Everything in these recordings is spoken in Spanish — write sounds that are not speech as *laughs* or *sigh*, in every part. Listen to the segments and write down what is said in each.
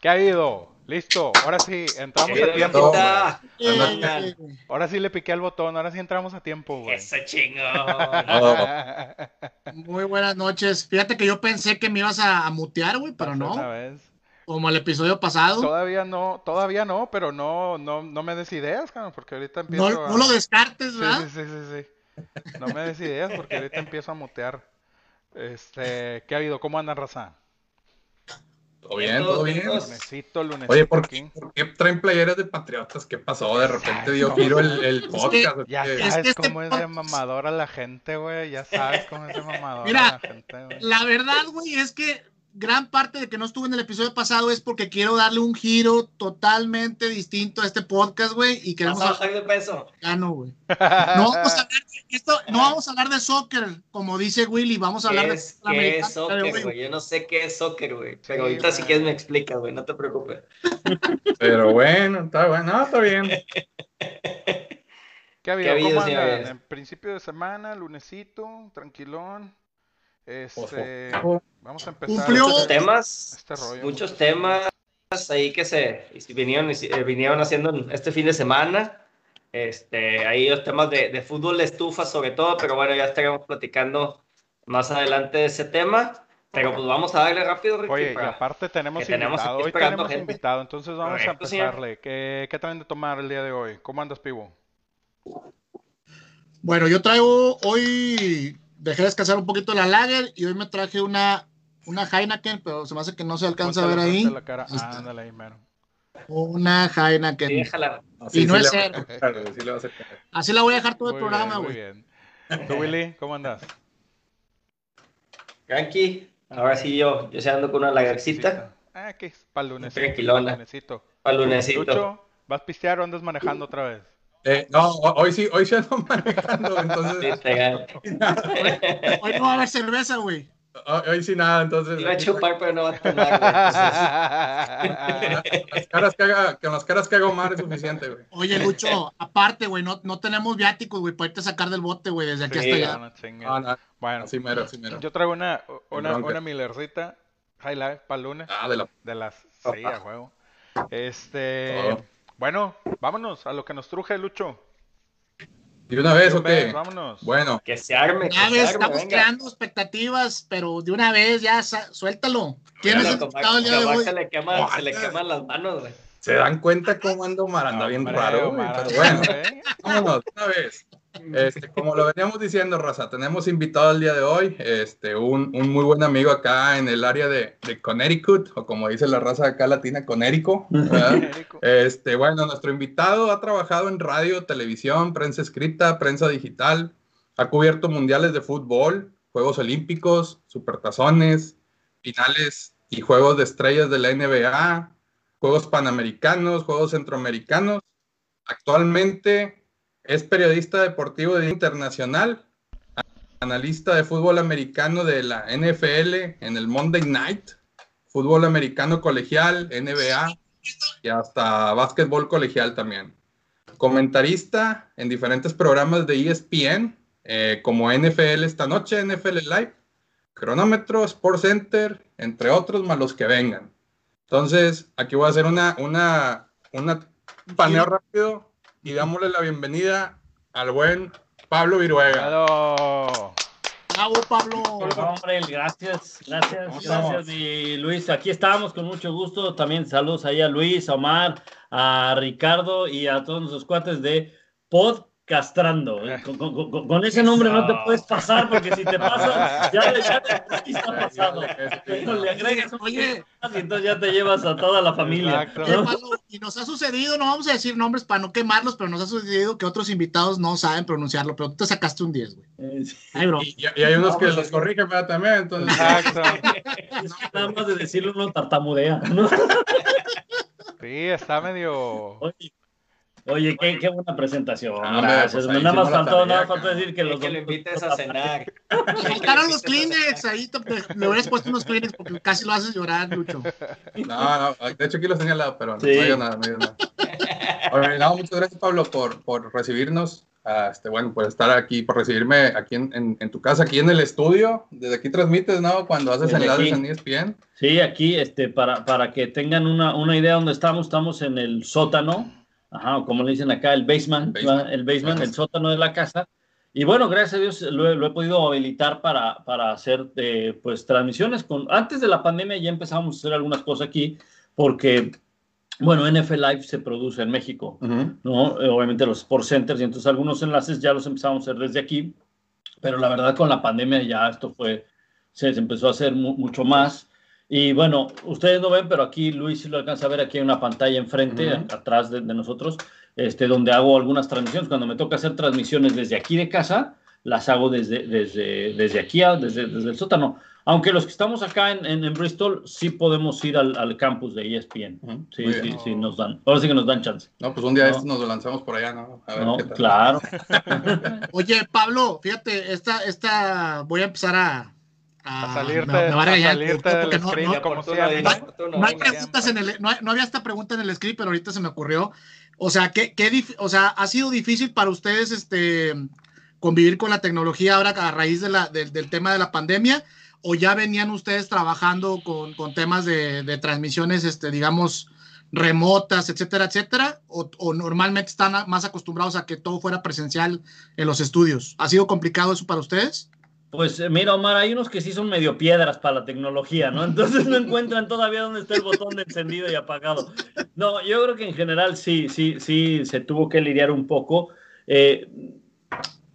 ¿Qué ha habido? Listo, ahora sí, entramos a tiempo. Güey. Ahora sí le piqué el botón, ahora sí entramos a tiempo, güey. Eso chingón. *laughs* Muy buenas noches. Fíjate que yo pensé que me ibas a, a mutear, güey, pero no. vez. Como el episodio pasado. Todavía no, todavía no, pero no, no, no me des ideas, cabrón, porque ahorita empiezo No, a... no lo descartes, Sí, ¿verdad? sí, sí, sí, sí. No me des ideas porque ahorita empiezo a mutear. Este, ¿qué ha habido? ¿Cómo andan, raza? Todo bien, todo bien. Lunesito, lunesito Oye, ¿por qué, por qué traen playeras de patriotas? ¿Qué pasó? De repente dio giro el, el podcast. ¿o Ya sabes que este cómo es de mamadora la gente, güey. Ya sabes cómo es de mamadora Mira, la gente, güey. La verdad, güey, es que gran parte de que no estuve en el episodio pasado es porque quiero darle un giro totalmente distinto a este podcast, güey, y queremos Vas a bajar de peso. gano, güey. No vamos a hablar de esto, no vamos a hablar de soccer, como dice Willy, vamos a hablar ¿Qué de es, qué es soccer, güey. Yo no sé qué es soccer, güey. Pero Sí, ahorita si quieres me explicas, güey. No te preocupes. Pero bueno, está bueno, no, está bien. *laughs* ¿Qué ha habido? ha habido, ¿Cómo señores? andan? En principio de semana, lunesito, tranquilón. Este, vamos a empezar. Cumplió. Muchos temas. Este rollo, muchos temas ahí que se vinieron, eh, vinieron haciendo en este fin de semana. Este, ahí los temas de, de fútbol de estufa sobre todo, pero bueno, ya estaremos platicando más adelante de ese tema. Pero pues vamos a darle rápido, Ricky. Oye, y aparte tenemos invitado. Hoy tenemos gente. invitado, entonces vamos a Correcto, señor. empezarle. ¿Qué, ¿Qué traen de tomar el día de hoy? ¿Cómo andas, Pivo? Bueno, yo traigo hoy, dejé descansar un poquito la lager y hoy me traje una, una Heineken, pero se me hace que no se alcanza a ver ahí. frente a la cara. Ahí está. Ándale ahí, mero. Una Sí, Heineken. déjala. Así Y no sí es cero. güey. Así la voy a dejar todo el programa, bien, muy güey. bien. ¿Tú, Willy? ¿Cómo andas? Tranqui, ahora sí yo, yo se ando con una lagarcita Ah, que es para lunesito. Tranquilona. lunesito. para lunesito. ¿vas a pistear o andas manejando otra vez? Eh, no, ho- hoy sí, hoy sí ando *laughs* manejando, entonces. Literal. *laughs* Hoy no va a haber cerveza, güey. Hoy, hoy sí nada, entonces. Iba a chupar, pero no va a tomar, güey. Las caras que haga, con las caras que haga Omar es suficiente, güey. Oye, Lucho, aparte, güey, no, no tenemos viáticos, güey, para irte a sacar del bote, güey, desde aquí Sí, hasta allá. no, no chingues. No, no, Bueno, así mero, así mero. yo traigo una, una, una Millercita High Life para lunes. Ah, de la. De las sí, a juego. Este, Todo. Bueno, vámonos a lo que nos truje, Lucho. ¿Y de una vez o qué? Vámonos. Bueno, Que se arme, que Una se arme, estamos venga. creando expectativas, pero de una vez ya suéltalo. ¿Quién es el invitado el día de Max hoy? se le queman, se le queman las manos, güey. ¿se dan cuenta cómo anda Omar? Anda bien Hombre, raro, güey, Omar, pero bueno. ¿eh? Vámonos, una vez. Este, como lo veníamos diciendo, Raza, tenemos invitado el día de hoy, este, un, un muy buen amigo acá en el área de, de Connecticut, o como dice la raza acá latina, Conérico. Este, bueno, nuestro invitado ha trabajado en radio, televisión, prensa escrita, prensa digital, ha cubierto mundiales de fútbol, Juegos Olímpicos, Supertazones, finales y Juegos de Estrellas de la NBA, Juegos Panamericanos, Juegos Centroamericanos. Actualmente es periodista deportivo de internacional, analista de fútbol americano de la NFL en el Monday Night, fútbol americano colegial, NBA y hasta básquetbol colegial también. Comentarista en diferentes programas de ESPN, eh, como NFL esta noche, NFL Live, Cronómetro, Sports Center, entre otros, más los que vengan. Entonces, aquí voy a hacer una, una, una paneo rápido y dámosle la bienvenida al buen Pablo Viruega. Bravo. Bravo, Pablo. No, hombre, gracias, gracias, gracias, mi Luis. Aquí estábamos con mucho gusto. También saludos ahí a Luis, a Omar, a Ricardo y a todos nuestros cuates de Podcast castrando. Con, con- con- con ese nombre no te puedes pasar porque si te pasas, *laughs* ya, ya te está pasado. Pero le agregas un y entonces ya te llevas a toda la familia. Y nos ha sucedido, no vamos a decir nombres para no quemarlos, pero nos ha sucedido que otros invitados no saben pronunciarlo, pero tú te sacaste un 10, güey. Eh, sí. Ay, bro. Y, y hay unos que los corrigen ¿verdad? también, entonces. Exacto. *laughs* Es que nada más de decirlo uno tartamudea. ¿no? Sí, está medio. Oye, oye, qué, qué buena presentación. Ah, Gracias. pues nada más faltó, nada más faltó decir que los que lo invites a cenar. *laughs* Me faltaron los Kleenex, ahí te- te- le hubieras puesto unos Kleenex porque casi lo haces llorar, Lucho. No, no, de hecho aquí lo tenía al lado, pero no, Sí. no digo nada, no digo nada. No, muchas gracias Pablo por, por recibirnos, ah, este, bueno, por estar aquí, por recibirme aquí en, en- en tu casa, aquí en el estudio. Desde aquí transmites, ¿no? Cuando haces Desde enlaces aquí. en ESPN. Sí, aquí, este, para, para que tengan una, una idea dónde estamos, estamos en el sótano, ajá, o como le dicen acá, el basement, Basement. ¿va? el basement, el sótano de la casa. Y bueno, gracias a Dios lo he, lo he podido habilitar para, para hacer eh, pues transmisiones. Con, antes de la pandemia ya empezamos a hacer algunas cosas aquí, porque, bueno, NFL Live se produce en México. ¿no? Eh, Obviamente los Sport Centers y entonces algunos enlaces ya los empezamos a hacer desde aquí, pero la verdad con la pandemia ya esto fue, se, se empezó a hacer mu- mucho más. Y bueno, ustedes no ven, pero aquí Luis sí lo alcanza a ver, aquí hay una pantalla enfrente, atrás de, de nosotros, este, donde hago algunas transmisiones. Cuando me toca hacer transmisiones desde aquí de casa, las hago desde, desde, desde aquí, a- desde, desde el sótano. Aunque los que estamos acá en, en, en Bristol sí podemos ir al, al campus de ESPN. Sí, muy sí, bien. sí, nos dan. Ahora sí que nos dan chance. No, pues un día No. estos nos lo lanzamos por allá, ¿no? A ver No, qué tal. claro. *laughs* Oye, Pablo, fíjate, esta, esta, voy a empezar a... A salirte, me- me va a a regañar el salirte productor del porque no- screen, no- como Oportuno, siempre. oportuno. No hay Como preguntas en siempre. el, no, hay- no había esta pregunta en el script, pero ahorita se me ocurrió. O sea, ¿qué, o sea, ha sido difícil para ustedes este, convivir con la tecnología ahora a raíz de la, del- del tema de la pandemia? ¿O ya venían ustedes trabajando con, con temas de, de transmisiones, este, digamos, remotas, etcétera, etcétera? O, o normalmente están más acostumbrados a que todo fuera presencial en los estudios? ¿Ha sido complicado eso para ustedes? Pues eh, mira, Omar, hay unos que sí son medio piedras para la tecnología, ¿no? Entonces no *laughs* encuentran todavía dónde está el botón de encendido y apagado. No, yo creo que en general sí, sí, sí, se tuvo que lidiar un poco. Eh,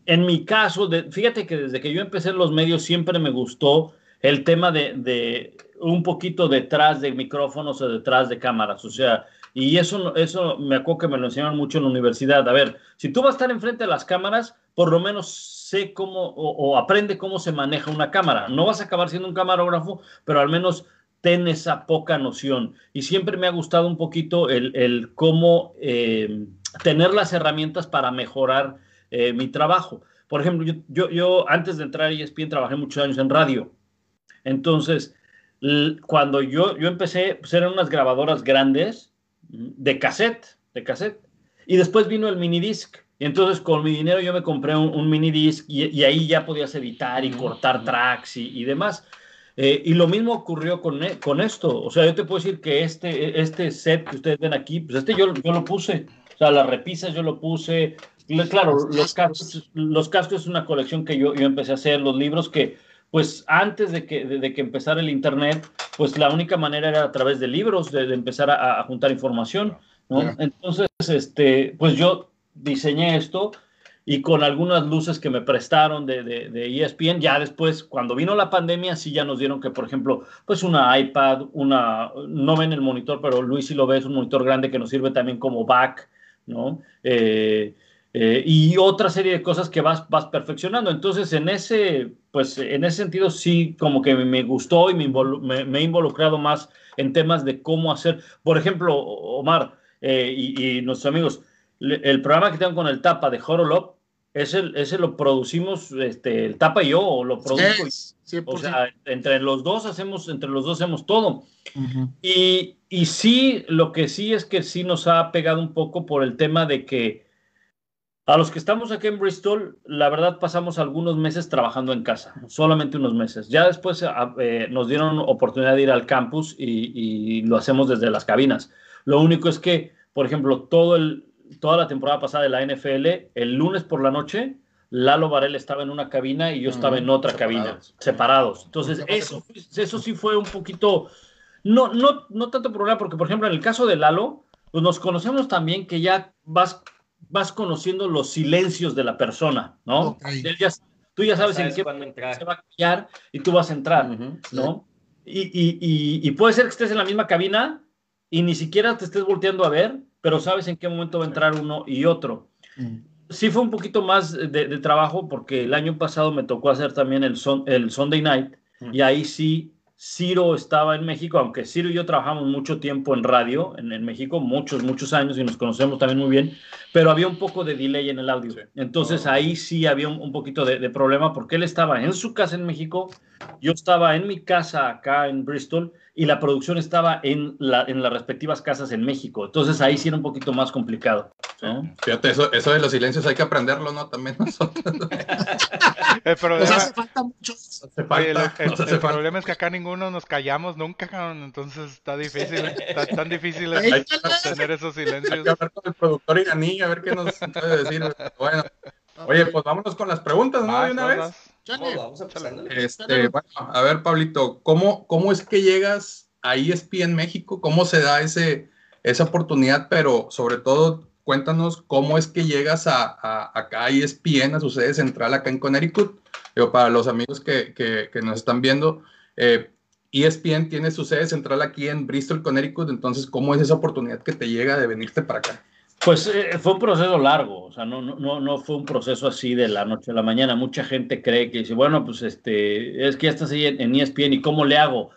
en mi caso, de- fíjate que desde que yo empecé en los medios siempre me gustó el tema de, de un poquito detrás de micrófonos o detrás de cámaras, o sea, y eso, eso me acuerdo que me lo enseñaron mucho en la universidad. A ver, si tú vas a estar enfrente de las cámaras, por lo menos sé cómo o, o aprende cómo se maneja una cámara. No vas a acabar siendo un camarógrafo, pero al menos ten esa poca noción. Y siempre me ha gustado un poquito el, el cómo eh, tener las herramientas para mejorar eh, mi trabajo. Por ejemplo, yo, yo, antes de entrar a ESPN trabajé muchos años en radio. Entonces, cuando yo, yo empecé, pues eran unas grabadoras grandes mm, de cassette, de cassette. Y después vino el minidisc. Y entonces con mi dinero yo me compré un, un minidisc y, y ahí ya podías editar y cortar tracks y, y demás. Eh, y lo mismo ocurrió con, e- con esto. O sea, yo te puedo decir que este, este set que ustedes ven aquí, pues este yo, yo lo puse. O sea, las repisas yo lo puse. Claro, los cascos, los cascos es una colección que yo, yo empecé a hacer, los libros que, pues antes de que, de, de que empezara el Internet, pues la única manera era a través de libros, de, de empezar a, a juntar información. ¿no? Entonces, este, pues yo diseñé esto y con algunas luces que me prestaron de, de, de E ESPN, ya después, cuando vino la pandemia, sí ya nos dieron que, por ejemplo, pues una iPad, una, no ven el monitor, pero Luis sí lo ve, es un monitor grande que nos sirve también como back, ¿no? Eh, eh, y otra serie de cosas que vas, vas perfeccionando. Entonces, en ese, pues, en ese sentido, sí, como que me, gustó y me, involu- me he involucrado más en temas de cómo hacer, por ejemplo, Omar eh, y, y nuestros amigos, le- el programa que tengo con el Tapa de Horolop, ese, ese lo producimos, este, el Tapa y yo, o lo produzco. Es 100%. O sea, entre los dos hacemos, entre los dos hacemos todo. Ujú. Y, y sí, lo que sí es que sí nos ha pegado un poco por el tema de que a los que estamos aquí en Bristol, la verdad pasamos algunos meses trabajando en casa, solamente unos meses. Ya después a- eh, nos dieron oportunidad de ir al campus y, y lo hacemos desde las cabinas. Lo único es que, por ejemplo, todo el, toda la temporada pasada de la NFL, el lunes por la noche, Lalo Varela estaba en una cabina y yo estaba en otra cabina, Separados. separados. Entonces, eso, eso sí fue un poquito, no, no, no tanto problema, porque por ejemplo, en el caso de Lalo, pues nos conocemos también que ya vas vas conociendo los silencios de la persona, ¿no? Ok. Él ya- tú ya sabes, en qué entrar. se va a callar y tú vas a entrar. ¿no? Y, y- y- y puede ser que estés en la misma cabina y ni siquiera te estés volteando a ver, pero sabes en qué momento va a entrar uno y otro. Mm. Sí fue un poquito más de, de trabajo porque el año pasado me tocó hacer también el, son- el Sunday Night y ahí sí Ciro estaba en México, aunque Ciro y yo trabajamos mucho tiempo en radio en, en México, muchos, muchos años y nos conocemos también muy bien, pero había un poco de delay en el audio. Entonces ahí sí había un, un poquito de, de problema porque él estaba en su casa en México, yo estaba en mi casa acá en Bristol y la producción estaba en, la, en las respectivas casas en México. Entonces ahí sí era un poquito más complicado. ¿no? Fíjate, eso, eso de los silencios hay que aprenderlo, ¿no? También nosotros. *laughs* El Nos problema, hace falta mucho. Hace oye, el, falta, el- nos hace el falta. problema es que acá ninguno nos callamos nunca, cabrón, entonces está difícil, *laughs* está tan difícil tener esos Hay que silencios. hablar con el productor Iraní a ver qué nos puede decir. Bueno, oye, pues vámonos con las preguntas, ¿no? De una vez. Chale. vamos empezando. Este, bueno, a ver, Pablito, ¿cómo, ¿cómo es que llegas a E ESPN México? ¿Cómo se da ese, esa oportunidad? Pero sobre todo, cuéntanos cómo es que llegas a, a- acá a ESPN, a su sede central acá en Connecticut. Digo, para los amigos que, que- que nos están viendo, eh, ESPN tiene su sede central aquí en Bristol, Connecticut. Entonces, ¿cómo es esa oportunidad que te llega de venirte para acá? Pues eh, fue un proceso largo, o sea, no, no, no, fue un proceso así de la noche a la mañana. Mucha gente cree que dice, bueno, pues este, es que ya estás ahí en, en ESPN y cómo le hago.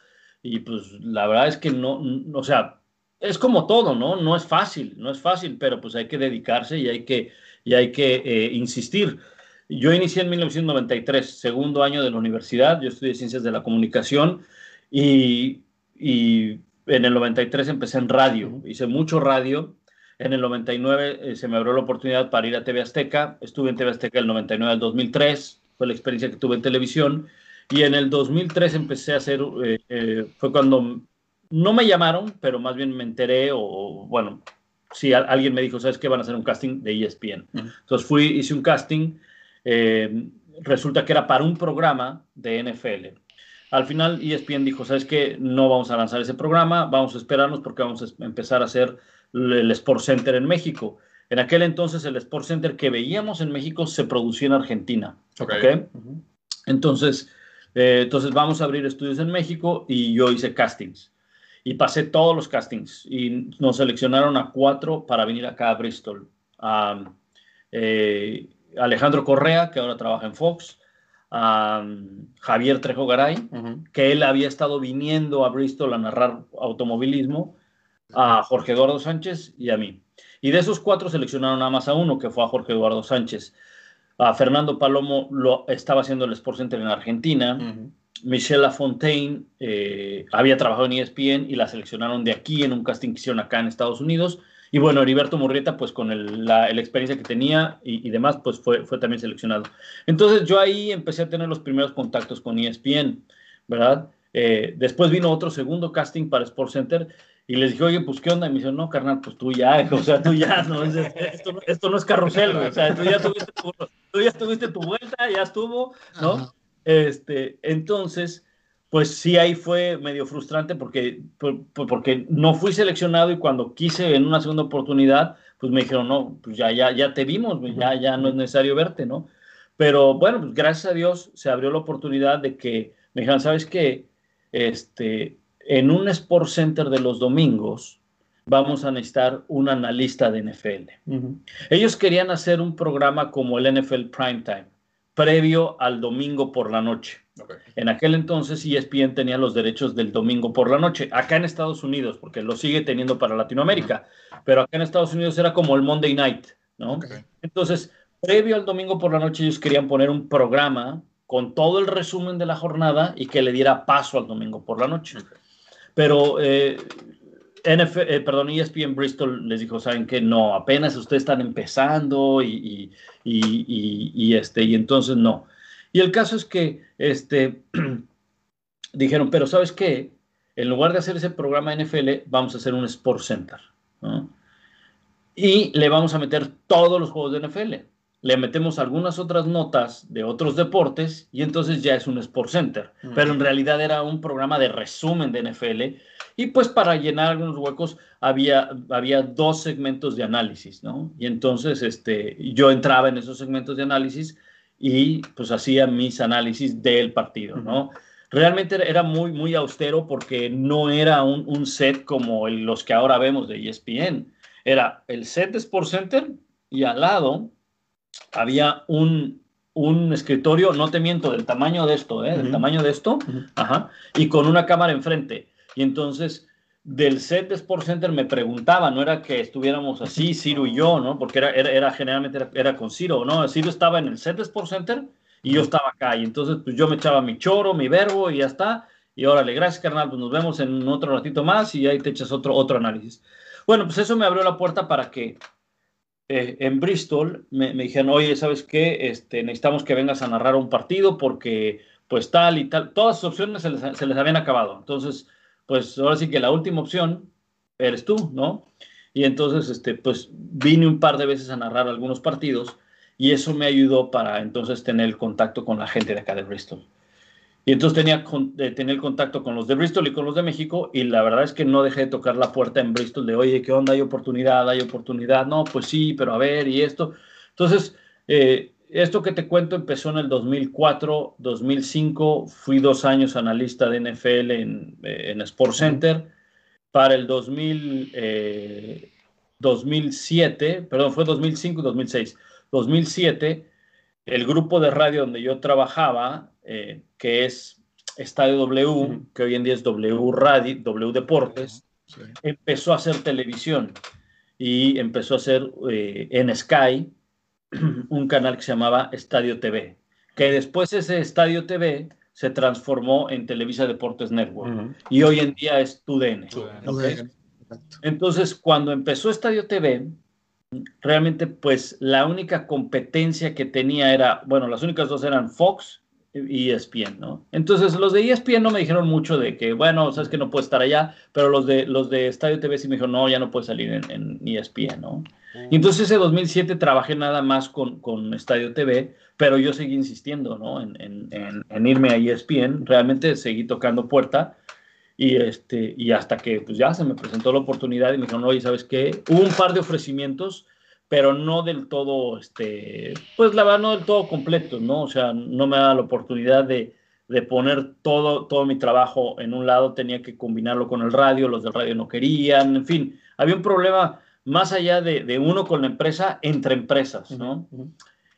Y pues la verdad es que no, no, o sea, es como todo, ¿no? No es fácil, no es fácil, pero pues hay que dedicarse y hay que, y hay que eh, insistir. Yo inicié en 1993, segundo año de la universidad, yo estudié Ciencias de la Comunicación y, y en el 93 empecé en radio, hice mucho radio. En el 99 eh, se me abrió la oportunidad para ir a TV Azteca, estuve en TV Azteca del 99 al 2003, fue la experiencia que tuve en televisión. Y en el 2003 empecé a hacer, eh, eh, fue cuando no me llamaron, pero más bien me enteré, o, bueno, sí, a- alguien me dijo, ¿sabes qué? Van a hacer un casting de ESPN. Ujú. Entonces fui, hice un casting, eh, resulta que era para un programa de NFL. Al final ESPN dijo, ¿sabes qué? No vamos a lanzar ese programa, vamos a esperarnos porque vamos a empezar a hacer el Sport Center en México. En aquel entonces el Sport Center que veíamos en México se producía en Argentina. Ok. ¿ok? Entonces, eh, entonces vamos a abrir estudios en México y yo hice castings. Y pasé todos los castings y nos seleccionaron a cuatro para venir acá a Bristol. A, eh, Alejandro Correa, que ahora trabaja en Fox, a Javier Trejo Garay, que él había estado viniendo a Bristol a narrar automovilismo, a Jorge Eduardo Sánchez y a mí. Y de esos cuatro seleccionaron nada más a uno, que fue a Jorge Eduardo Sánchez. A Fernando Palomo lo estaba haciendo el Sport Center en Argentina. Michelle Lafontaine eh, había trabajado en ESPN y la seleccionaron de aquí en un casting que hicieron acá en Estados Unidos. Y bueno, Heriberto Murrieta, pues con el- la, la experiencia que tenía y, y demás, pues fue, fue también seleccionado. Entonces yo ahí empecé a tener los primeros contactos con ESPN, ¿verdad? Eh, después vino otro segundo casting para Sport Center y les dije, oye, pues qué onda. Y me dijeron, no, carnal, pues tú ya, *laughs* o sea, tú ya, no, es- esto, no- esto no es carrusel, güey, o sea, tú ya tuviste tu, tú ya tuviste tu vuelta, ya estuvo, ¿no? Ajá. Este, entonces, pues sí, ahí fue medio frustrante porque, por- por- porque no fui seleccionado y cuando quise en una segunda oportunidad, pues me dijeron, no, pues ya, ya, ya te vimos, ya, ya no es necesario verte, ¿no? Pero bueno, pues gracias a Dios se abrió la oportunidad de que me dijeron, ¿sabes qué? Este, en un Sport Center de los domingos vamos a necesitar un analista de NFL. Ellos querían hacer un programa como el NFL Primetime, previo al domingo por la noche. Ok. En aquel entonces ESPN tenía los derechos del domingo por la noche, acá en Estados Unidos, porque lo sigue teniendo para Latinoamérica, pero acá en Estados Unidos era como el Monday Night, ¿no? Entonces, previo al domingo por la noche, ellos querían poner un programa con todo el resumen de la jornada y que le diera paso al domingo por la noche. Pero eh, NF, eh, ESPN Bristol les dijo, ¿saben qué? No, apenas ustedes están empezando y, y, este, y entonces no. Y el caso es que este, *clears throat* dijeron, pero ¿sabes qué? En lugar de hacer ese programa NFL, vamos a hacer un Sport Center. Y le vamos a meter todos los juegos de NFL. Le metemos algunas otras notas de otros deportes y entonces ya es un Sport Center. Pero en realidad era un programa de resumen de NFL y pues para llenar algunos huecos había, había dos segmentos de análisis, ¿no? Y entonces este, yo entraba en esos segmentos de análisis y pues hacía mis análisis del partido, ¿no? Realmente era muy, muy austero porque no era un, un set como el- los que ahora vemos de ESPN. Era el set de Sport Center y al lado había un, un escritorio, no te miento, del tamaño de esto, ¿eh? Del tamaño de esto, ajá, y con una cámara enfrente. Y entonces, del set de Sport Center me preguntaba, no era que estuviéramos así, Ciro y yo, ¿no? Porque era, era, era generalmente era, era con Ciro, ¿no? Ciro estaba en el set de Sport Center y yo estaba acá. Y entonces, pues yo me echaba mi choro, mi verbo y ya está. Y órale, gracias, carnal, pues nos vemos en otro ratito más y ahí te echas otro, otro análisis. Bueno, pues eso me abrió la puerta para que eh, en Bristol me, me dijeron, oye, ¿sabes qué? Este, necesitamos que vengas a narrar un partido porque pues tal y tal. Todas sus opciones se les, se les habían acabado. Entonces, pues ahora sí que la última opción eres tú, ¿no? Y entonces, este, pues vine un par de veces a narrar algunos partidos y eso me ayudó para entonces tener el contacto con la gente de acá de Bristol. Y entonces tenía, con- eh, tenía el contacto con los de Bristol y con los de México y la verdad es que no dejé de tocar la puerta en Bristol de, oye, ¿qué onda? ¿Hay oportunidad? ¿Hay oportunidad? No, pues sí, pero a ver, y esto. Entonces, eh, esto que te cuento empezó en el 2004, 2005, fui dos años analista de NFL en, eh, en Sport Center. Para el 2000, eh, 2007, perdón, fue 2005 y 2006. 2007, el grupo de radio donde yo trabajaba, eh, que es Estadio W, que hoy en día es W Radio, W Deportes, Sí. empezó a hacer televisión y empezó a hacer eh, en Sky *clears throat* un canal que se llamaba Estadio TV, que después ese Estadio TV se transformó en Televisa Deportes Network y hoy en día es TUDN. TUDN. ¿ok? Exacto. Entonces, cuando empezó Estadio TV, realmente pues la única competencia que tenía era, bueno, las únicas dos eran Fox ESPN, ¿no? Entonces, los de ESPN no me dijeron mucho de que, bueno, sabes que no puedes estar allá, pero los de, los de Estadio TV sí me dijeron, no, ya no puedes salir en, en ESPN, ¿no? Y entonces ese 2007 trabajé nada más con, con Estadio TV, pero yo seguí insistiendo, ¿no? En, en- en- irme a ESPN, realmente seguí tocando puerta y, este, y hasta que pues ya se me presentó la oportunidad y me dijeron, oye, ¿sabes qué? Hubo un par de ofrecimientos, pero no del todo, este, pues la verdad no del todo completos, ¿no? O sea, no me da la oportunidad de, de poner todo, todo mi trabajo en un lado, tenía que combinarlo con el radio, los del radio no querían, en fin, había un problema más allá de, de uno con la empresa, entre empresas, ¿no?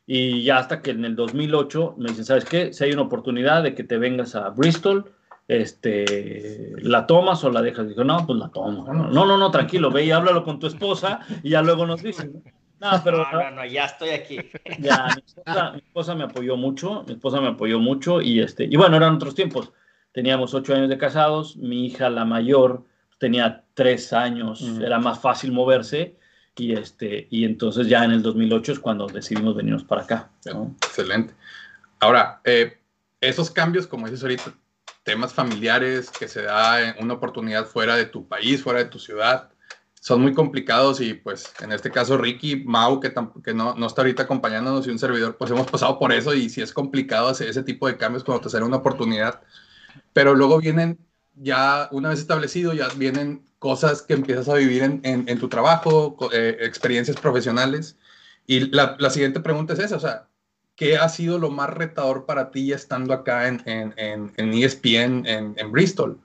Y ya hasta que en el 2008 me dicen, ¿sabes qué? Si hay una oportunidad de que te vengas a Bristol, este, ¿la tomas o la dejas? Dijo, no, pues la tomo. No, no, no, tranquilo, ve y háblalo con tu esposa y ya luego nos dicen. No, pero No, no, no, ya estoy aquí. *laughs* ya, mi esposa, mi esposa me apoyó mucho, mi esposa me apoyó mucho y este, y bueno, eran otros tiempos. Teníamos ocho años de casados, mi hija la mayor tenía tres años, era más fácil moverse y este, y entonces ya en el 2008 es cuando decidimos venirnos para acá. ¿no? Excelente. Ahora, eh, esos cambios, como dices ahorita, temas familiares, que se da en una oportunidad fuera de tu país, fuera de tu ciudad, son muy complicados y pues en este caso Ricky, Mau, que, que no, no está ahorita acompañándonos y un servidor, pues hemos pasado por eso y sí es complicado hacer ese tipo de cambios cuando te sale una oportunidad. Pero luego vienen, ya una vez establecido, ya vienen cosas que empiezas a vivir en, en- tu trabajo, eh, experiencias profesionales. Y la, siguiente pregunta es esa, o sea, ¿qué ha sido lo más retador para ti estando acá en, en, E ESPN, en, en Bristol?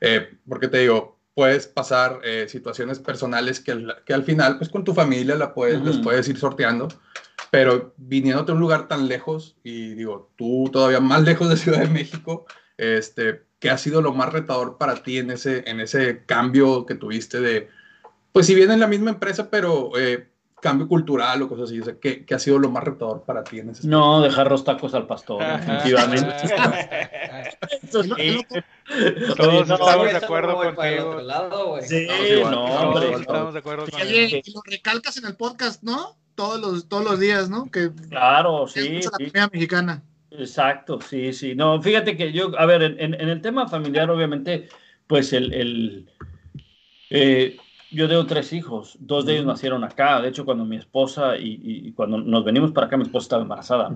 Eh, porque te digo, puedes pasar eh, situaciones personales que, al- que al final, pues con tu familia la puedes, Ujú. las puedes ir sorteando, pero viniéndote a un lugar tan lejos, y digo, tú todavía más lejos de Ciudad de México, este, ¿qué ha sido lo más retador para ti en ese, en ese cambio que tuviste de, pues si bien en la misma empresa, pero eh, cambio cultural o cosas así, o sea, ¿qué, qué ha sido lo más retador para ti en ese No, dejar los tacos al pastor, definitivamente. *laughs* Eso lo- Todos no, estamos de no acuerdo el contigo. otro lado. Sí, no, estamos hombre. Todos estamos de acuerdo con Oye, lo recalcas en el podcast, ¿no? Todos los, todos los días, ¿no? Que Claro, sí, la mexicana. Exacto, sí, sí. No, fíjate que yo, a ver, en, en- en el tema familiar, obviamente, pues el, el, eh, yo tengo tres hijos, dos de ellos nacieron acá. De hecho, cuando mi esposa y, y- y cuando nos venimos para acá, mi esposa estaba embarazada.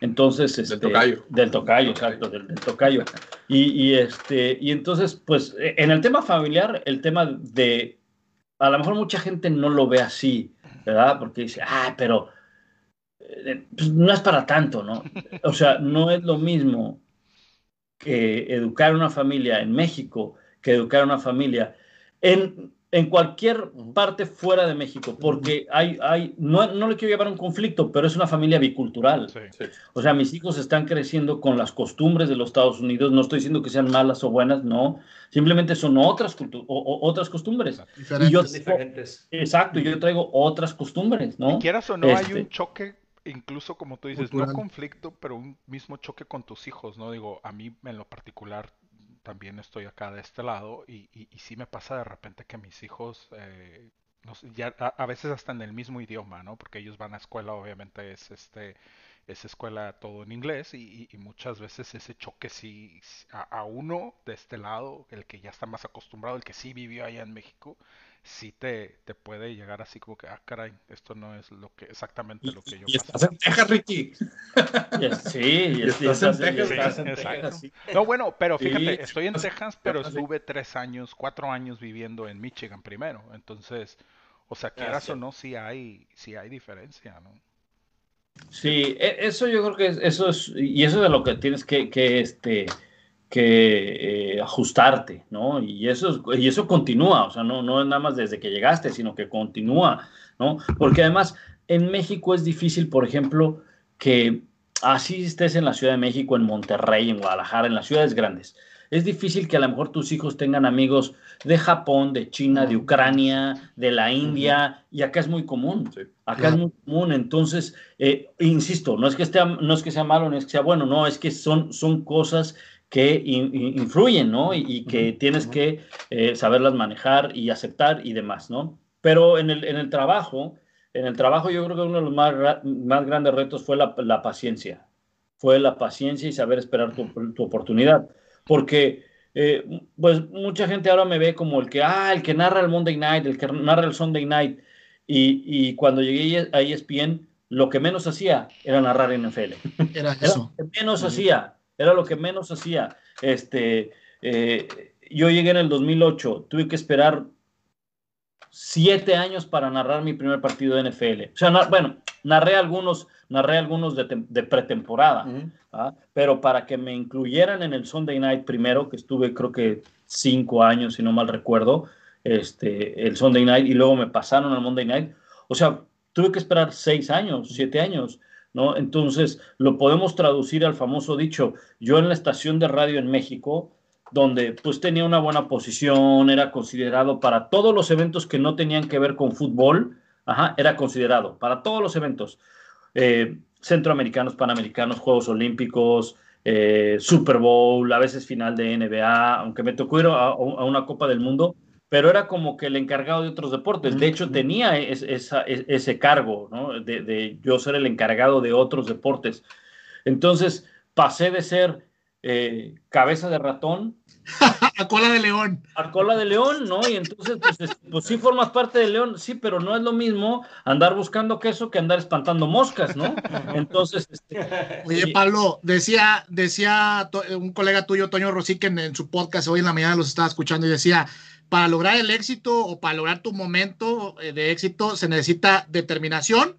Entonces, este, tocayo. Del tocayo, exacto, del, del tocayo. Y, y, este, y entonces, pues, eh, en el tema familiar, el tema de, a lo mejor mucha gente no lo ve así, ¿verdad? Porque dice, ah, pero eh, pues, no es para tanto, ¿no? O sea, no es lo mismo que educar a una familia en México que educar a una familia en, en cualquier parte fuera de México, porque hay, hay no, no le quiero llevar a un conflicto, pero es una familia bicultural. Sí. Sí. O sea, mis hijos están creciendo con las costumbres de los Estados Unidos. No estoy diciendo que sean malas o buenas, no. Simplemente son otras, cultu- o- o- otras costumbres. Diferentes. Y yo- diferentes. Exacto, yo traigo otras costumbres, ¿no? Y quieras o no, hay Este- un choque, incluso como tú dices, Cultural. no conflicto, pero un mismo choque con tus hijos, ¿no? Digo, a mí en lo particular también estoy acá de este lado y, y, sí me pasa de repente que mis hijos, eh, a, veces hasta en el mismo idioma, ¿no? Porque ellos van a escuela, obviamente es este es escuela todo en inglés y, muchas veces ese choque sí a uno de este lado, el que ya está más acostumbrado, el que sí vivió allá en México, sí te, te puede llegar así como que, ah, caray, esto no es lo que exactamente lo que yo Y estás pasé. en Texas, Ricky. Sí, y estás en Texas. No, bueno, pero Sí. fíjate, estoy en Texas, pero sí. estuve tres años, cuatro años viviendo en Michigan primero. Entonces, o sea, quieras sí. o no, sí hay, sí hay diferencia, ¿no? Sí, e- eso yo creo que es- eso es, y eso es de lo que tienes que, que, este, que eh, ajustarte, ¿no? Y eso, es- y eso continúa, o sea, no, no es nada más desde que llegaste, sino que continúa, ¿no? Porque además en México es difícil, por ejemplo, que así estés en la Ciudad de México, en Monterrey, en Guadalajara, en las ciudades grandes. Es difícil que a lo mejor tus hijos tengan amigos de Japón, de China, de Ucrania, de la India, y acá es muy común. Sí. Acá es muy común, entonces, eh, insisto, no es, que esté, no es que sea malo, no es que sea bueno, no, es que son, son cosas que in- in- influyen, ¿no? Y, y que tienes que eh, saberlas manejar y aceptar y demás, ¿no? Pero en el, en el trabajo, en el trabajo yo creo que uno de los más, más grandes retos fue la, la paciencia, fue la paciencia y saber esperar tu, tu oportunidad, porque eh, pues mucha gente ahora me ve como el que, ah, el que narra el Monday Night, el que narra el Sunday Night, y, y cuando llegué a ESPN, lo que menos hacía era narrar NFL. Era Era eso. lo que menos hacía, era lo que menos hacía. Este, eh, yo llegué en el 2008, tuve que esperar siete años para narrar mi primer partido de NFL. O sea, na- bueno, narré algunos, narré algunos de pretemporada, ¿ah? pero para que me incluyeran en el Sunday Night primero, que estuve creo que cinco años, si no mal recuerdo, este, el Sunday Night, y luego me pasaron al Monday Night. O sea, tuve que esperar seis años, siete años, ¿no? Entonces, lo podemos traducir al famoso dicho, yo en la estación de radio en México, donde pues tenía una buena posición, era considerado para todos los eventos que no tenían que ver con fútbol, ajá, era considerado para todos los eventos, eh, centroamericanos, panamericanos, Juegos Olímpicos, eh, Super Bowl, a veces final de NBA, aunque me tocó ir a, a una Copa del Mundo, pero era como que el encargado de otros deportes. De hecho, tenía es- esa- es- ese cargo, ¿no? De, de yo ser el encargado de otros deportes. Entonces, pasé de ser eh, cabeza de ratón *laughs* A cola de león. a cola de león, ¿no? Y entonces, pues, es- pues sí formas parte del león, sí, pero no es lo mismo andar buscando queso que andar espantando moscas, ¿no? Entonces, este, Oye. Pablo, decía, decía un colega tuyo, Toño Rosique, en, en su podcast hoy en la mañana los estaba escuchando y decía, para lograr el éxito o para lograr tu momento eh, de éxito se necesita determinación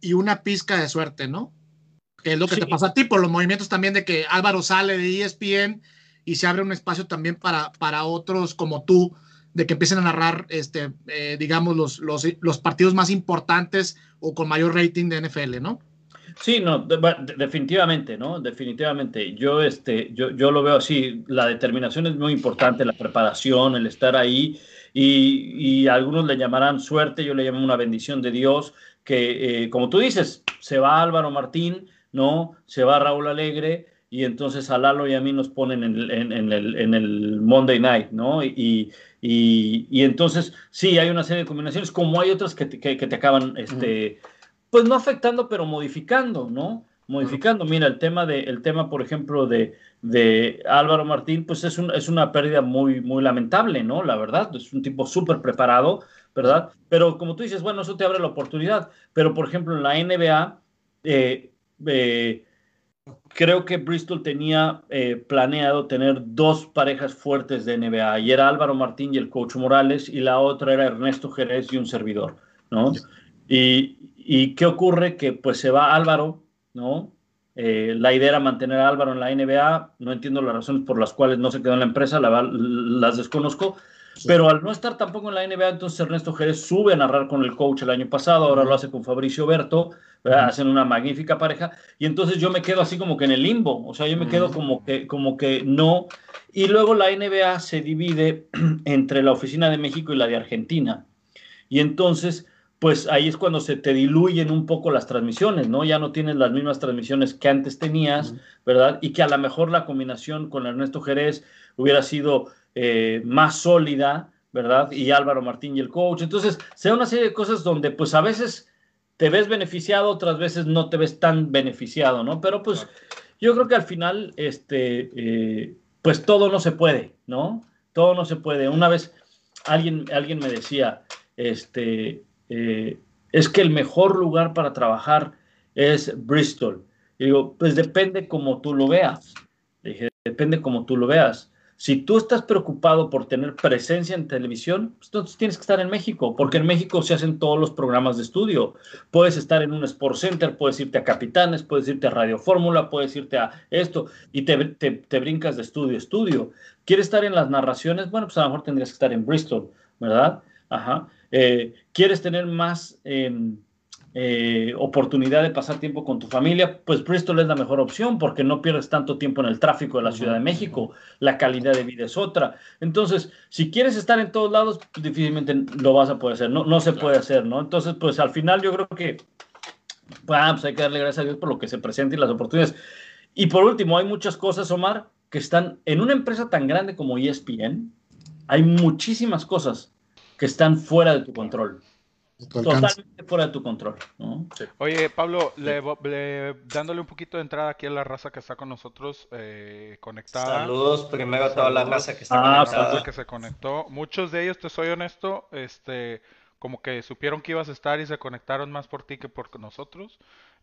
y una pizca de suerte, ¿no? Que es lo que Sí. te pasa a ti por los movimientos también de que Álvaro sale de ESPN y se abre un espacio también para, para otros como tú, de que empiecen a narrar, este, eh, digamos, los, los, los partidos más importantes o con mayor rating de NFL, ¿no? Sí, no, de- va- de- definitivamente, ¿no? Definitivamente. Yo, este, yo, yo lo veo así. La determinación es muy importante, la preparación, el estar ahí. Y, algunos le llamarán suerte, yo le llamo una bendición de Dios, que eh, como tú dices, se va Álvaro Martín, ¿no? Se va Raúl Alegre, y entonces a Lalo y a mí nos ponen en el, Monday Night, ¿no? Y, y, y entonces, sí, hay una serie de combinaciones, como hay otras que te, que te acaban, este, pues no afectando, pero modificando, ¿no? modificando. Mira, el tema, de, el tema por ejemplo, de, de Álvaro Martín, pues es, un, es una pérdida muy, muy lamentable, ¿no? La verdad, es un tipo súper preparado, ¿verdad? Pero como tú dices, bueno, eso te abre la oportunidad. Pero, por ejemplo, en la NBA, eh, eh, creo que Bristol tenía eh, planeado tener dos parejas fuertes de NBA, y era Álvaro Martín y el coach Morales, y la otra era Ernesto Jerez y un servidor, ¿no? Y, y ¿qué ocurre? Que pues se va Álvaro, ¿no? Eh, la idea era mantener a Álvaro en la NBA, no entiendo las razones por las cuales no se quedó en la empresa, la, las desconozco, pero al no estar tampoco en la NBA, entonces Ernesto Jerez sube a narrar con el coach el año pasado, ahora lo hace con Fabricio Berto, hacen una magnífica pareja, y entonces yo me quedo así como que en el limbo, o sea, yo me quedo como que, como que no, y luego la NBA se divide *clears throat* entre la oficina de México y la de Argentina, y entonces pues ahí es cuando se te diluyen un poco las transmisiones, ¿no? Ya no tienes las mismas transmisiones que antes tenías, ¿verdad? Y que a lo mejor la combinación con Ernesto Jerez hubiera sido eh, más sólida, ¿verdad? Y Álvaro Martín y el coach. Entonces, sea una serie de cosas donde pues a veces te ves beneficiado, otras veces no te ves tan beneficiado, ¿no? Pero pues yo creo que al final, este, eh, pues todo no se puede, ¿no? Todo no se puede. Una vez alguien, alguien me decía, este, eh, es que el mejor lugar para trabajar es Bristol. Y digo, pues depende como tú lo veas. Dije, depende como tú lo veas. Si tú estás preocupado por tener presencia en televisión, pues entonces tienes que estar en México, porque en México se hacen todos los programas de estudio. Puedes estar en un Sport Center, puedes irte a Capitanes, puedes irte a Radio Fórmula, puedes irte a esto, y te, te, te, brincas de estudio a estudio. ¿Quieres estar en las narraciones? Bueno, pues a lo mejor tendrías que estar en Bristol, ¿verdad? Ajá. Eh, ¿Quieres tener más eh, eh, oportunidad de pasar tiempo con tu familia? Pues Bristol es la mejor opción porque no pierdes tanto tiempo en el tráfico de la Ciudad de México, la calidad de vida es otra. Entonces, si quieres estar en todos lados, pues, difícilmente lo vas a poder hacer, no, no se puede hacer, ¿no? Entonces, pues al final yo creo que ah, pues hay que darle gracias a Dios por lo que se presenta y las oportunidades. Y por último, hay muchas cosas, Omar, que están en una empresa tan grande como ESPN, hay muchísimas cosas que están fuera de tu control. Totalmente fuera de tu control. ¿no? Sí. Oye, Pablo, le, le, dándole un poquito de entrada aquí a la raza que está con nosotros eh, conectada. Saludos primero a toda la raza que está ah, conectada. que se conectó. Muchos de ellos, te soy honesto, este, como que supieron que ibas a estar y se conectaron más por ti que por nosotros.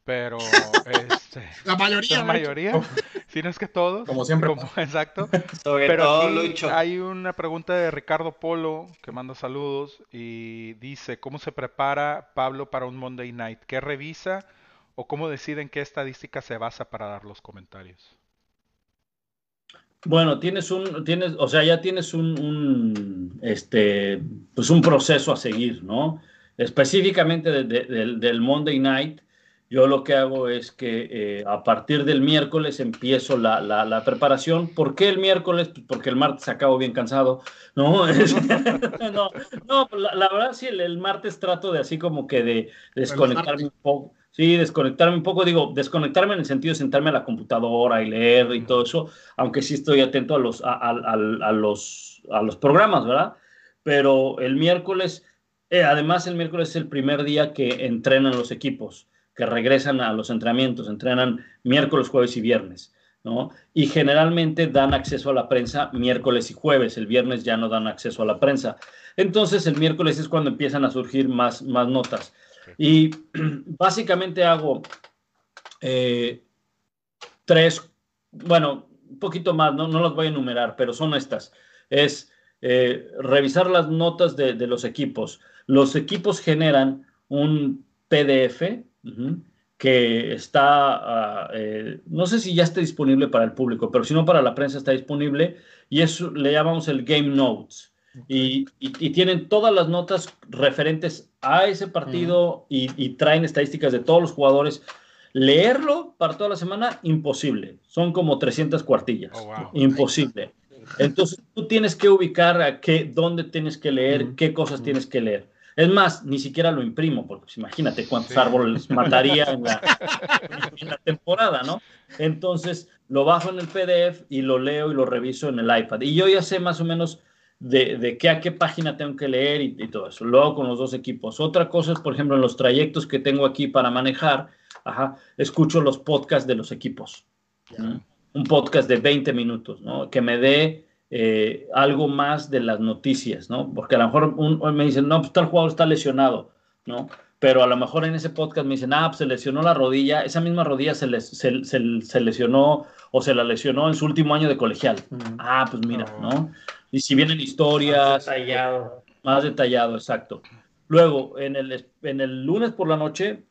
Pero *laughs* este, la mayoría, la mayoría, *laughs* si no es que todos, como siempre, como, *laughs* exacto. Sobre Pero todo, Lucho. hay una pregunta de Ricardo Polo que manda saludos y dice cómo se prepara Pablo para un Monday Night, qué revisa o cómo deciden qué estadística se basa para dar los comentarios. Bueno, tienes un, tienes, o sea, ya tienes un, un este, pues un proceso a seguir, ¿no? Específicamente de, de, del, del Monday Night yo lo que hago es que eh, a partir del miércoles empiezo la, la, la, preparación. ¿Por qué el miércoles? Pues porque el martes acabo bien cansado. No, *laughs* no, no la, la, verdad sí, el, el, martes trato de así como que de desconectarme un poco. Sí, desconectarme un poco, digo, desconectarme en el sentido de sentarme a la computadora y leer y todo eso, aunque sí estoy atento a los, a, a, a los, a los programas, ¿verdad? Pero el miércoles, eh, además el miércoles es el primer día que entrenan los equipos que regresan a los entrenamientos, entrenan miércoles, jueves y viernes, ¿no? Y generalmente dan acceso a la prensa miércoles y jueves, el viernes ya no dan acceso a la prensa. Entonces el miércoles es cuando empiezan a surgir más, más notas. Y *clears throat* básicamente hago eh, tres, bueno, un poquito más, no, no las voy a enumerar, pero son estas. Es eh, revisar las notas de, de los equipos. Los equipos generan un PDF Uh -huh. que está, uh, eh, no sé si ya está disponible para el público, pero si no para la prensa está disponible y eso le llamamos el Game Notes. Y, y, y, tienen todas las notas referentes a ese partido uh -huh. y, y, traen estadísticas de todos los jugadores. Leerlo para toda la semana, imposible. Son como 300 cuartillas. Oh, wow. Imposible. Entonces tú tienes que ubicar a qué, dónde tienes que leer, uh -huh. qué cosas tienes que leer. Es más, ni siquiera lo imprimo, porque pues, imagínate cuántos sí. árboles mataría en la, *laughs* en la, temporada, ¿no? Entonces lo bajo en el PDF y lo leo y lo reviso en el iPad. Y yo ya sé más o menos de, de qué a qué página tengo que leer y, y, todo eso. Lo hago con los dos equipos. Otra cosa es, por ejemplo, en los trayectos que tengo aquí para manejar, ajá, escucho los podcasts de los equipos. ¿no? Un podcast de 20 minutos, ¿no? Que me dé eh, algo más de las noticias, ¿no? Porque a lo mejor un, un me dicen, no, pues tal jugador está lesionado, ¿no? Pero a lo mejor en ese podcast me dicen, ah, pues se lesionó la rodilla, esa misma rodilla se, les, se, se, se lesionó o se la lesionó en su último año de colegial. Ah, pues mira, No. Y si vienen historias, Detallado. más detallado, exacto. Luego, en el, en el lunes por la noche,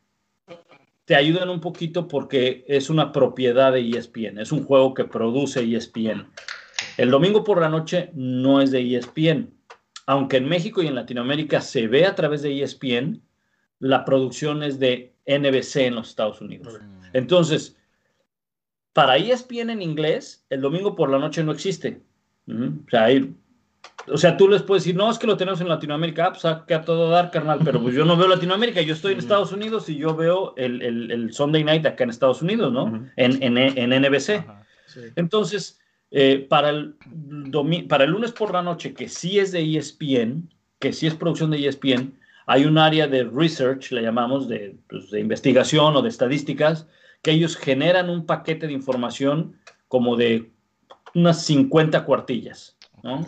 te ayudan un poquito porque es una propiedad de ESPN, es un juego que produce ESPN. El domingo por la noche no es de ESPN. Aunque en México y en Latinoamérica se ve a través de ESPN, la producción es de NBC en los Estados Unidos. Entonces, para ESPN en inglés, el domingo por la noche no existe. O sea, hay- o sea, tú les puedes decir, no, es que lo tenemos en Latinoamérica, ah, pues a, que a todo dar, carnal, pero pues yo no veo Latinoamérica, yo estoy en Estados Unidos y yo veo el, el- el Sunday Night acá en Estados Unidos, ¿no? En, en, en NBC. Ajá. Sí. Entonces, eh, para, el para el lunes por la noche, que sí es de ESPN, que sí es producción de ESPN, hay un área de research, le llamamos, de, pues, de investigación o de estadísticas, que ellos generan un paquete de información como de unas 50 cuartillas, ¿no?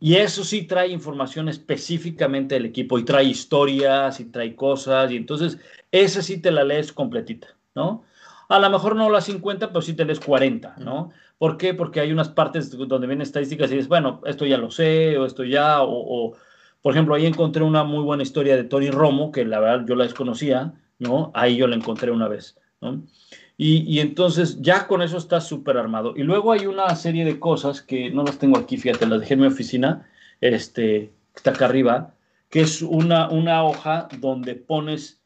Y eso sí trae información específicamente del equipo y trae historias y trae cosas y entonces esa sí te la lees completita, ¿no? A lo mejor no las 50, pero sí te lees 40, ¿no? ¿Por qué? Porque hay unas partes donde vienen estadísticas y dices, bueno, esto ya lo sé o esto ya, o, o, por ejemplo, ahí encontré una muy buena historia de Tony Romo, que la verdad yo la desconocía, ¿no? Ahí yo la encontré una vez, ¿no? Y, y entonces ya con eso está súper armado. Y luego hay una serie de cosas que no las tengo aquí, fíjate, las dejé en mi oficina, este, que está acá arriba, que es una, una hoja donde pones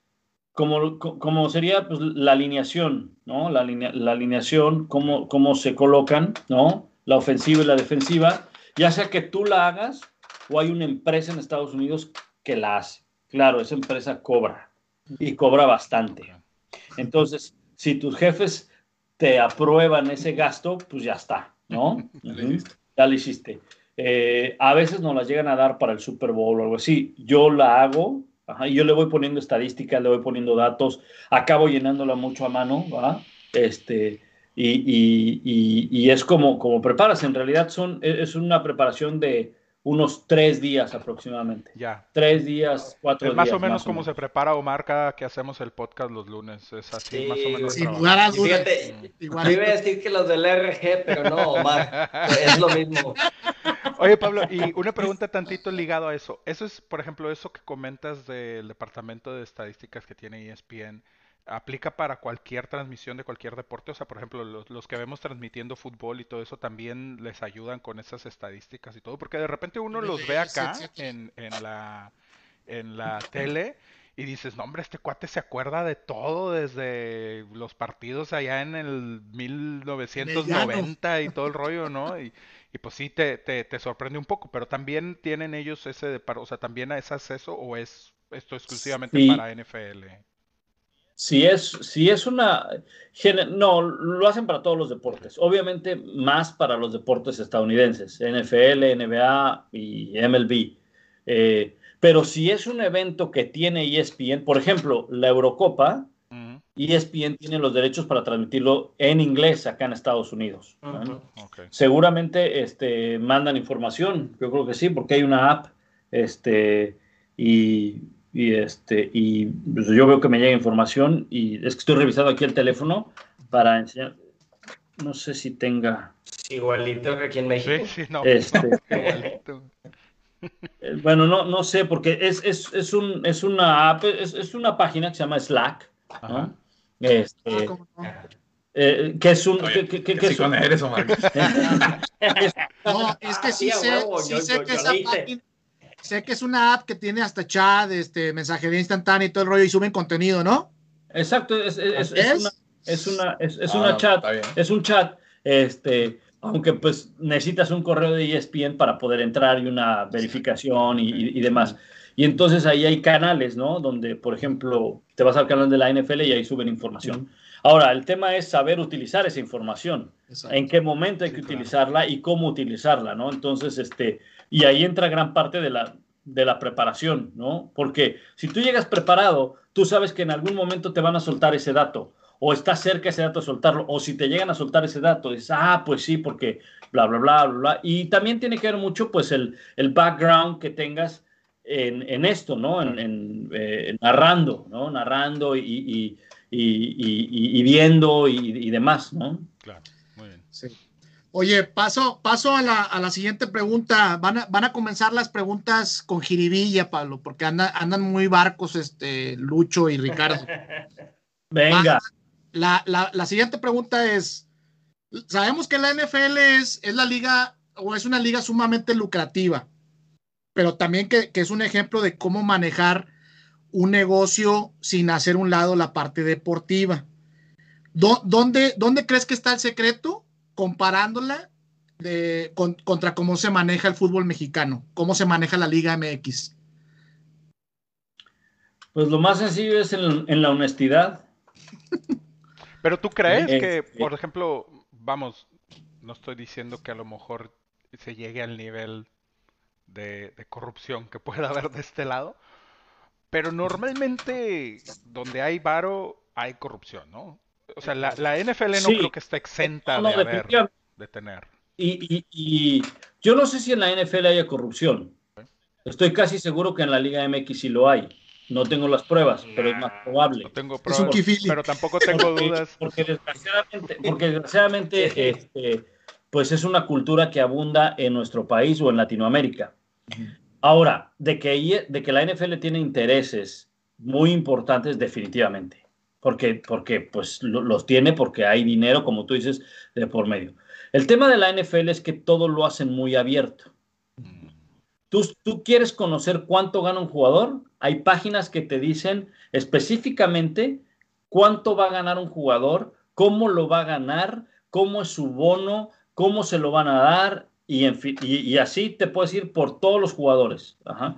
como, co- como sería pues, la alineación, ¿no? La, alinea- la alineación, cómo, cómo se colocan, ¿no? La ofensiva y la defensiva, ya sea que tú la hagas o hay una empresa en Estados Unidos que la hace. Claro, esa empresa cobra y cobra bastante. Entonces, si tus jefes te aprueban ese gasto, pues ya está, ¿no? *laughs* Ya lo hiciste. Ya lo hiciste. Eh, a veces nos las llegan a dar para el Super Bowl o algo así. Yo la hago, ajá, y yo le voy poniendo estadísticas, le voy poniendo datos, acabo llenándola mucho a mano, ¿va? Este, y, y- y- y es como, como preparas. En realidad son, e, es una preparación de unos tres días aproximadamente. Ya. Tres días, cuatro Es días. más o menos como se prepara Omar cada que hacemos el podcast los lunes. Es así, Sí, más o menos. Sin lugar a dudas. fíjate, Igual. yo iba a decir que los del RG, pero no, Omar. Es lo mismo. *laughs* Oye, Pablo, y una pregunta tantito ligado a eso. Eso es, por ejemplo, eso que comentas del departamento de estadísticas que tiene ESPN, ¿aplica para cualquier transmisión de cualquier deporte? O sea, por ejemplo, los, los que vemos transmitiendo fútbol y todo eso también les ayudan con esas estadísticas y todo, porque de repente uno los ve acá en, en la, en la *laughs* tele y dices, no, hombre, este cuate se acuerda de todo desde los partidos allá en el 1990 y todo el rollo, ¿no? Y, y pues sí, te, te, te sorprende un poco, pero también tienen ellos ese, de par- o sea, también es acceso o es esto exclusivamente Sí. para NFL. Si es, si es una... No, lo hacen para todos los deportes. Obviamente más para los deportes estadounidenses, NFL, NBA y MLB. Eh, pero si es un evento que tiene ESPN, por ejemplo, la Eurocopa, ESPN tiene los derechos para transmitirlo en inglés acá en Estados Unidos. Seguramente este, mandan información, yo creo que sí, porque hay una app, este, y, y, este, y pues, yo veo que me llega información y es que estoy revisando aquí el teléfono para enseñar, no sé si tenga, Igualito que aquí en México. Sí, sí, no. este, *laughs* igualito. eh, bueno, no, no sé, porque es, es, es, un, es una app, es, es una página que se llama Slack, Ajá. ¿no? Este, Ah, eh, que es un, Oye, que, que- que ¿qué es un- con eres, Omar? *laughs* No, es que sí Sí, a sé, huevo, sí yo- sé yo- que yo esa página, sé que es una app que tiene hasta chat, este, mensajería instantánea y todo el rollo y suben contenido, ¿no? Exacto, es, es, es ¿Es? una, es una, es, es Ah, una no, chat, es un chat, este, aunque pues necesitas un correo de ESPN para poder entrar y una verificación y, y- y demás. Y entonces ahí hay canales, ¿no? Donde, por ejemplo, te vas al canal de la NFL y ahí suben información. Ahora, el tema es saber utilizar esa información en qué momento hay que Sí, claro. utilizarla y cómo utilizarla, ¿no? Entonces, este, y ahí entra gran parte de la, de la preparación, ¿no? Porque si tú llegas preparado, tú sabes que en algún momento te van a soltar ese dato. o está cerca ese dato de soltarlo, o si te llegan a soltar ese dato, dices, ah, pues sí, porque bla, bla, bla, bla, bla. Y también tiene que ver mucho, pues, el, el background que tengas en, en esto, ¿no? En, en, eh, narrando, ¿no? Narrando y, y, y, y viendo y, demás, ¿no? Claro, muy bien. Sí. Oye, paso, paso a, la, a la siguiente pregunta. Van a, van a comenzar las preguntas con jiribilla, Pablo, porque anda, andan muy barcos este, Lucho y Ricardo. *laughs* Venga. La, la, la, siguiente pregunta es, sabemos que la NFL es, es la liga o es una liga sumamente lucrativa, pero también que, que es un ejemplo de cómo manejar un negocio sin hacer un lado la parte deportiva. ¿Dónde, ¿Dónde crees que está el secreto? Comparándola de, con, contra cómo se maneja el fútbol mexicano, cómo se maneja la Liga MX? Pues lo más sencillo es en, en la honestidad. *laughs* Pero tú crees que, por ejemplo, vamos, no estoy diciendo que a lo mejor se llegue al nivel de, de corrupción que pueda haber de este lado, pero normalmente donde hay varo hay corrupción, ¿no? O sea, la, la NFL no sí. creo que esté exenta no, no, de, haber, de, tener. Y, y, y, yo no sé si en la NFL haya corrupción. Estoy casi seguro que en la Liga MX sí lo hay. No tengo las pruebas, pero es más probable. No tengo pruebas, es pero tampoco tengo porque, dudas. Porque desgraciadamente, porque desgraciadamente este, pues es una cultura que abunda en nuestro país o en Latinoamérica. Ahora, de que, de que la NFL tiene intereses muy importantes, definitivamente porque, porque pues lo, los tiene porque hay dinero, como tú dices, de por medio. El tema de la NFL es que todo lo hacen muy abierto. Tú, tú quieres conocer cuánto gana un jugador, hay páginas que te dicen específicamente cuánto va a ganar un jugador, cómo lo va a ganar, cómo es su bono, cómo se lo van a dar, y, en fin, y, y así te puedes ir por todos los jugadores. Ajá.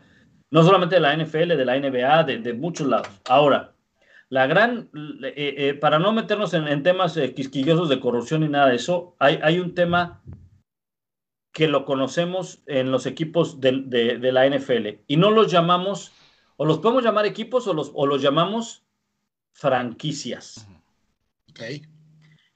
No solamente de la NFL, de la NBA, de, de muchos lados. Ahora, la gran, eh, eh, para no meternos en, en temas eh, quisquillosos de corrupción y nada de eso, hay, hay, un tema que lo conocemos en los equipos de, de, de, la NFL y no los llamamos, o los podemos llamar equipos o los, o los llamamos franquicias. Okay.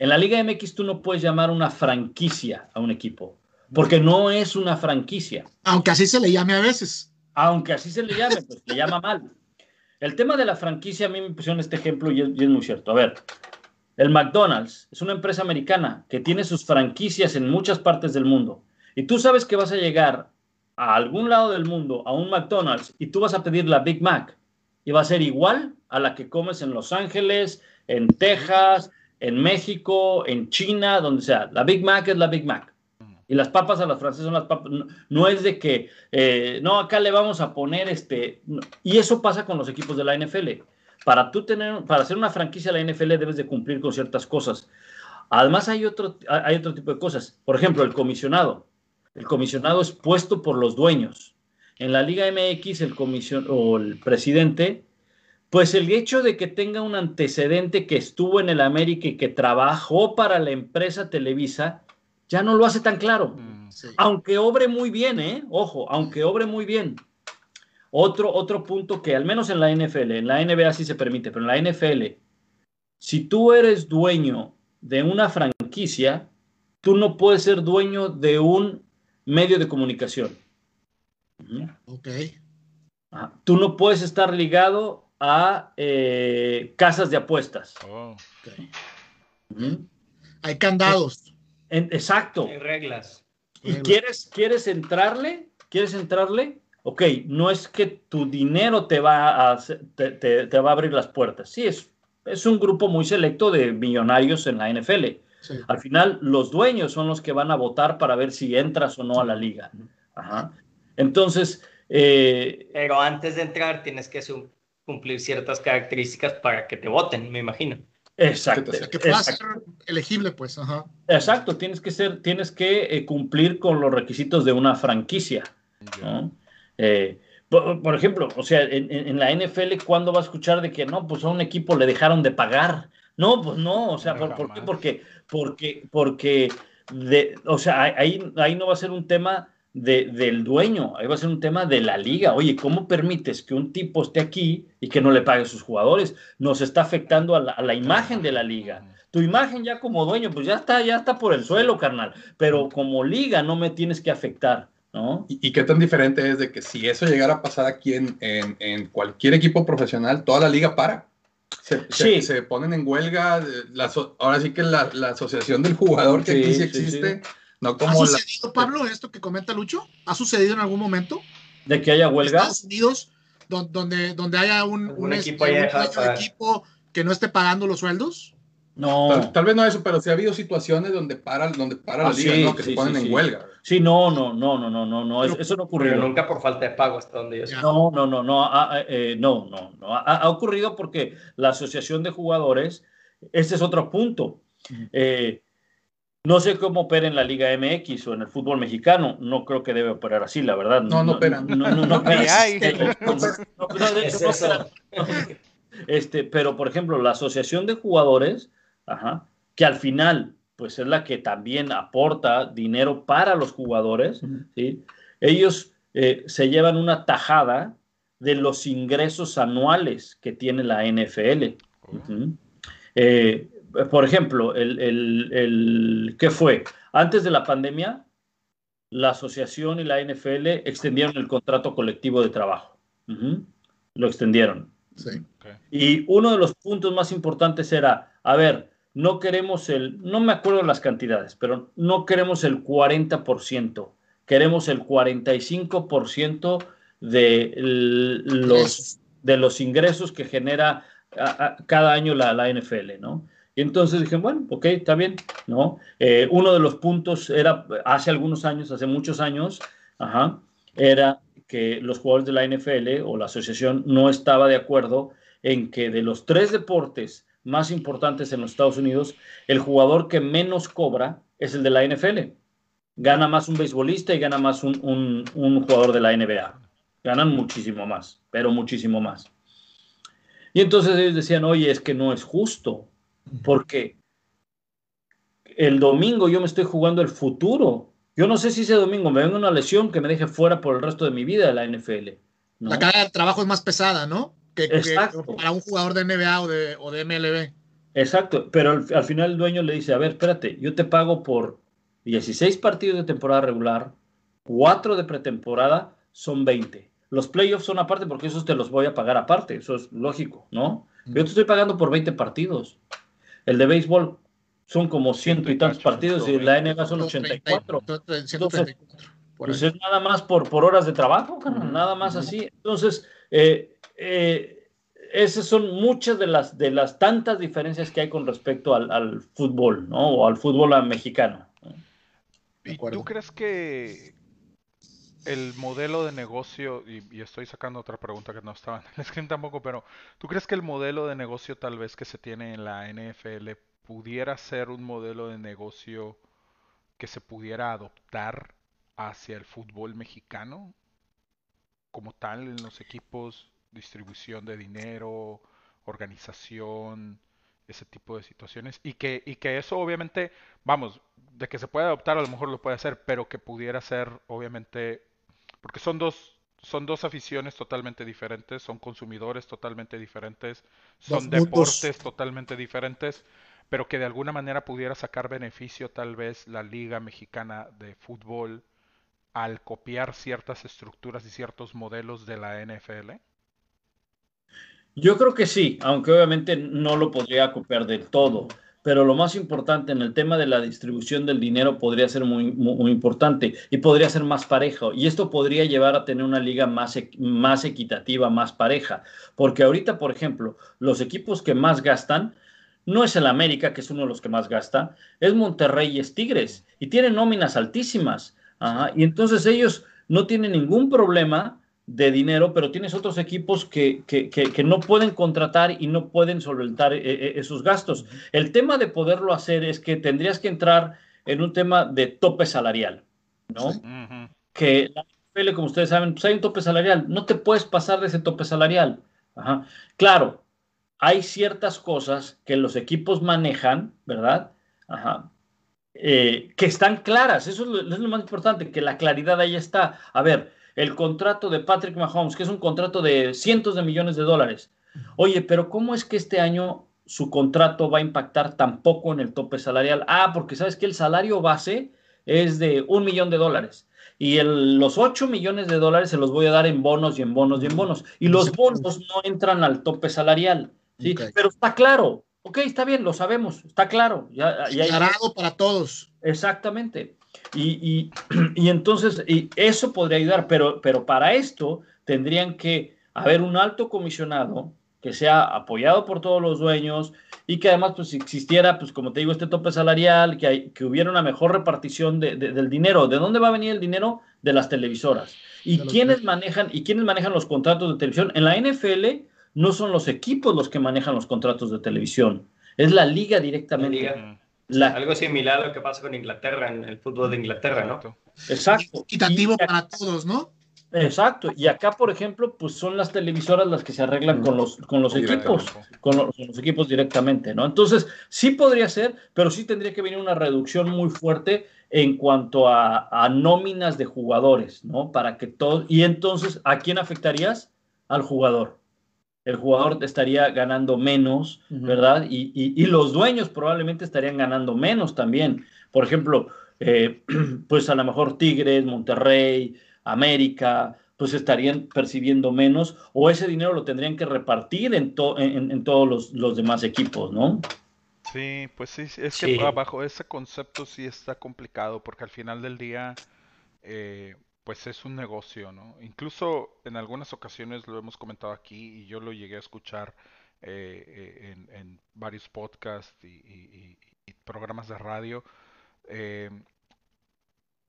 En la Liga MX tú no puedes llamar una franquicia a un equipo, porque no es una franquicia. Aunque así se le llame a veces. Aunque así se le llame, pues le llama mal. El tema de la franquicia a mí me pusieron este ejemplo y es, y es, muy cierto. A ver, el McDonald's es una empresa americana que tiene sus franquicias en muchas partes del mundo. Y tú sabes que vas a llegar a algún lado del mundo, a un McDonald's, y tú vas a pedir la Big Mac. Y va a ser igual a la que comes en Los Ángeles, en Texas, en México, en China, donde sea. La Big Mac es la Big Mac. Y las papas a las francesas son las papas. No, es de que, eh, no, acá le vamos a poner este. Y eso pasa con los equipos de la NFL. Para tú tener, para hacer una franquicia de la NFL debes de cumplir con ciertas cosas. Además hay otro, hay otro tipo de cosas. Por ejemplo, el comisionado. El comisionado es puesto por los dueños. En la Liga MX, el comision o el presidente, pues el hecho de que tenga un antecedente que estuvo en el América y que trabajó para la empresa Televisa, ya no lo hace tan claro. Mm, sí. Aunque obre muy bien, ¿eh? Ojo, aunque obre muy bien. Otro, otro punto que al menos en la NFL, en la NBA sí se permite, pero en la NFL, si tú eres dueño de una franquicia, tú no puedes ser dueño de un medio de comunicación. Ok. Ah, tú no puedes estar ligado a eh, casas de apuestas. Oh. Okay. Hay candados. En, exacto. Hay reglas. Y quieres, quieres entrarle, quieres entrarle, ok, no es que tu dinero te va a, te, te, te va a abrir las puertas. Sí, es, es un grupo muy selecto de millonarios en la NFL. Sí. Al final, los dueños son los que van a votar para ver si entras o no a la liga. Ajá. Entonces. Eh, Pero antes de entrar, tienes que cumplir ciertas características para que te voten, me imagino. Exacto. Que pueda ser elegible, pues. Ajá. Exacto, tienes que ser, tienes que eh, cumplir con los requisitos de una franquicia. ¿no? Eh, por, por, ejemplo, o sea, en, en, la NFL, ¿cuándo va a escuchar de que no, pues a un equipo le dejaron de pagar? No, pues no, o sea, ¿por, ¿por qué? Porque, porque, porque, de, o sea, ahí, ahí no va a ser un tema de, del dueño, ahí va a ser un tema de la liga. Oye, ¿cómo permites que un tipo esté aquí y que no le pague a sus jugadores? Nos está afectando a la, a la imagen de la liga. Tu imagen ya como dueño, pues ya está, ya está por el suelo, carnal. Pero como liga no me tienes que afectar, ¿no? ¿Y, y qué tan diferente es de que si eso llegara a pasar aquí en, en- en cualquier equipo profesional, toda la liga para? Se, Sí. se ponen en huelga, eh, la ahora sí que la, la asociación del jugador que Sí, aquí sí sí, no ¿Ha como la... sucedido, Pablo, esto que comenta Lucho? ¿Ha sucedido en algún momento? De que haya en huelga. Estados Unidos, don- donde, donde haya un, un, equipo este, haya un pagar. equipo que no esté pagando los sueldos. No. Tal, tal vez no eso, pero sí ha habido situaciones donde para, donde para Ah, la liga, sí, ¿no? Que sí, se ponen sí, en sí. huelga. Sí, no, no, no, no, no, no, no, eso, no ha Pero ocurrido. nunca por falta de pago hasta donde yo sé. No, no, no, no, ah, ah, eh, no, no, no. Ha, ha ocurrido porque la asociación de jugadores, este es otro punto. Eh, no sé cómo opera en la Liga MX o en el fútbol mexicano. No creo que debe operar así, la verdad. No, no operan. No, no, no. *laughs* Este, pero, por ejemplo, la asociación de jugadores, ajá, que al final, pues es la que también aporta dinero para los jugadores, ¿sí? ellos eh, se llevan una tajada de los ingresos anuales que tiene la NFL. Eh, por ejemplo, el, el- el- ¿qué fue? Antes de la pandemia, la asociación y la NFL extendieron el contrato colectivo de trabajo. Lo extendieron. Sí. Y uno de los puntos más importantes era, a ver, no queremos el, no me acuerdo las cantidades, pero no queremos el 40%, queremos el 45% de los, de los ingresos que genera a- a- cada año la, la NFL, ¿no? Y entonces dije, bueno, ok, está bien, ¿no? Eh, uno de los puntos era, hace algunos años, hace muchos años, era que los jugadores de la NFL o la asociación no estaba de acuerdo en que de los tres deportes más importantes en los Estados Unidos, el jugador que menos cobra es el de la NFL. Gana más un beisbolista y gana más un, un- un jugador de la NBA. Ganan muchísimo más, pero muchísimo más. Y entonces ellos decían, oye, es que no es justo, porque el domingo yo me estoy jugando el futuro. Yo no sé si ese domingo me venga una lesión que me deje fuera por el resto de mi vida de la NFL. ¿no? La carga de trabajo es más pesada, ¿no? Que, para un jugador de NBA o de, o de MLB. Exacto, pero al, al final el dueño le dice, a ver, espérate, yo te pago por 16 partidos de temporada regular, 4 de pretemporada, son 20. Los playoffs son aparte porque esos te los voy a pagar aparte, eso es lógico, ¿no? Yo te estoy pagando por 20 partidos. El de béisbol son como ciento y tantos partidos y la NBA son 84. 134. Por Pues es nada más por, por horas de trabajo, carnal, nada más así. Entonces, eh, eh, esas son muchas de las, de las tantas diferencias que hay con respecto al, al fútbol, ¿no? O al fútbol mexicano. ¿Y tú crees que el modelo de negocio, y, estoy sacando otra pregunta que no estaba en el *laughs* script tampoco, pero ¿tú crees que el modelo de negocio tal vez que se tiene en la NFL pudiera ser un modelo de negocio que se pudiera adoptar hacia el fútbol mexicano? Como tal, en los equipos, distribución de dinero, organización, ese tipo de situaciones. Y que, y que eso obviamente, vamos, de que se puede adoptar a lo mejor lo puede hacer, pero que pudiera ser obviamente, porque son dos, son dos aficiones totalmente diferentes, son consumidores totalmente diferentes, son Dos mundos. deportes totalmente diferentes, pero que de alguna manera pudiera sacar beneficio tal vez la Liga Mexicana de Fútbol al copiar ciertas estructuras y ciertos modelos de la NFL. Yo creo que sí, aunque obviamente no lo podría copiar del todo. Pero lo más importante en el tema de la distribución del dinero podría ser muy, muy, importante y podría ser más parejo. Y esto podría llevar a tener una liga más, más equitativa, más pareja. Porque ahorita, por ejemplo, los equipos que más gastan no es el América, que es uno de los que más gasta, es Monterrey y es Tigres. Y tienen nóminas altísimas. Ajá, Y entonces ellos no tienen ningún problema de dinero, pero tienes otros equipos que, que, que, que no pueden contratar y no pueden solventar eh, eh, esos gastos. El tema de poderlo hacer es que tendrías que entrar en un tema de tope salarial, ¿no? Sí. Que la NFL, como ustedes saben, pues hay un tope salarial, no te puedes pasar de ese tope salarial. Ajá. Claro, hay ciertas cosas que los equipos manejan, ¿verdad? Ajá. eh, que están claras. Eso es lo, es lo, más importante, que la claridad ahí está. A ver, el contrato de Patrick Mahomes, que es un contrato de cientos de millones de dólares. Oye, pero ¿cómo es que este año su contrato va a impactar tan poco en el tope salarial? Ah, porque sabes que el salario base es de un millón de dólares. Y el, los 8 millones de dólares se los voy a dar en bonos y en bonos y en bonos. Y los bonos no entran al tope salarial. ¿sí? Okay. Pero está claro, Ok, está bien, lo sabemos, está claro. Ya, ya para todos. Exactamente. Y, y, *clears throat* y, entonces, y eso podría ayudar, pero, pero para esto tendrían que haber un alto comisionado que sea apoyado por todos los dueños y que además pues existiera, pues como te digo, este tope salarial, que, hay, que hubiera una mejor repartición de, de, del dinero. ¿De dónde va a venir el dinero? De las televisoras. ¿Y quiénes manejan, y quiénes manejan los contratos de televisión? En la NFL no son los equipos los que manejan los contratos de televisión, es la liga directamente. La liga. La... Algo similar a lo que pasa con Inglaterra, en el fútbol de Inglaterra, ¿no? Exacto. Equitativo y, para todos, ¿no? Exacto. Y acá, por ejemplo, pues son las televisoras las que se arreglan con los, con los equipos, con los, con los equipos directamente, ¿no? Entonces, sí podría ser, pero sí tendría que venir una reducción muy fuerte en cuanto a, a nóminas de jugadores, ¿no? Para que todos, y entonces, ¿a quién afectarías? Al jugador el jugador estaría ganando menos, uh -huh. ¿verdad? Y, y, y, los dueños probablemente estarían ganando menos también. Por ejemplo, eh, *clears throat* pues a lo mejor Tigres, Monterrey, América, pues estarían percibiendo menos o ese dinero lo tendrían que repartir en, to en, en todos los, los, demás equipos, ¿no? Sí, pues sí, es sí. que bajo ese concepto sí está complicado porque al final del día... Eh, pues es un negocio, ¿no? Incluso en algunas ocasiones lo hemos comentado aquí y yo lo llegué a escuchar eh, en, varios podcasts y, y, y, programas de radio. Eh,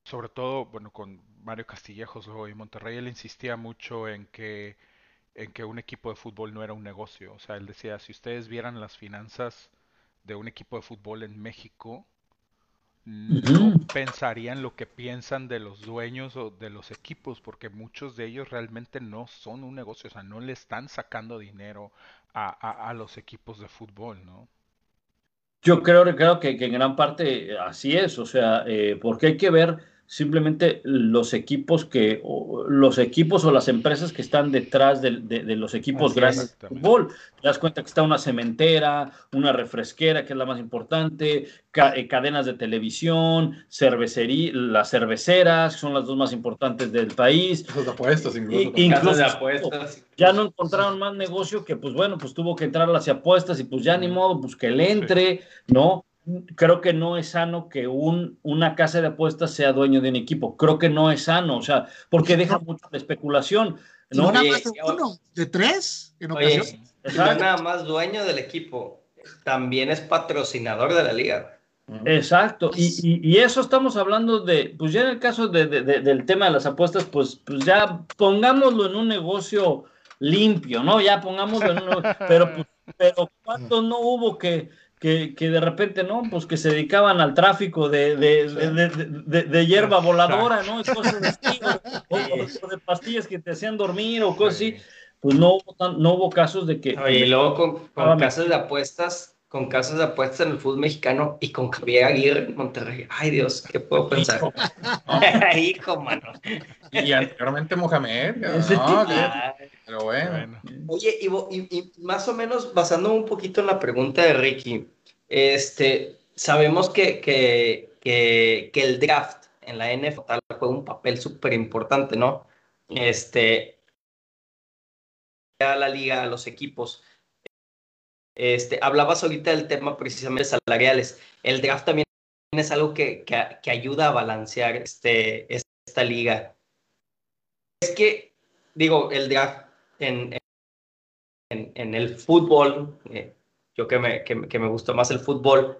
sobre todo, bueno, con Mario Castillejos hoy en Monterrey, él insistía mucho en que, en que un equipo de fútbol no era un negocio. O sea, él decía, si ustedes vieran las finanzas de un equipo de fútbol en México, no pensarían lo que piensan de los dueños o de los equipos, porque muchos de ellos realmente no son un negocio, o sea, no le están sacando dinero a, a, a los equipos de fútbol, ¿no? Yo creo, creo que, que, en gran parte así es, o sea, eh, porque hay que ver simplemente los equipos que o, los equipos o las empresas que están detrás de, de, de los equipos Así grandes de fútbol. Te das cuenta que está una cementera, una refresquera, que es la más importante, ca eh, cadenas de televisión, cervecería, las cerveceras, que son las dos más importantes del país. Los apuestas, incluso. Y, incluso de apuestas. Ya no encontraron más negocio que, pues bueno, pues tuvo que entrar a las apuestas y pues ya ni modo, pues que le entre, sí. ¿no? Creo que no es sano que un, una casa de apuestas sea dueño de un equipo. Creo que no es sano, o sea, porque deja mucho de especulación. ¿no? no nada más de uno, de tres en oye, No nada más dueño del equipo, también es patrocinador de la liga. Exacto, y, y, y, eso estamos hablando de, pues ya en el caso de, de, de, del tema de las apuestas, pues, pues ya pongámoslo en un negocio limpio, ¿no? Ya pongámoslo en un, pero, pues, pero ¿cuánto no hubo que, que, que, de repente, ¿no? Pues que se dedicaban al tráfico de, de, de, de, de hierba voladora, ¿no? Y cosas así, o, o, de pastillas que te hacían dormir o cosas así. Pues no hubo, tan, no hubo casos de que... Oye, y luego con, con casas de apuestas, con casas de apuestas en el fútbol mexicano y con Javier Aguirre en Monterrey. Ay, Dios, ¿qué puedo pensar? *laughs* Hijo, mano. Y anteriormente Mohamed. No, pero bueno. Oye, y, y, y, más o menos basando un poquito en la pregunta de Ricky, este, sabemos que, que, que, que el draft en la NFL juega un papel súper importante, ¿no? Este, a la liga, a los equipos. Este, hablabas ahorita del tema precisamente salariales. El draft también es algo que, que, que ayuda a balancear este, esta liga. Es que, digo, el draft en, en, en el fútbol, eh, yo que me, que, me gustó más el fútbol,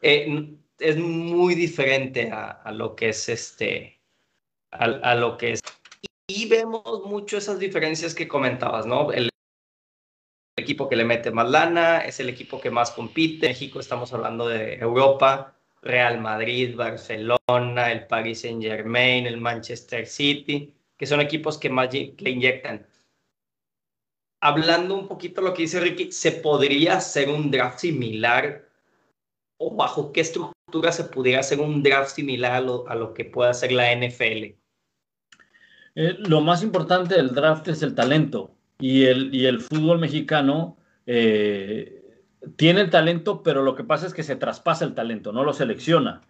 eh, es muy diferente a, a, lo que es este, a, a, lo que es. Y vemos mucho esas diferencias que comentabas, ¿no? El equipo que le mete más lana, es el equipo que más compite. En México estamos hablando de Europa, Real Madrid, Barcelona, el Paris Saint Germain, el Manchester City, que son equipos que más le inyectan hablando un poquito lo que dice Ricky, ¿se podría hacer un draft similar o bajo qué estructura se pudiera hacer un draft similar a lo, a lo que puede hacer la NFL? Eh, lo más importante del draft es el talento y el, y el fútbol mexicano eh, tiene el talento, pero lo que pasa es que se traspasa el talento, no lo selecciona.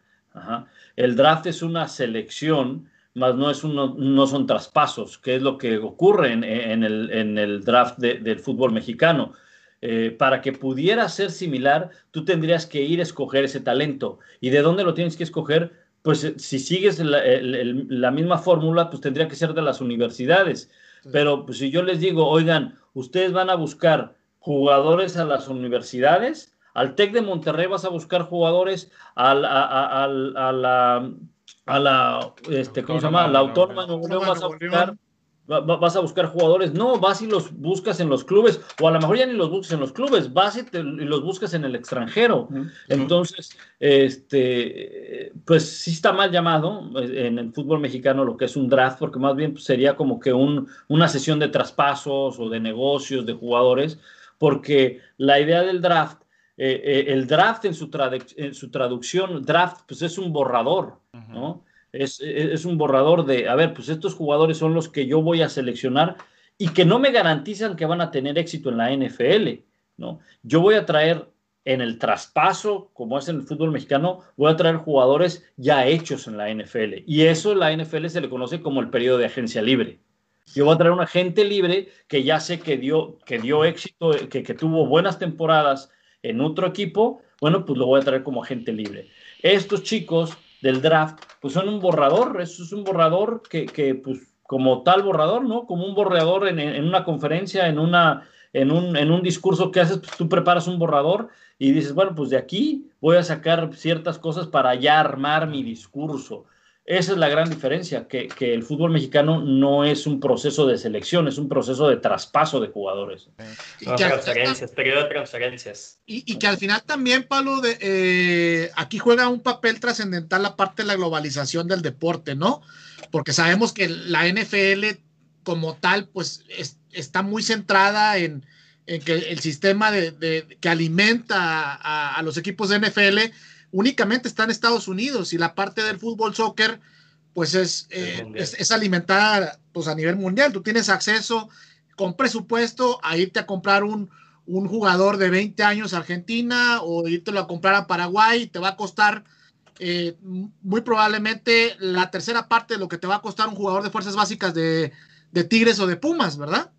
El draft es una selección, más no, es uno, no son traspasos, que es lo que ocurre en, en, el, en el, draft de, del fútbol mexicano. Eh, para que pudiera ser similar, tú tendrías que ir a escoger ese talento. ¿Y de dónde lo tienes que escoger? Pues eh, si sigues la, el, el, la misma fórmula, pues tendría que ser de las universidades. Sí. Pero pues, si yo les digo, oigan, ustedes van a buscar jugadores a las universidades, al TEC de Monterrey vas a buscar jugadores al, a, a, a, a la, a la este, ¿cómo se llama? La Autónoma de Nuevo León vas a buscar vas a buscar jugadores, no, vas y los buscas en los clubes, o a lo mejor ya ni los buscas en los clubes, vas y, te, y los buscas en el extranjero. Uh -huh. Entonces, este, pues sí está mal llamado en el fútbol mexicano lo que es un draft, porque más bien pues, sería como que un, una sesión de traspasos o de negocios de jugadores, porque la idea del draft, eh, eh, el draft en su, en su, traducción, draft, pues es un borrador, uh -huh. ¿no? Es, es, un borrador de, a ver, pues estos jugadores son los que yo voy a seleccionar y que no me garantizan que van a tener éxito en la NFL, ¿no? Yo voy a traer en el traspaso, como es en el fútbol mexicano, voy a traer jugadores ya hechos en la NFL. Y eso en la NFL se le conoce como el periodo de agencia libre. Yo voy a traer un agente libre que ya sé que dio, que dio éxito, que, que tuvo buenas temporadas en otro equipo, bueno, pues lo voy a traer como agente libre. Estos chicos del draft, pues son un borrador, eso es un borrador que, pues como tal borrador, ¿no? Como un borrador en, en una conferencia, en, una, en, un, en un discurso que haces, pues tú preparas un borrador y dices, bueno, pues de aquí voy a sacar ciertas cosas para ya armar mi discurso. Esa es la gran diferencia, que, que, el fútbol mexicano no es un proceso de selección, es un proceso de traspaso de jugadores. Y que transferencias, periodo de transferencias. Y, y, que al final también, Pablo, de, eh, aquí juega un papel trascendental la parte de la globalización del deporte, ¿no? Porque sabemos que la NFL como tal, pues es, está muy centrada en, en, que el sistema de, de que alimenta a, a los equipos de NFL únicamente está en Estados Unidos y la parte del fútbol soccer pues es, eh, es, es, alimentada pues a nivel mundial. Tú tienes acceso con presupuesto a irte a comprar un, un jugador de 20 años a Argentina o irte a comprar a Paraguay, te va a costar eh, muy probablemente la tercera parte de lo que te va a costar un jugador de fuerzas básicas de, de Tigres o de Pumas, ¿verdad?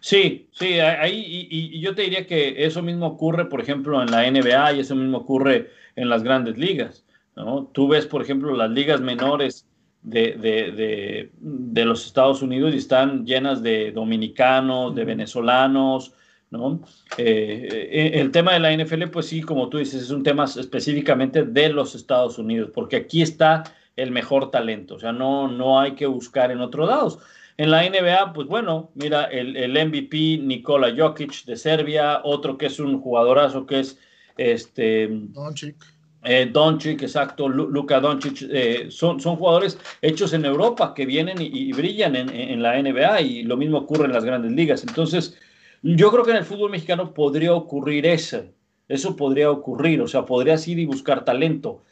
Sí, sí, ahí y, y, yo te diría que eso mismo ocurre, por ejemplo, en la NBA y eso mismo ocurre en las grandes ligas. ¿no? Tú ves, por ejemplo, las ligas menores de, de, de, de, los Estados Unidos y están llenas de dominicanos, de venezolanos, ¿no? Eh, el tema de la NFL, pues sí, como tú dices, es un tema específicamente de los Estados Unidos, porque aquí está el mejor talento, o sea, no, no hay que buscar en otros lados. En la NBA, pues bueno, mira, el, el MVP Nikola Jokic de Serbia, otro que es un jugadorazo que es este Doncic. Eh, Doncic, exacto, Luka Doncic, eh, son, son jugadores hechos en Europa que vienen y, y brillan en, en, la NBA y lo mismo ocurre en las grandes ligas. Entonces, yo creo que en el fútbol mexicano podría ocurrir eso, eso podría ocurrir, o sea, podrías ir y buscar talento.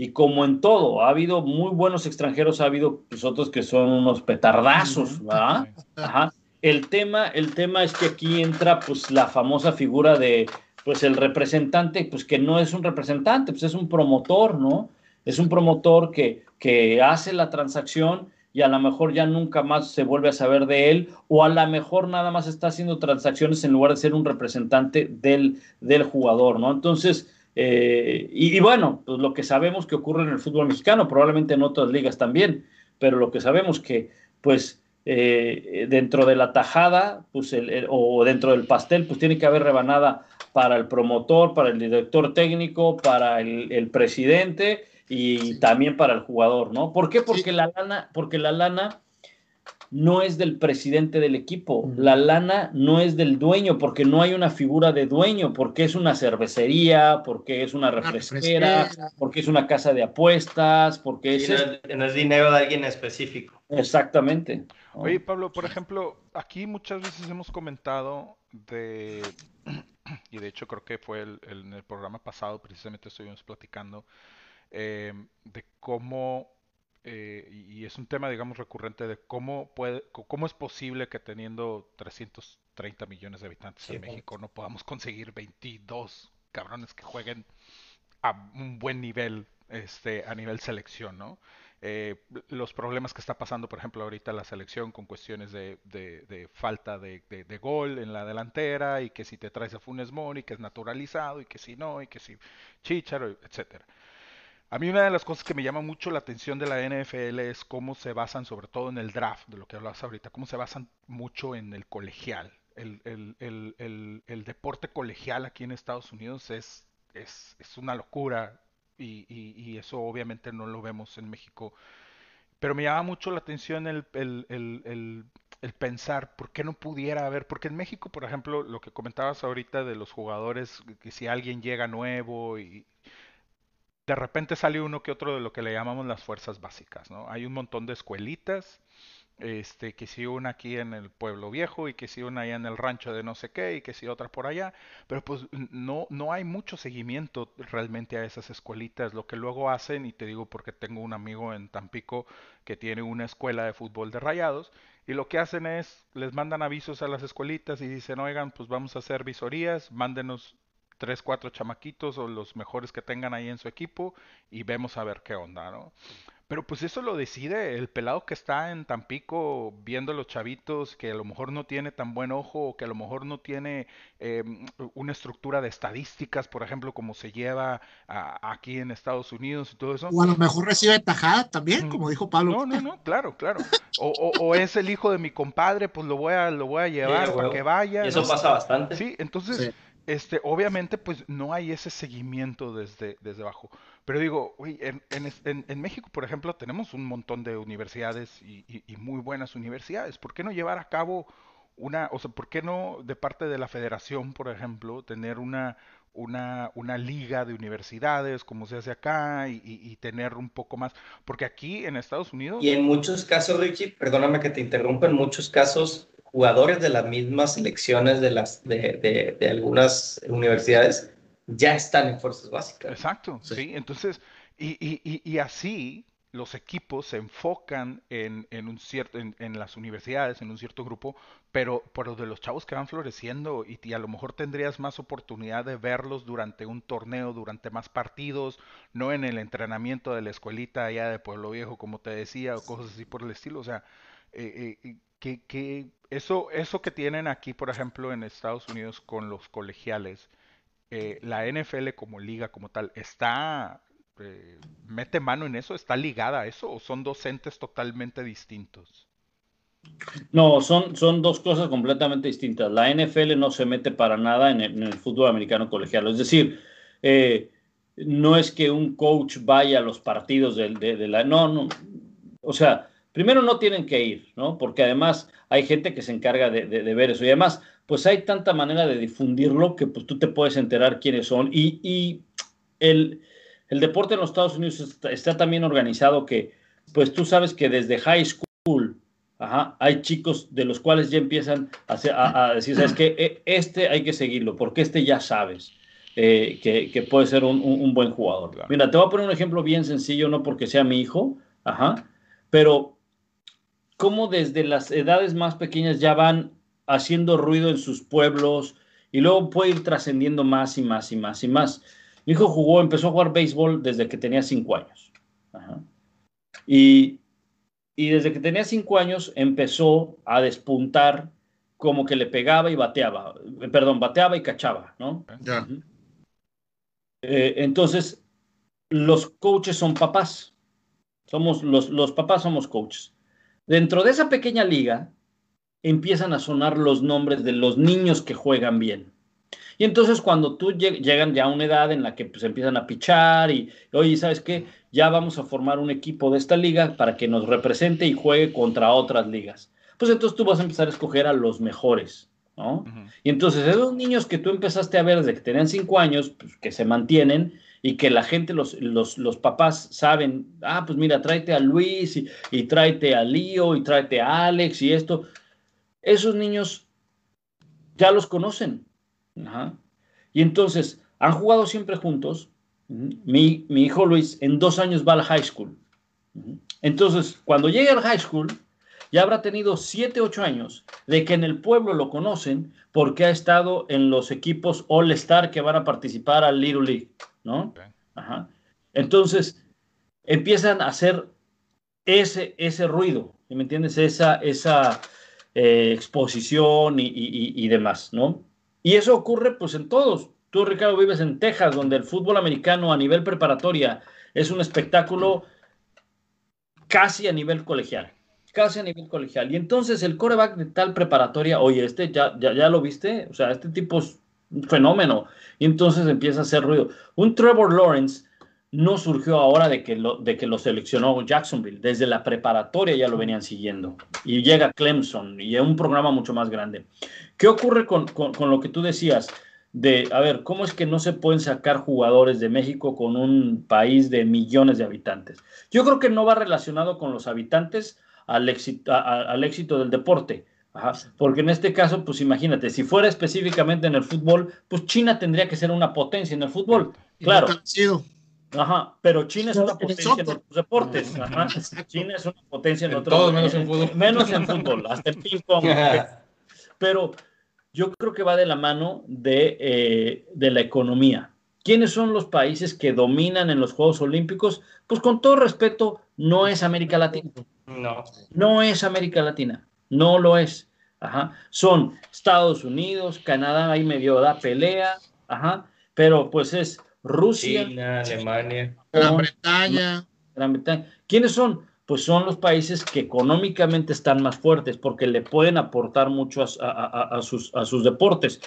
Y como en todo, ha habido muy buenos extranjeros, ha habido pues, otros que son unos petardazos, ¿verdad? Ajá. El tema, el tema es que aquí entra pues la famosa figura de pues el representante, pues que no es un representante, pues es un promotor, ¿no? Es un promotor que, que hace la transacción y a lo mejor ya nunca más se vuelve a saber de él, o a lo mejor nada más está haciendo transacciones en lugar de ser un representante del, del jugador, ¿no? Entonces, eh, y, y, bueno, pues lo que sabemos que ocurre en el fútbol mexicano, probablemente en otras ligas también, pero lo que sabemos que, pues, eh, dentro de la tajada, pues, el, el, o dentro del pastel, pues tiene que haber rebanada para el promotor, para el director técnico, para el, el presidente y sí. también para el jugador, ¿no? ¿Por qué? Porque sí. la lana, porque la lana no es del presidente del equipo, la lana no es del dueño, porque no hay una figura de dueño, porque es una cervecería, porque es una refresquera, refresquera. porque es una casa de apuestas, porque sí, es... No, es, no es dinero de alguien específico. Exactamente. Oye, Pablo, por ejemplo, aquí muchas veces hemos comentado de *clears throat* y de hecho creo que fue el- el- en el programa pasado, precisamente estuvimos platicando eh, de cómo, eh, y es un tema, digamos, recurrente de cómo puede, cómo es posible que teniendo 330 millones de habitantes Sí, en. México no podamos conseguir 22 cabrones que jueguen a un buen nivel este, a nivel selección, ¿no? Eh, los problemas que está pasando, por ejemplo, ahorita la selección con cuestiones de, de- de falta de gol en la delantera y que si te traes a Funes Mori, que es naturalizado y que si no, y que si Chicharo, etcétera. A mí una de las cosas que me llama mucho la atención de la NFL es cómo se basan, sobre todo en el draft, de lo que hablabas ahorita, cómo se basan mucho en el colegial. El, deporte colegial aquí en Estados Unidos es, una locura y, y- eso obviamente no lo vemos en México. Pero me llama mucho la atención el pensar por qué no pudiera haber, porque en México, por ejemplo, lo que comentabas ahorita de los jugadores, que si alguien llega nuevo y, de repente sale uno que otro de lo que le llamamos las fuerzas básicas, ¿no? Hay un montón de escuelitas, este, que si una aquí en el pueblo viejo y que si una allá en el rancho de no sé qué y que si otra por allá, pero pues no, no hay mucho seguimiento realmente a esas escuelitas, lo que luego hacen, y te digo porque tengo un amigo en Tampico que tiene una escuela de fútbol de rayados, y lo que hacen es, les mandan avisos a las escuelitas y dicen, oigan, pues vamos a hacer visorías, mándenos tres, cuatro chamaquitos o los mejores que tengan ahí en su equipo y vemos a ver qué onda, ¿no? Pero pues eso lo decide el pelado que está en Tampico viendo a los chavitos que a lo mejor no tiene tan buen ojo o que a lo mejor no tiene eh, una estructura de estadísticas, por ejemplo, como se lleva a- aquí en Estados Unidos y todo eso. O a lo mejor recibe tajada también, Mm, como dijo Pablo. No, no, no, claro, claro. O, o- o es el hijo de mi compadre, pues lo voy a, lo voy a llevar para huevo. que vaya. Y eso ¿no? pasa bastante. Sí, entonces, Sí. Este, obviamente, pues no hay ese seguimiento desde, desde abajo. Pero digo, uy, en, en en México, por ejemplo, tenemos un montón de universidades y, y- y muy buenas universidades. ¿Por qué no llevar a cabo una, o sea, por qué no de parte de la federación, por ejemplo, tener una, una, una liga de universidades como se hace acá y, tener un poco más? Porque aquí en Estados Unidos... Y en muchos casos, Richie, perdóname que te interrumpa, en muchos casos, jugadores de las mismas selecciones de, las, de, de, de algunas universidades ya están en fuerzas básicas. Exacto, Sí. sí. Entonces, y, y, y así los equipos se enfocan en, en un cierto, en, en las universidades, en un cierto grupo, pero, pero de los chavos que van floreciendo y, a lo mejor tendrías más oportunidad de verlos durante un torneo, durante más partidos, no en el entrenamiento de la escuelita allá de Pueblo Viejo, como te decía, o cosas así por el estilo. O sea, eh, eh, que, que eso, eso que tienen aquí, por ejemplo, en Estados Unidos con los colegiales, eh, la NFL como liga, como tal, está, eh, mete mano en eso, está ligada a eso, o son dos entes totalmente distintos. No, son, son dos cosas completamente distintas. La NFL no se mete para nada en el, fútbol americano colegial. Es decir, eh, no es que un coach vaya a los partidos de, la... No, no. O sea, primero no tienen que ir, ¿no? Porque además hay gente que se encarga de, de- de ver eso. Y además, pues hay tanta manera de difundirlo que pues tú te puedes enterar quiénes son. Y, y el, el deporte en los Estados Unidos está, está también organizado que, pues tú sabes que desde high school Ajá, hay chicos de los cuales ya empiezan a, hacer- a- a decir, ¿sabes qué? E- Este hay que seguirlo, porque este ya sabes eh, que, que puede ser un, un- un buen jugador. Claro. Mira, te voy a poner un ejemplo bien sencillo, no porque sea mi hijo, ajá, pero cómo desde las edades más pequeñas ya van haciendo ruido en sus pueblos y luego puede ir trascendiendo más y más y más y más. Mi hijo jugó, empezó a jugar béisbol desde que tenía cinco años. Ajá. Y y desde que tenía cinco años empezó a despuntar como que le pegaba y bateaba, eh, perdón, bateaba y cachaba, ¿no? Eh, entonces, los coaches son papás. Somos los, los papás somos coaches. Dentro de esa pequeña liga empiezan a sonar los nombres de los niños que juegan bien. Y entonces cuando tú lleg- llegan ya a una edad en la que pues empiezan a pichar y, oye, ¿sabes qué? Ya vamos a formar un equipo de esta liga para que nos represente y juegue contra otras ligas. Pues entonces tú vas a empezar a escoger a los mejores, ¿no? Y entonces esos niños que tú empezaste a ver desde que tenían cinco años, pues, que se mantienen y que la gente, los, los, los papás saben, ah, pues mira, tráete a Luis y, y tráete a Lío y tráete a Alex y esto. Esos niños ya los conocen. Ajá. Y entonces, han jugado siempre juntos. Mi, mi hijo Luis en dos años va al high school. Entonces, cuando llegue al high school, ya habrá tenido 7, 8 años de que en el pueblo lo conocen porque ha estado en los equipos All Star que van a participar al Little League, ¿no? Ajá. Entonces, empiezan a hacer ese, ese ruido, ¿sí ¿me entiendes? Esa, esa eh, exposición y- y demás, ¿no? Y eso ocurre pues en todos. Tú, Ricardo, vives en Texas, donde el fútbol americano a nivel preparatoria es un espectáculo casi a nivel colegial. Casi a nivel colegial. Y entonces el coreback de tal preparatoria, oye, este ya, ya, ya lo viste, o sea, este tipo es un fenómeno. Y entonces empieza a hacer ruido. Un Trevor Lawrence no surgió ahora de que lo, de que lo seleccionó Jacksonville. Desde la preparatoria ya lo venían siguiendo. Y llega Clemson y es un programa mucho más grande. ¿Qué ocurre con, con, con lo que tú decías? De, a ver, ¿cómo es que no se pueden sacar jugadores de México con un país de millones de habitantes? Yo creo que no va relacionado con los habitantes al éxito, a- al éxito del deporte. Ajá, Porque en este caso, pues imagínate, si fuera específicamente en el fútbol, pues China tendría que ser una potencia en el fútbol. Claro, ajá, pero China es una potencia en otros deportes. Ajá. China es una potencia en, En otros todo, menos en fútbol. Menos en fútbol, hasta en ping pong. *laughs* Pero yo creo que va de la mano de, eh, de la economía. ¿Quiénes son los países que dominan en los Juegos Olímpicos? Pues con todo respeto, no es América Latina. No. No es América Latina, no lo es. Ajá. Son Estados Unidos, Canadá, ahí medio da pelea, ajá. pero pues es Rusia, China, Alemania. Gran Bretaña. Gran Bretaña. ¿Quiénes son? Pues son los países que económicamente están más fuertes porque le pueden aportar mucho a, a- a- a sus, a sus deportes.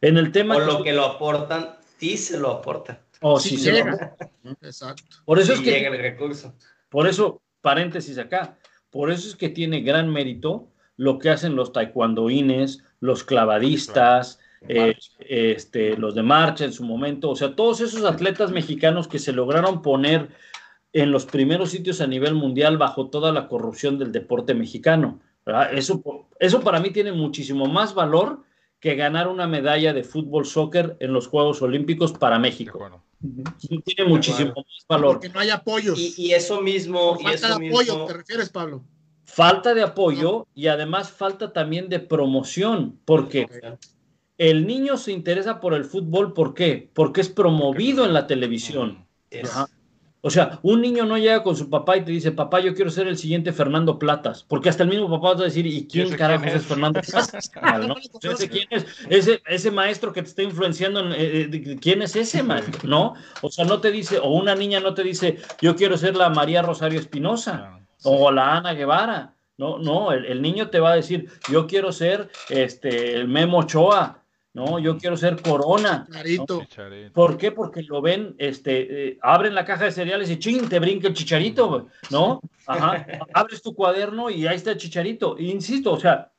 En el tema... O lo que lo aportan, sí se lo aportan. Oh, Sí sí, se lo- llega. Exacto. Por eso Sí es que... llega el recurso. Por eso, paréntesis acá, por eso es que tiene gran mérito lo que hacen los taekwondoines, los clavadistas, eh, este, los de marcha en su momento, o sea, todos esos atletas mexicanos que se lograron poner en los primeros sitios a nivel mundial bajo toda la corrupción del deporte mexicano. ¿verdad? Eso, eso para mí tiene muchísimo más valor que ganar una medalla de fútbol soccer en los Juegos Olímpicos para México. Tiene muchísimo más valor. Porque no hay apoyos. Y, y eso mismo, Por y falta eso de apoyo, mismo, ¿te refieres, Pablo? Falta de apoyo y además falta también de promoción, porque el niño se interesa por el fútbol, ¿por qué? Porque es promovido en la televisión. es- Ajá. O sea, un niño no llega con su papá y te dice, papá, yo quiero ser el siguiente Fernando Platas, porque hasta el mismo papá va a decir, ¿y quién carajo es es? Fernando Platas? *laughs* ¿no? Ese quién es, ese, ese maestro que te está influenciando, en, eh, eh, ¿quién es ese maestro? ¿No? O sea, no te dice, o una niña no te dice, yo quiero ser la María Rosario Espinosa o la Ana Guevara. No, no, el, el niño te va a decir, yo quiero ser este, el Memo Ochoa, no, yo quiero ser Corona. Clarito. Chicharito. ¿Por qué? Porque lo ven, este, eh, abren la caja de cereales y ching, te brinca el chicharito, ¿no? Ajá. Abres tu cuaderno y ahí está el chicharito. Insisto, o sea,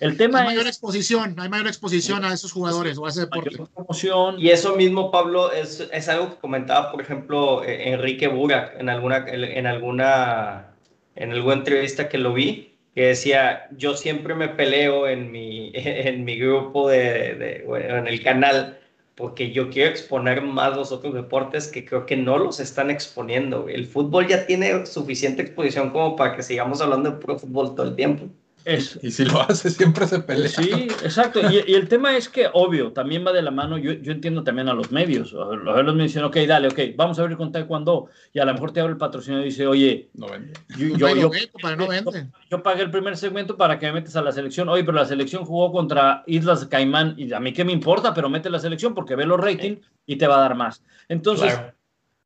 el tema Hay mayor es exposición, hay mayor exposición a esos jugadores o a ese deporte. mayor promoción. Y eso mismo, Pablo, es, es algo que comentaba, por ejemplo, eh, Enrique Burak en alguna, en alguna, en alguna entrevista que lo vi, que decía, yo siempre me peleo en mi, *laughs* en mi grupo de, en el canal, porque yo quiero exponer más los otros deportes que creo que no los están exponiendo. El fútbol ya tiene suficiente exposición como para que sigamos hablando de puro fútbol todo el tiempo. Es, Y si lo hace, siempre se pelea. Sí, exacto. Y, y el tema es que, obvio, también va de la mano. Yo, yo entiendo también a los medios. A ver, los medios me dicen, ok, dale, ok, vamos a abrir con Taekwondo. Y a lo mejor te abre el patrocinador y dice, oye, No vende. yo, pagué el primer segmento para que me metas a la selección. Oye, pero la selección jugó contra Islas Caimán. Y a mí qué me importa, pero mete la selección porque ve los ratings y te va a dar más. Entonces, Claro.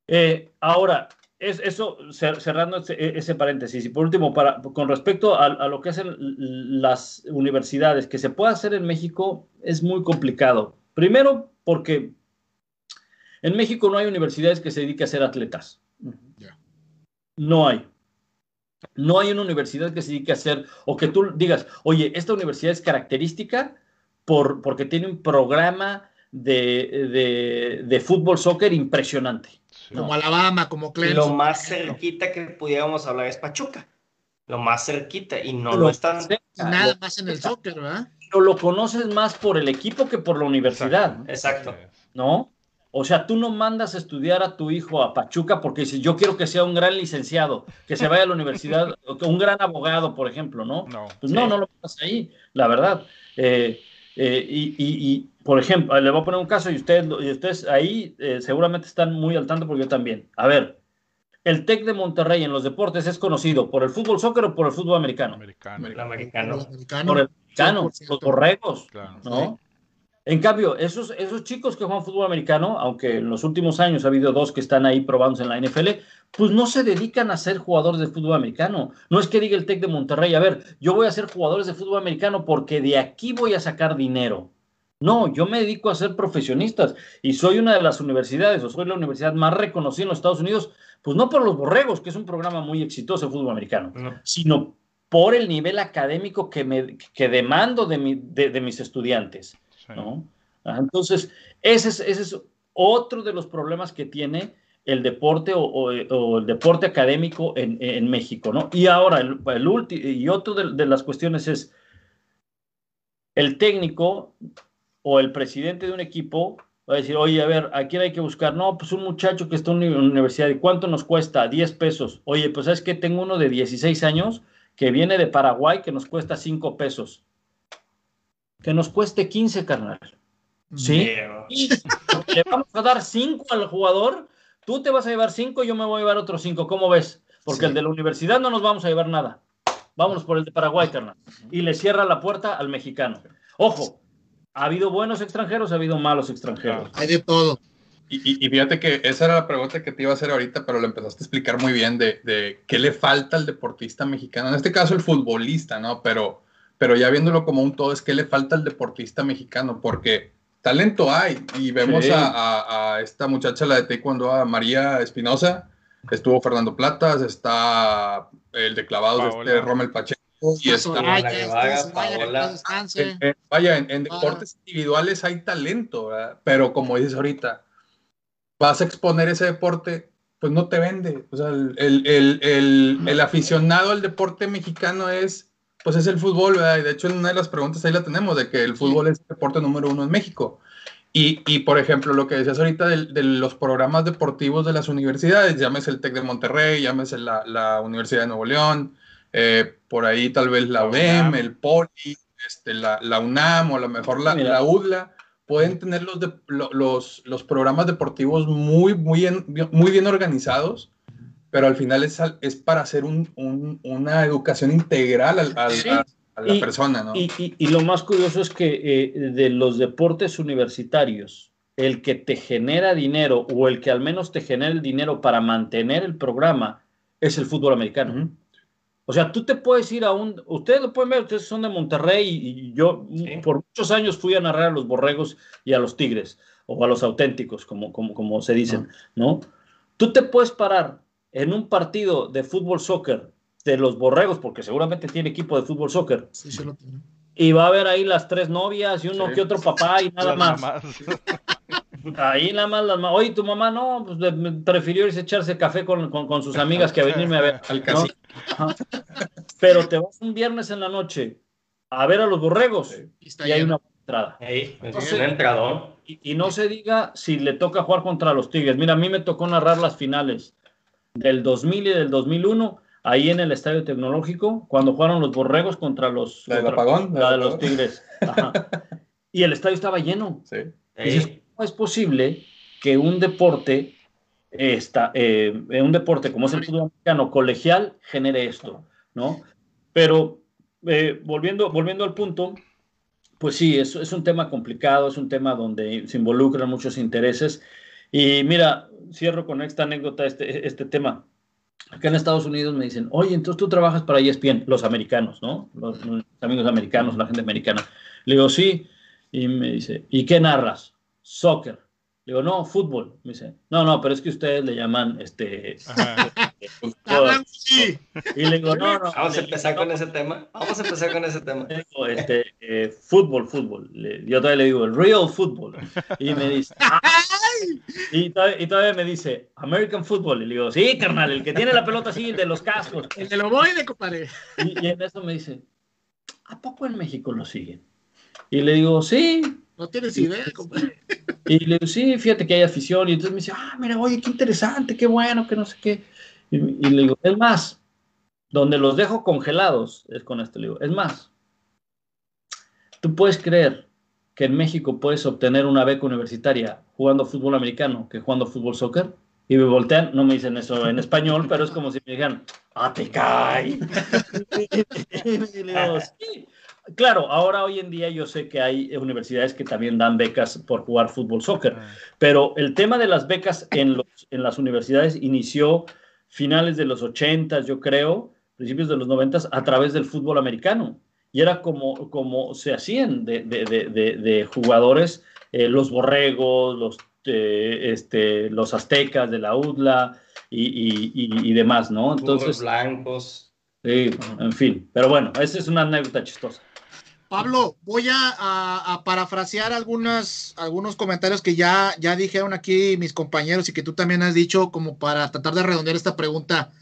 eh, ahora, es, eso, cer- cerrando ese, ese paréntesis, y por último, para, con respecto a, a lo que hacen las universidades, que se puede hacer en México es muy complicado. Primero, porque en México no hay universidades que se dediquen a ser atletas. No hay. No hay una universidad que se dedique a hacer, o que tú digas, oye, esta universidad es característica por, porque tiene un programa de, de, de fútbol, soccer impresionante. Sí. Como Alabama, como Lo Clemson. más cerquita que pudiéramos hablar es Pachuca. Lo más cerquita. Y no Lo lo están. Nada más en el soccer, ¿verdad? Pero lo conoces más por el equipo que por la universidad. Exacto. ¿no? O sea, tú no mandas a estudiar a tu hijo a Pachuca porque dices, yo quiero que sea un gran licenciado, que se vaya a la universidad, *laughs* o que un gran abogado, por ejemplo, ¿no? No. Pues no, no lo mandas ahí, la verdad. Eh, eh, y, y- y, por ejemplo, le voy a poner un caso y ustedes, lo- y ustedes ahí eh, seguramente están muy al tanto porque yo también. A ver, el TEC de Monterrey en los deportes es conocido por el fútbol soccer o por el fútbol americano. Americano. El americano. Americano. Por el americano, 100%. los borregos. Claro. ¿no? En cambio, esos, esos chicos que juegan fútbol americano, aunque en los últimos años ha habido dos que están ahí probándose en la NFL, pues no se dedican a ser jugadores de fútbol americano. No es que diga el TEC de Monterrey, a ver, yo voy a ser jugadores de fútbol americano porque de aquí voy a sacar dinero. No, yo me dedico a ser profesionistas y soy una de las universidades, o soy la universidad más reconocida en los Estados Unidos, pues no por los borregos, que es un programa muy exitoso de fútbol americano, No. sino por el nivel académico que, me, que demando de, mi- de- de mis estudiantes. ¿No? Entonces, ese es, es otro de los problemas que tiene el deporte o, el deporte académico en, México, ¿no? Y ahora, el, ulti- y otro de, las cuestiones es el técnico o el presidente de un equipo va a decir, oye, a ver, ¿a quién hay que buscar? No, pues un muchacho que está en una universidad, ¿y cuánto nos cuesta? 10 pesos. Oye, pues ¿sabes qué? Tengo uno de 16 años que viene de Paraguay que nos cuesta 5 pesos. Que nos cueste 15, carnal. ¿Sí? Y le vamos a dar 5 al jugador, tú te vas a llevar 5, yo me voy a llevar otros 5, ¿cómo ves? Porque Sí. el de la universidad no nos vamos a llevar nada. Vámonos por el de Paraguay, carnal. Y le cierra la puerta al mexicano. Ojo, ha habido buenos extranjeros, ha habido malos extranjeros. Hay de todo. Y, y- y fíjate que esa era la pregunta que te iba a hacer ahorita, pero lo empezaste a explicar muy bien de, de qué le falta al deportista mexicano. En este caso, el futbolista, ¿no? Pero, pero ya viéndolo como un todo, es qué le falta al deportista mexicano, porque talento hay. Y vemos Sí. a, a- a esta muchacha, la de Taekwondo, a María Espinosa, estuvo Fernando Platas, está el de clavados, Paola. este Rommel Pacheco, y Está que Paola. vaya, en, en Ah. deportes individuales hay talento, ¿verdad? pero como dices ahorita, vas a exponer ese deporte, pues no te vende. O sea, el, el- el- el- el aficionado al deporte mexicano es, pues es el fútbol, ¿verdad? Y de hecho, en una de las preguntas ahí la tenemos, de que el fútbol es el deporte número uno en México. Y, y, por ejemplo, lo que decías ahorita del- de, los programas deportivos de las universidades, llámese el TEC de Monterrey, llámese la, la Universidad de Nuevo León, eh, por ahí tal vez la UDEM, el POLI, este, la, la UNAM o a lo mejor la, la UDLA, pueden tener los, de- lo- los, los programas deportivos muy, muy, bien, muy bien organizados, pero al final es, es para hacer un- un- una educación integral al- al- Sí. a, a la Y- persona, ¿no? Y, y- y lo más curioso es que eh, de los deportes universitarios, el que te genera dinero o el que al menos te genera el dinero para mantener el programa es el fútbol americano. O sea, tú te puedes ir a un... Ustedes lo pueden ver, ustedes son de Monterrey y, y yo Sí. por muchos años fui a narrar a los borregos y a los tigres, o a los auténticos, como, como, como se dicen, ¿no? Tú te puedes parar en un partido de fútbol soccer de los borregos, porque seguramente tiene equipo de fútbol soccer, Sí, sí lo tengo. y va a haber ahí las tres novias y uno Sí. que otro papá y nada Las más. mamás. *laughs* Ahí nada más las Oye, tu mamá no, pues prefirió irse a echarse café con, con- con sus amigas que a venirme a ver. Al *laughs* ¿no? Pero te vas un viernes en la noche a ver a los borregos Y hay una entrada. Entonces- un y no se diga si le toca jugar contra los Tigres. Mira, a mí me tocó narrar las finales del 2000 y del 2001 ahí en el Estadio Tecnológico cuando jugaron los borregos contra los, La del contra- apagón, la la de los. Tigres. Ajá. Y el estadio estaba lleno. Sí. Y dices, Ahí. ¿cómo es posible que un deporte, esta, eh, un deporte como es el fútbol americano colegial genere esto? ¿no? Pero eh, volviendo, volviendo al punto, pues sí, es, es un tema complicado, es un tema donde se involucran muchos intereses. Y mira, cierro con esta anécdota, este, este tema. Acá en Estados Unidos me dicen, oye, entonces tú trabajas para ESPN, los americanos, ¿no? Los, los amigos americanos, la gente americana. Le digo, sí. Y me dice, ¿y qué narras? Soccer. Le digo, no, fútbol. Me dice, no, no, pero es que ustedes le llaman este. Ajá. *laughs* Y le digo, no, no. Vamos a empezar no, con ese tema. Vamos a empezar con ese tema. digo, este, eh, fútbol, fútbol. Yo todavía le digo, el real fútbol. Y me dice, "Ah". y, todavía, y todavía me dice, American football. Y le digo, sí, carnal, el que tiene la pelota así, el de los cascos. El de lo voy de compadre. Y, y en eso me dice, ¿a poco en México lo siguen? Y le digo, sí. No tienes idea, compadre. Y le digo, sí, fíjate que hay afición. Y entonces me dice, ah, mira, oye, qué interesante, qué bueno, que no sé qué. Y, y le digo, es más, donde los dejo congelados es con esto. Le digo, es más, tú puedes creer que en México puedes obtener una beca universitaria jugando fútbol americano que jugando fútbol soccer. Y me voltean, no me dicen eso en español, pero es como si me dijeran, ¡ah, te cae! *laughs* Y le digo, "Sí". Claro, ahora hoy en día yo sé que hay universidades que también dan becas por jugar fútbol soccer, pero el tema de las becas en, los, en las universidades inició finales de los 80, yo creo, principios de los 90, a través del fútbol americano. Y era como, como se hacían de, de- de- de- jugadores, eh, los borregos, los, eh, este, los aztecas de la UDLA y, y- y- y demás, ¿no? Entonces, blancos. sí, en fin. Pero bueno, esa es una anécdota chistosa. Pablo, voy a, parafrasear algunas, algunos comentarios que ya, ya dijeron aquí mis compañeros y que tú también has dicho como para tratar de redondear esta pregunta.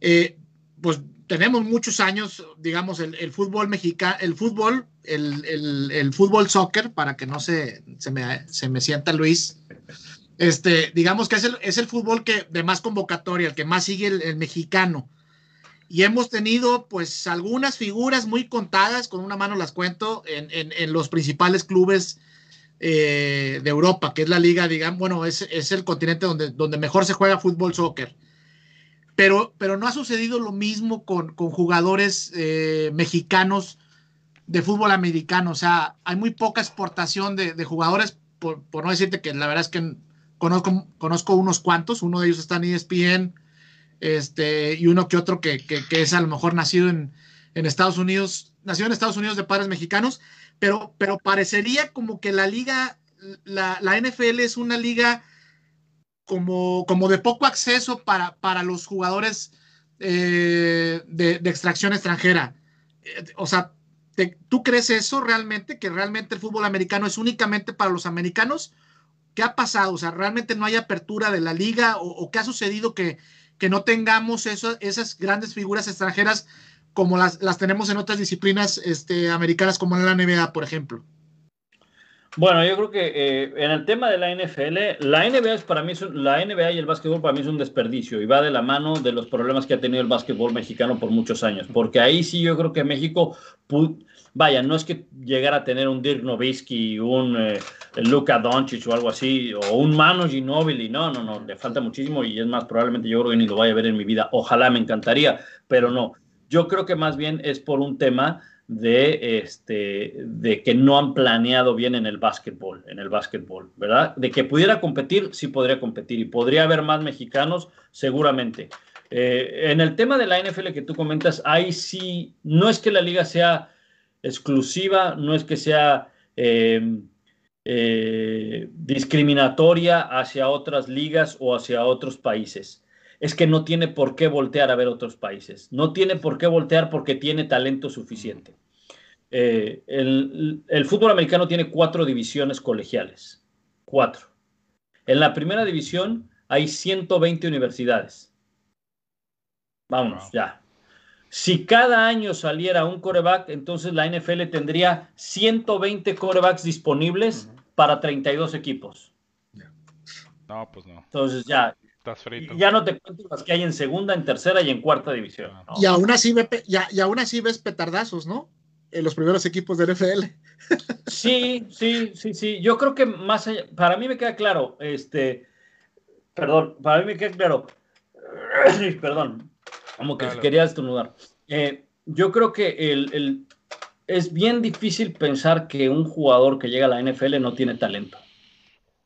Eh, pues tenemos muchos años, digamos, el, el fútbol mexicano, el fútbol, el, el- fútbol soccer, para que no se, se, me, se me sienta Luis. Este, digamos que es el, es el fútbol que de más convocatoria, el que más sigue el mexicano y hemos tenido pues algunas figuras muy contadas, con una mano las cuento, en, en- los principales clubes eh, de Europa, que es la liga, digamos, bueno, es, es el continente donde, donde mejor se juega fútbol, soccer. Pero, pero no ha sucedido lo mismo con, con jugadores eh, mexicanos de fútbol americano. O sea, hay muy poca exportación de, de jugadores, por, por no decirte que la verdad es que conozco, conozco unos cuantos, uno de ellos está en ESPN, este, y uno que otro que, que, es a lo mejor nacido en, en, Estados Unidos, nacido en Estados Unidos de padres mexicanos, pero, pero parecería como que la liga, la, la NFL es una liga como, como de poco acceso para, para los jugadores eh, de, extracción extranjera. Eh, o sea, ¿tú crees eso realmente? ¿Que realmente el fútbol americano es únicamente para los americanos? ¿Qué ha pasado? O sea, ¿realmente no hay apertura de la liga? ¿O, o qué ha sucedido que, que no tengamos eso, esas grandes figuras extranjeras como las, las tenemos en otras disciplinas este, americanas como en la NBA, por ejemplo. Bueno, yo creo que eh, en el tema de la NFL, la NBA es para mí la NBA y el básquetbol para mí es un desperdicio y va de la mano de los problemas que ha tenido el básquetbol mexicano por muchos años, porque ahí sí yo creo que México vaya, no es que llegara a tener un Dirk Nowitzki, un eh, Luka Doncic o algo así, o un Manu Ginobili, no, no, no, le falta muchísimo y es más, probablemente yo creo que ni lo vaya a ver en mi vida, ojalá me encantaría, pero no, yo creo que más bien es por un tema de, este, de que no han planeado bien en el básquetbol, en el básquetbol, ¿verdad? De que pudiera competir, sí podría competir y podría haber más mexicanos, seguramente. Eh, en el tema de la NFL que tú comentas, ahí sí, no es que la liga sea exclusiva, no es que sea eh, eh, discriminatoria hacia otras ligas o hacia otros países. Es que no tiene por qué voltear a ver otros países. No tiene por qué voltear porque tiene talento suficiente. Eh, el, el, fútbol americano tiene cuatro divisiones colegiales. Cuatro. En la primera división hay 120 universidades. Vámonos, wow. ya. Si cada año saliera un coreback, entonces la NFL tendría 120 corebacks disponibles uh -huh. para 32 equipos. No, pues no. Entonces ya, Estás frito. ya no te cuento las que hay en segunda, en tercera y en cuarta división. ¿no? Y, aún así ve, y, y, aún así ves petardazos, ¿no? En los primeros equipos del NFL. *laughs* Sí, sí, sí, sí. Yo creo que más allá, para mí me queda claro, este, perdón, para mí me queda claro, *clears throat* perdón, como que claro. quería estornudar. Eh, yo creo que el, el, es bien difícil pensar que un jugador que llega a la NFL no tiene talento.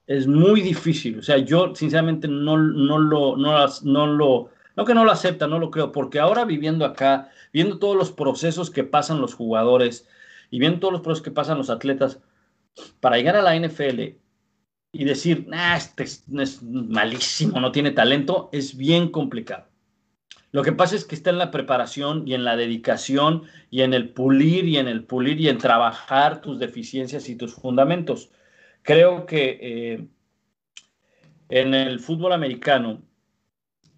Es muy difícil. O sea, yo sinceramente no, no, lo, no, no lo, no que no lo acepta, no lo creo, porque ahora viviendo acá, viendo todos los procesos que pasan los jugadores y viendo todos los procesos que pasan los atletas, para llegar a la NFL y decir, ah, este es, es malísimo, no tiene talento, es bien complicado. Lo que pasa es que está en la preparación y en la dedicación y en el pulir y en el pulir y en trabajar tus deficiencias y tus fundamentos. Creo que eh, en el fútbol americano,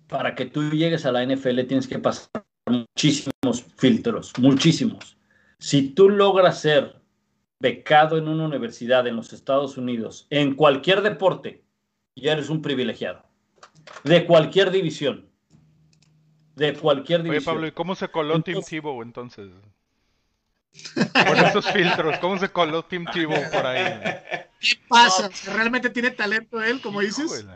para que tú llegues a la NFL tienes que pasar muchísimos filtros, muchísimos. Si tú logras ser becado en una universidad en los Estados Unidos, en cualquier deporte, ya eres un privilegiado. De cualquier división. De cualquier Oye, división. Pablo, ¿y cómo se coló Tim Entonces- Tebow entonces? Con esos filtros, ¿cómo se coló Tim Tebow por ahí? ¿Qué pasa? ¿Realmente tiene talento él, como dices?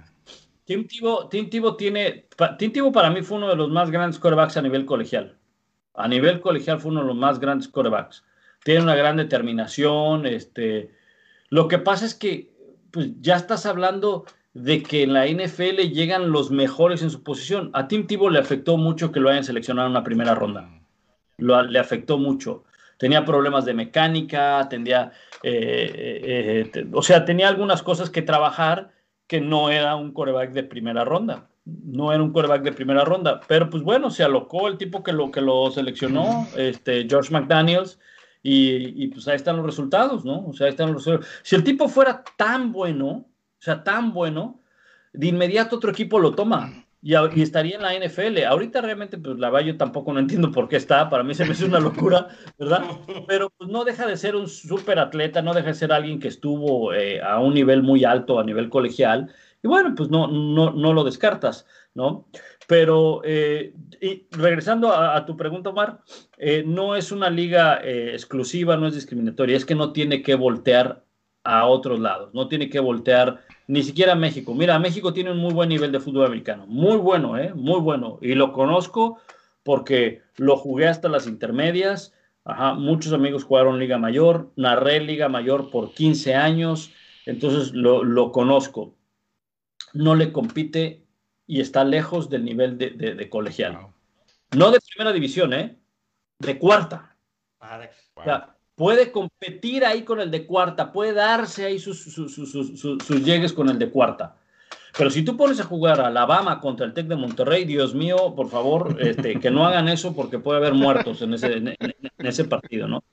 Tim Tebow, Tim Tebow tiene. pa- Tim Tebow para mí fue uno de los más grandes quarterbacks a nivel colegial. A nivel colegial fue uno de los más grandes quarterbacks. Tiene una gran determinación. Este, lo que pasa es que pues, ya estás hablando de que en la NFL llegan los mejores en su posición. A Tim Tebow le afectó mucho que lo hayan seleccionado en una primera ronda. Le afectó mucho. Tenía problemas de mecánica, tenía, eh, eh, eh, o sea, tenía algunas cosas que trabajar que no era un coreback de primera ronda. No era un coreback de primera ronda. Pero pues bueno, se alocó el tipo que lo, que lo seleccionó, este, George McDaniels, y, y, pues ahí están los resultados, ¿no? O sea, ahí están los resultados. Si el tipo fuera tan bueno, o sea, tan bueno, de inmediato otro equipo lo toma y, estaría en la NFL. Ahorita realmente, pues la tampoco no entiendo por qué está. Para mí se me hace una locura, ¿verdad? Pero pues no deja de ser un súper atleta, no deja de ser alguien que estuvo eh, a un nivel muy alto, a nivel colegial. Y bueno, pues no, no, no lo descartas, ¿no? Pero eh, regresando a, tu pregunta, Omar, eh, no es una liga exclusiva, no es discriminatoria, es que no tiene que voltear a otros lados, no tiene que voltear ni siquiera a México. Mira, México tiene un muy buen nivel de fútbol americano, muy bueno, ¿eh? Muy bueno. Y lo conozco porque lo jugué hasta las intermedias. Ajá, muchos amigos jugaron Liga Mayor, narré Liga Mayor por 15 años, entonces lo, lo conozco. No le compite y está lejos del nivel de, de- de colegial. Wow, No de primera división, ¿eh? De cuarta. Madre. wow. O sea, puede competir ahí con el de cuarta, puede darse ahí sus, sus, sus- sus- llegues con el de cuarta. Pero si tú pones a jugar a Alabama contra el Tec de Monterrey, Dios mío, por favor, este, que no hagan eso porque puede haber muertos en ese, en, en- ese partido, ¿no?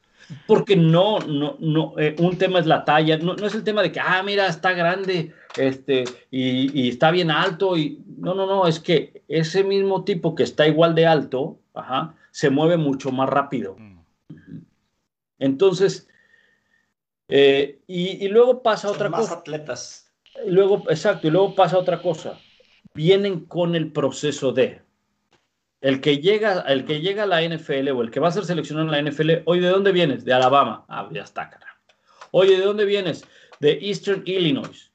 Porque no, no, no, eh, un tema es la talla, no, no es el tema de que, ah, mira, está grande, este, y, y está bien alto, y no, no, no, es que ese mismo tipo que está igual de alto, ajá, se mueve mucho más rápido. Entonces, eh, y, y luego pasa otra Más cosa. atletas. Y luego, exacto, y luego pasa otra cosa. Vienen con el proceso de el que llega, el que llega a la NFL o el que va a ser seleccionado en la NFL, oye, ¿de dónde vienes? De Alabama. Ah, ya está, cara. Oye, ¿de dónde vienes? De Eastern Illinois.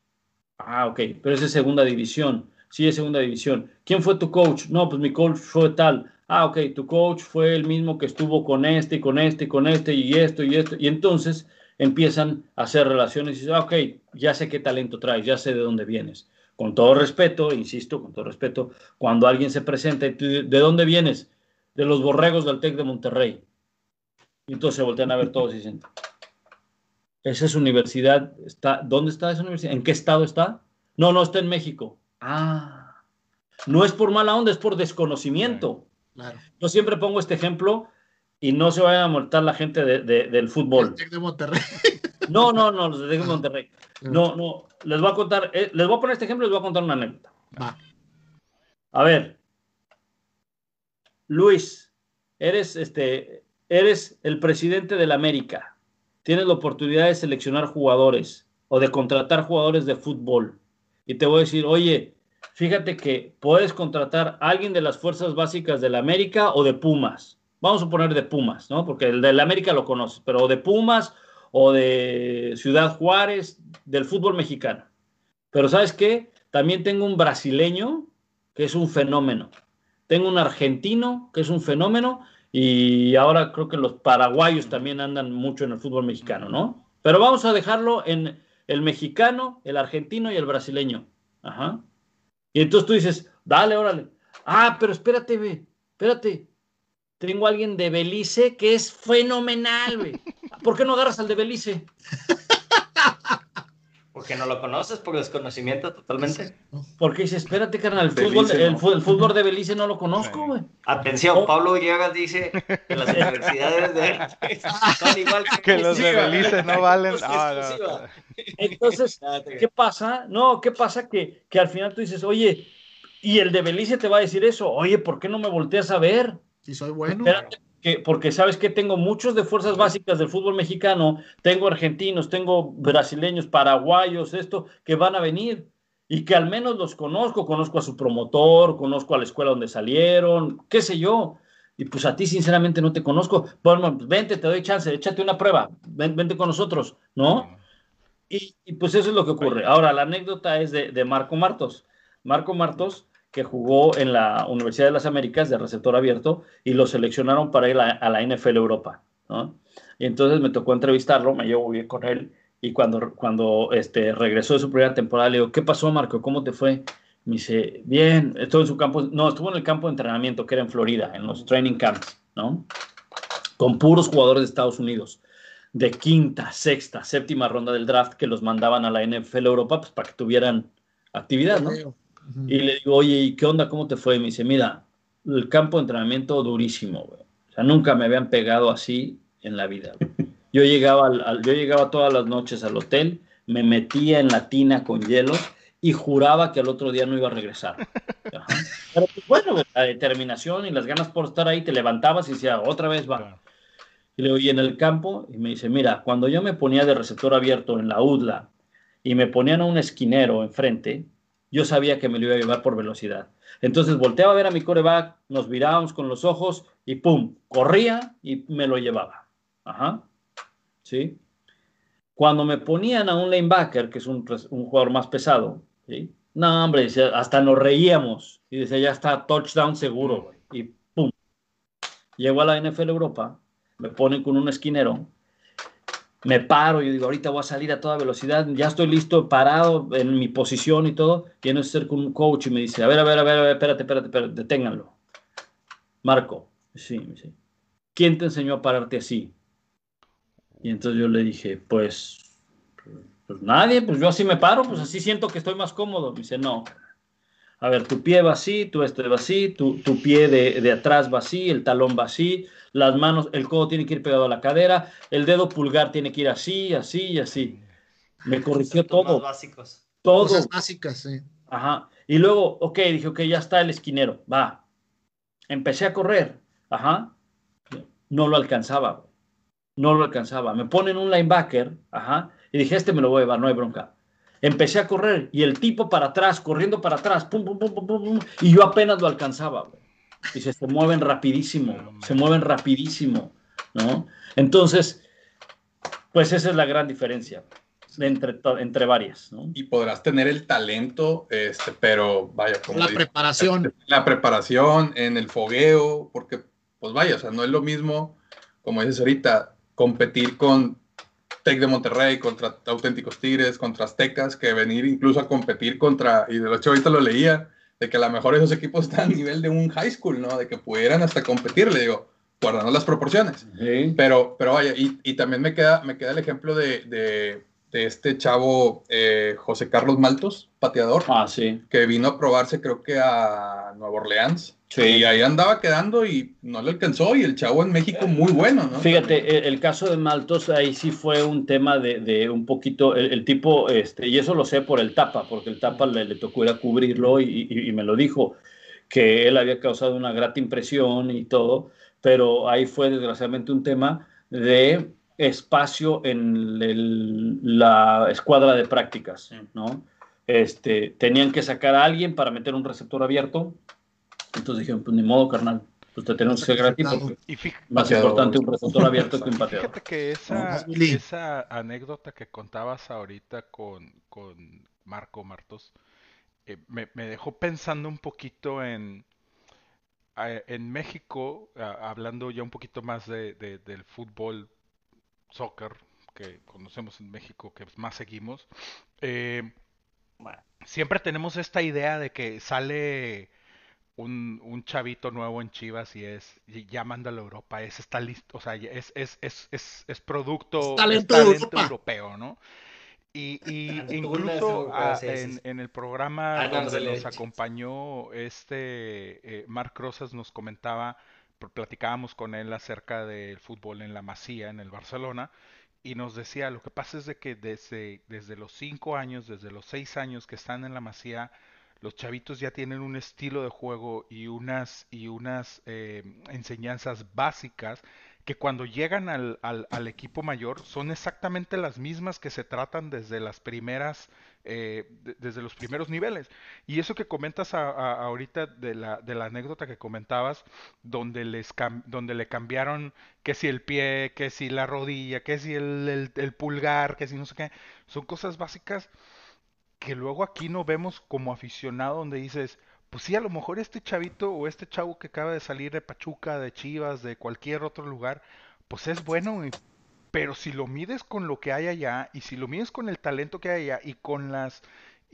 Ah, ok, pero esa es segunda división. Sí, es segunda división. ¿Quién fue tu coach? No, pues mi coach fue tal. Ah, ok, tu coach fue el mismo que estuvo con este, con este, con este, y esto, y esto. Y entonces empiezan a hacer relaciones y dicen, ah, ok, ya sé qué talento traes, ya sé de dónde vienes. Con todo respeto, insisto, con todo respeto, cuando alguien se presenta ¿de dónde vienes? De los borregos del TEC de Monterrey. Y entonces se voltean a ver todos y dicen, esa es universidad, está, ¿dónde está esa universidad? ¿En qué estado está? No, no, está en México. Ah, no es por mala onda, es por desconocimiento. Claro. Yo siempre pongo este ejemplo y no se vayan a mortar la gente de- de- del fútbol. El de Monterrey. No, no, no, los de Monterrey. *laughs* No, no, les voy a contar, eh, les voy a poner este ejemplo y les voy a contar una anécdota. Va. A ver, Luis, eres este, eres el presidente de la América. Tienes la oportunidad de seleccionar jugadores o de contratar jugadores de fútbol. Y te voy a decir, oye, fíjate que puedes contratar a alguien de las fuerzas básicas de la América o de Pumas. Vamos a poner de Pumas, ¿no? Porque el de la América lo conoces, pero de Pumas o de Ciudad Juárez, del fútbol mexicano. Pero ¿sabes qué? También tengo un brasileño que es un fenómeno. Tengo un argentino que es un fenómeno y ahora creo que los paraguayos también andan mucho en el fútbol mexicano, ¿no? Pero vamos a dejarlo en el mexicano, el argentino y el brasileño. Ajá. Y entonces tú dices, dale, órale. Ah, pero espérate, ve, espérate. Tengo a alguien de Belice que es fenomenal, güey. *laughs* ¿Por qué no agarras al de Belice? Porque no lo conoces por desconocimiento totalmente. Porque dice, espérate, carnal, el Belice, fútbol, el, ¿no? fu- el fútbol de Belice no lo conozco, Sí. Atención, Oh. Pablo Villegas dice que las universidades de *laughs* son igual que, Que los de. Belice no valen. Ah, no. Entonces, Ah, te- ¿qué pasa? No, ¿qué pasa? Que, que al final tú dices, oye, y el de Belice te va a decir eso, oye, ¿por qué no me volteas a ver? Si soy bueno. Espérate, que, porque sabes que tengo muchos de fuerzas básicas del fútbol mexicano, tengo argentinos, tengo brasileños, paraguayos, esto, que van a venir y que al menos los conozco, conozco a su promotor, conozco a la escuela donde salieron, qué sé yo. Y pues a ti sinceramente no te conozco. Bueno, vente, te doy chance, échate una prueba, ven, vente con nosotros, ¿no? Y, y, pues eso es lo que ocurre. Ahora, la anécdota es de, de Marco Martos. Marco Martos, que jugó en la Universidad de las Américas de receptor abierto y lo seleccionaron para ir a, la NFL Europa, ¿no? Y entonces me tocó entrevistarlo, me llevo bien con él y cuando, cuando este, regresó de su primera temporada, le digo, ¿qué pasó, Marco? ¿Cómo te fue? Me dice, bien, estuvo en su campo, no, estuvo en el campo de entrenamiento que era en Florida, en los training camps, ¿no? Con puros jugadores de Estados Unidos, de quinta, sexta, séptima ronda del draft que los mandaban a la NFL Europa pues, para que tuvieran actividad, ¿no? Y le digo, oye, ¿y qué onda? ¿Cómo te fue? Y me dice, mira, el campo de entrenamiento durísimo, güey. O sea, nunca me habían pegado así en la vida, güey. *laughs* Yo llegaba, al, al, yo llegaba todas las noches al hotel, me metía en la tina con hielos y juraba que al otro día no iba a regresar. *laughs* Ajá. Pero pues, bueno, la determinación y las ganas por estar ahí, te levantabas y decía, otra vez va. Y le oí en el campo y me dice, mira, cuando yo me ponía de receptor abierto en la UDLA y me ponían a un esquinero enfrente, yo sabía que me lo iba a llevar por velocidad. Entonces volteaba a ver a mi coreback, nos mirábamos con los ojos y pum, corría y me lo llevaba. Ajá. ¿sí? Cuando me ponían a un linebacker, que es un, jugador más pesado, ¿sí? No, hombre, hasta nos reíamos. Y decía, ya está, touchdown seguro, güey. Y pum. Llego a la NFL Europa, me ponen con un esquinero, me paro, y digo, ahorita voy a salir a toda velocidad, ya estoy listo, parado en mi posición y todo. Y en ser con un coach y me dice, a ver, a ver, a ver, a ver espérate, espérate, espérate, deténganlo. Marco, sí, sí. ¿Quién te enseñó a pararte así? Y entonces yo le dije, pues, pues, nadie, pues yo así me paro, pues así siento que estoy más cómodo. Me dice, no. A ver, tu pie va así, tu este va así, tu, tu pie de, de, atrás va así, el talón va así, las manos, el codo tiene que ir pegado a la cadera, el dedo pulgar tiene que ir así, así y así. Me corrigió todo. básicos. Todo. Cosas básicas, sí. Ajá. Y luego, ok, dije, ok, ya está el esquinero, va. Empecé a correr, ajá. No lo alcanzaba, no lo alcanzaba. Me ponen un linebacker, ajá, y dije, este me lo voy a llevar, no hay bronca. Empecé a correr y el tipo para atrás, corriendo para atrás, pum, pum, pum, pum, pum, y yo apenas lo alcanzaba. Güey. Dice, se mueven rapidísimo, se mueven rapidísimo, ¿no? Entonces, pues esa es la gran diferencia entre, entre varias, ¿no? Y podrás tener el talento, este, pero vaya, como la preparación. La preparación, en el fogueo, porque, pues vaya, o sea, no es lo mismo, como dices ahorita, competir con Tec de Monterrey contra Auténticos Tigres, contra Aztecas, que venir incluso a competir contra, y de hecho ahorita lo leía, de que a lo mejor esos equipos están a *laughs* nivel de un high school, ¿no? De que pudieran hasta competir, le digo, guardando las proporciones. Sí. Pero, pero vaya, y, y, también me queda, me queda el ejemplo de, de, de este chavo eh, José Carlos Maltos, pateador, Ah, sí. que vino a probarse creo que a Nueva Orleans. Sí. Ahí andaba quedando y no le alcanzó. Y el chavo en México muy bueno, ¿no? Fíjate, el, el caso de Maltos ahí sí fue un tema de, de un poquito, el, el, tipo, este, y eso lo sé por el tapa, porque el tapa le, le tocó ir a cubrirlo y, y, y me lo dijo, que él había causado una grata impresión y todo, pero ahí fue desgraciadamente un tema de espacio en el, la escuadra de prácticas, ¿no? Este, tenían que sacar a alguien para meter un receptor abierto, entonces dijeron, pues ni modo, carnal, pues te tenemos que ser gratis porque Y fíjate, más importante un receptor *laughs* abierto que un pateador. fíjate que esa, No, Willy. esa anécdota que contabas ahorita con, con Marco Martos eh, me, me dejó pensando un poquito en, en México, hablando ya un poquito más de, de- del fútbol, soccer, que conocemos en México, que más seguimos. eh, siempre tenemos esta idea de que sale un, un chavito nuevo en Chivas y es, y ya manda a Europa, es, está listo, o sea, es, es, es, es, es producto, talento Europa. europeo, ¿no? Y, y Talento incluso ah, en, en el programa Ah, donde no, nos no. acompañó este eh, Marc Rosas nos comentaba, pl- platicábamos con él acerca del fútbol en la Masía, en el Barcelona, y nos decía, lo que pasa es de que desde, desde los cinco años, desde los seis años que están en la Masía, los chavitos ya tienen un estilo de juego y unas, y unas eh, enseñanzas básicas que cuando llegan al, al, equipo mayor son exactamente las mismas que se tratan desde las primeras, eh, de, desde los primeros niveles. Y eso que comentas a, ahorita de la, de la anécdota que comentabas, donde, les donde le cambiaron que si el pie, que si la rodilla, que si el, el pulgar, que si no sé qué, son cosas básicas que luego aquí no vemos como aficionado donde dices, pues sí, a lo mejor este chavito o este chavo que acaba de salir de Pachuca, de Chivas, de cualquier otro lugar, pues es bueno, pero si lo mides con lo que hay allá y si lo mides con el talento que hay allá y con las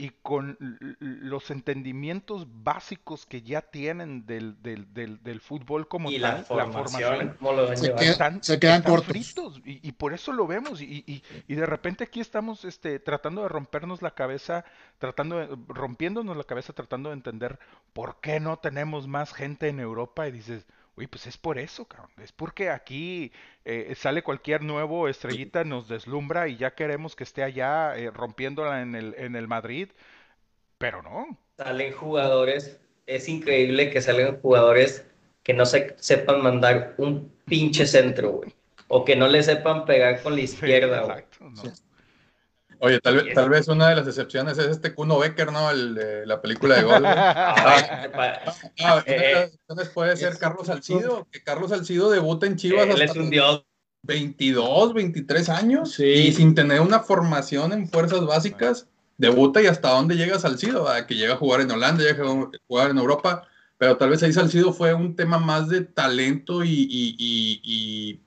y con los entendimientos básicos que ya tienen del, del, del, del fútbol como y tal, la formación, la se, queda, están, se, quedan están cortos. fritos y, y, por eso lo vemos y, y, y, de repente aquí estamos este, tratando de rompernos la cabeza, tratando de, rompiéndonos la cabeza, tratando de entender por qué no tenemos más gente en Europa y dices, Uy, pues es por eso, cabrón. Es porque aquí eh, sale cualquier nuevo estrellita, nos deslumbra y ya queremos que esté allá eh, rompiéndola en el, en el Madrid, pero no. Salen jugadores, es increíble que salgan jugadores que no se, sepan mandar un pinche centro, güey. O que no le sepan pegar con la izquierda, sí, exacto, no. Oye, tal, tal, vez una de las excepciones es este Kuno Becker, ¿no? El de la película de gol. *laughs* ah, ah, una de las excepciones puede ser Carlos Salcido, que Carlos Salcido debuta en Chivas Él es un dios. 22, 23 años Sí. y sin tener una formación en fuerzas básicas, debuta y hasta dónde llega Salcido, a que llega a jugar en Holanda, llega a jugar en Europa, pero tal vez ahí Salcido fue un tema más de talento y, y, y, y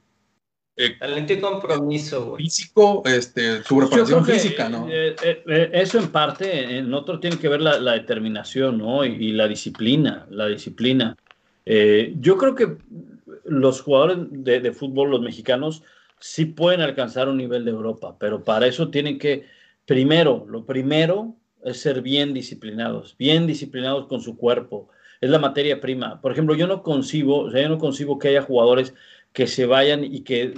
eh, talento y compromiso, güey. Físico, este, su preparación física, ¿no? Eh, eh, eso en parte, en otro tiene que ver la, la determinación, ¿no? Y, y, la disciplina, la disciplina. Eh, yo creo que los jugadores de, de, fútbol, los mexicanos, sí pueden alcanzar un nivel de Europa, pero para eso tienen que, primero, lo primero es ser bien disciplinados, bien disciplinados con su cuerpo. Es la materia prima. Por ejemplo, yo no concibo, o sea, yo no concibo que haya jugadores que se vayan y que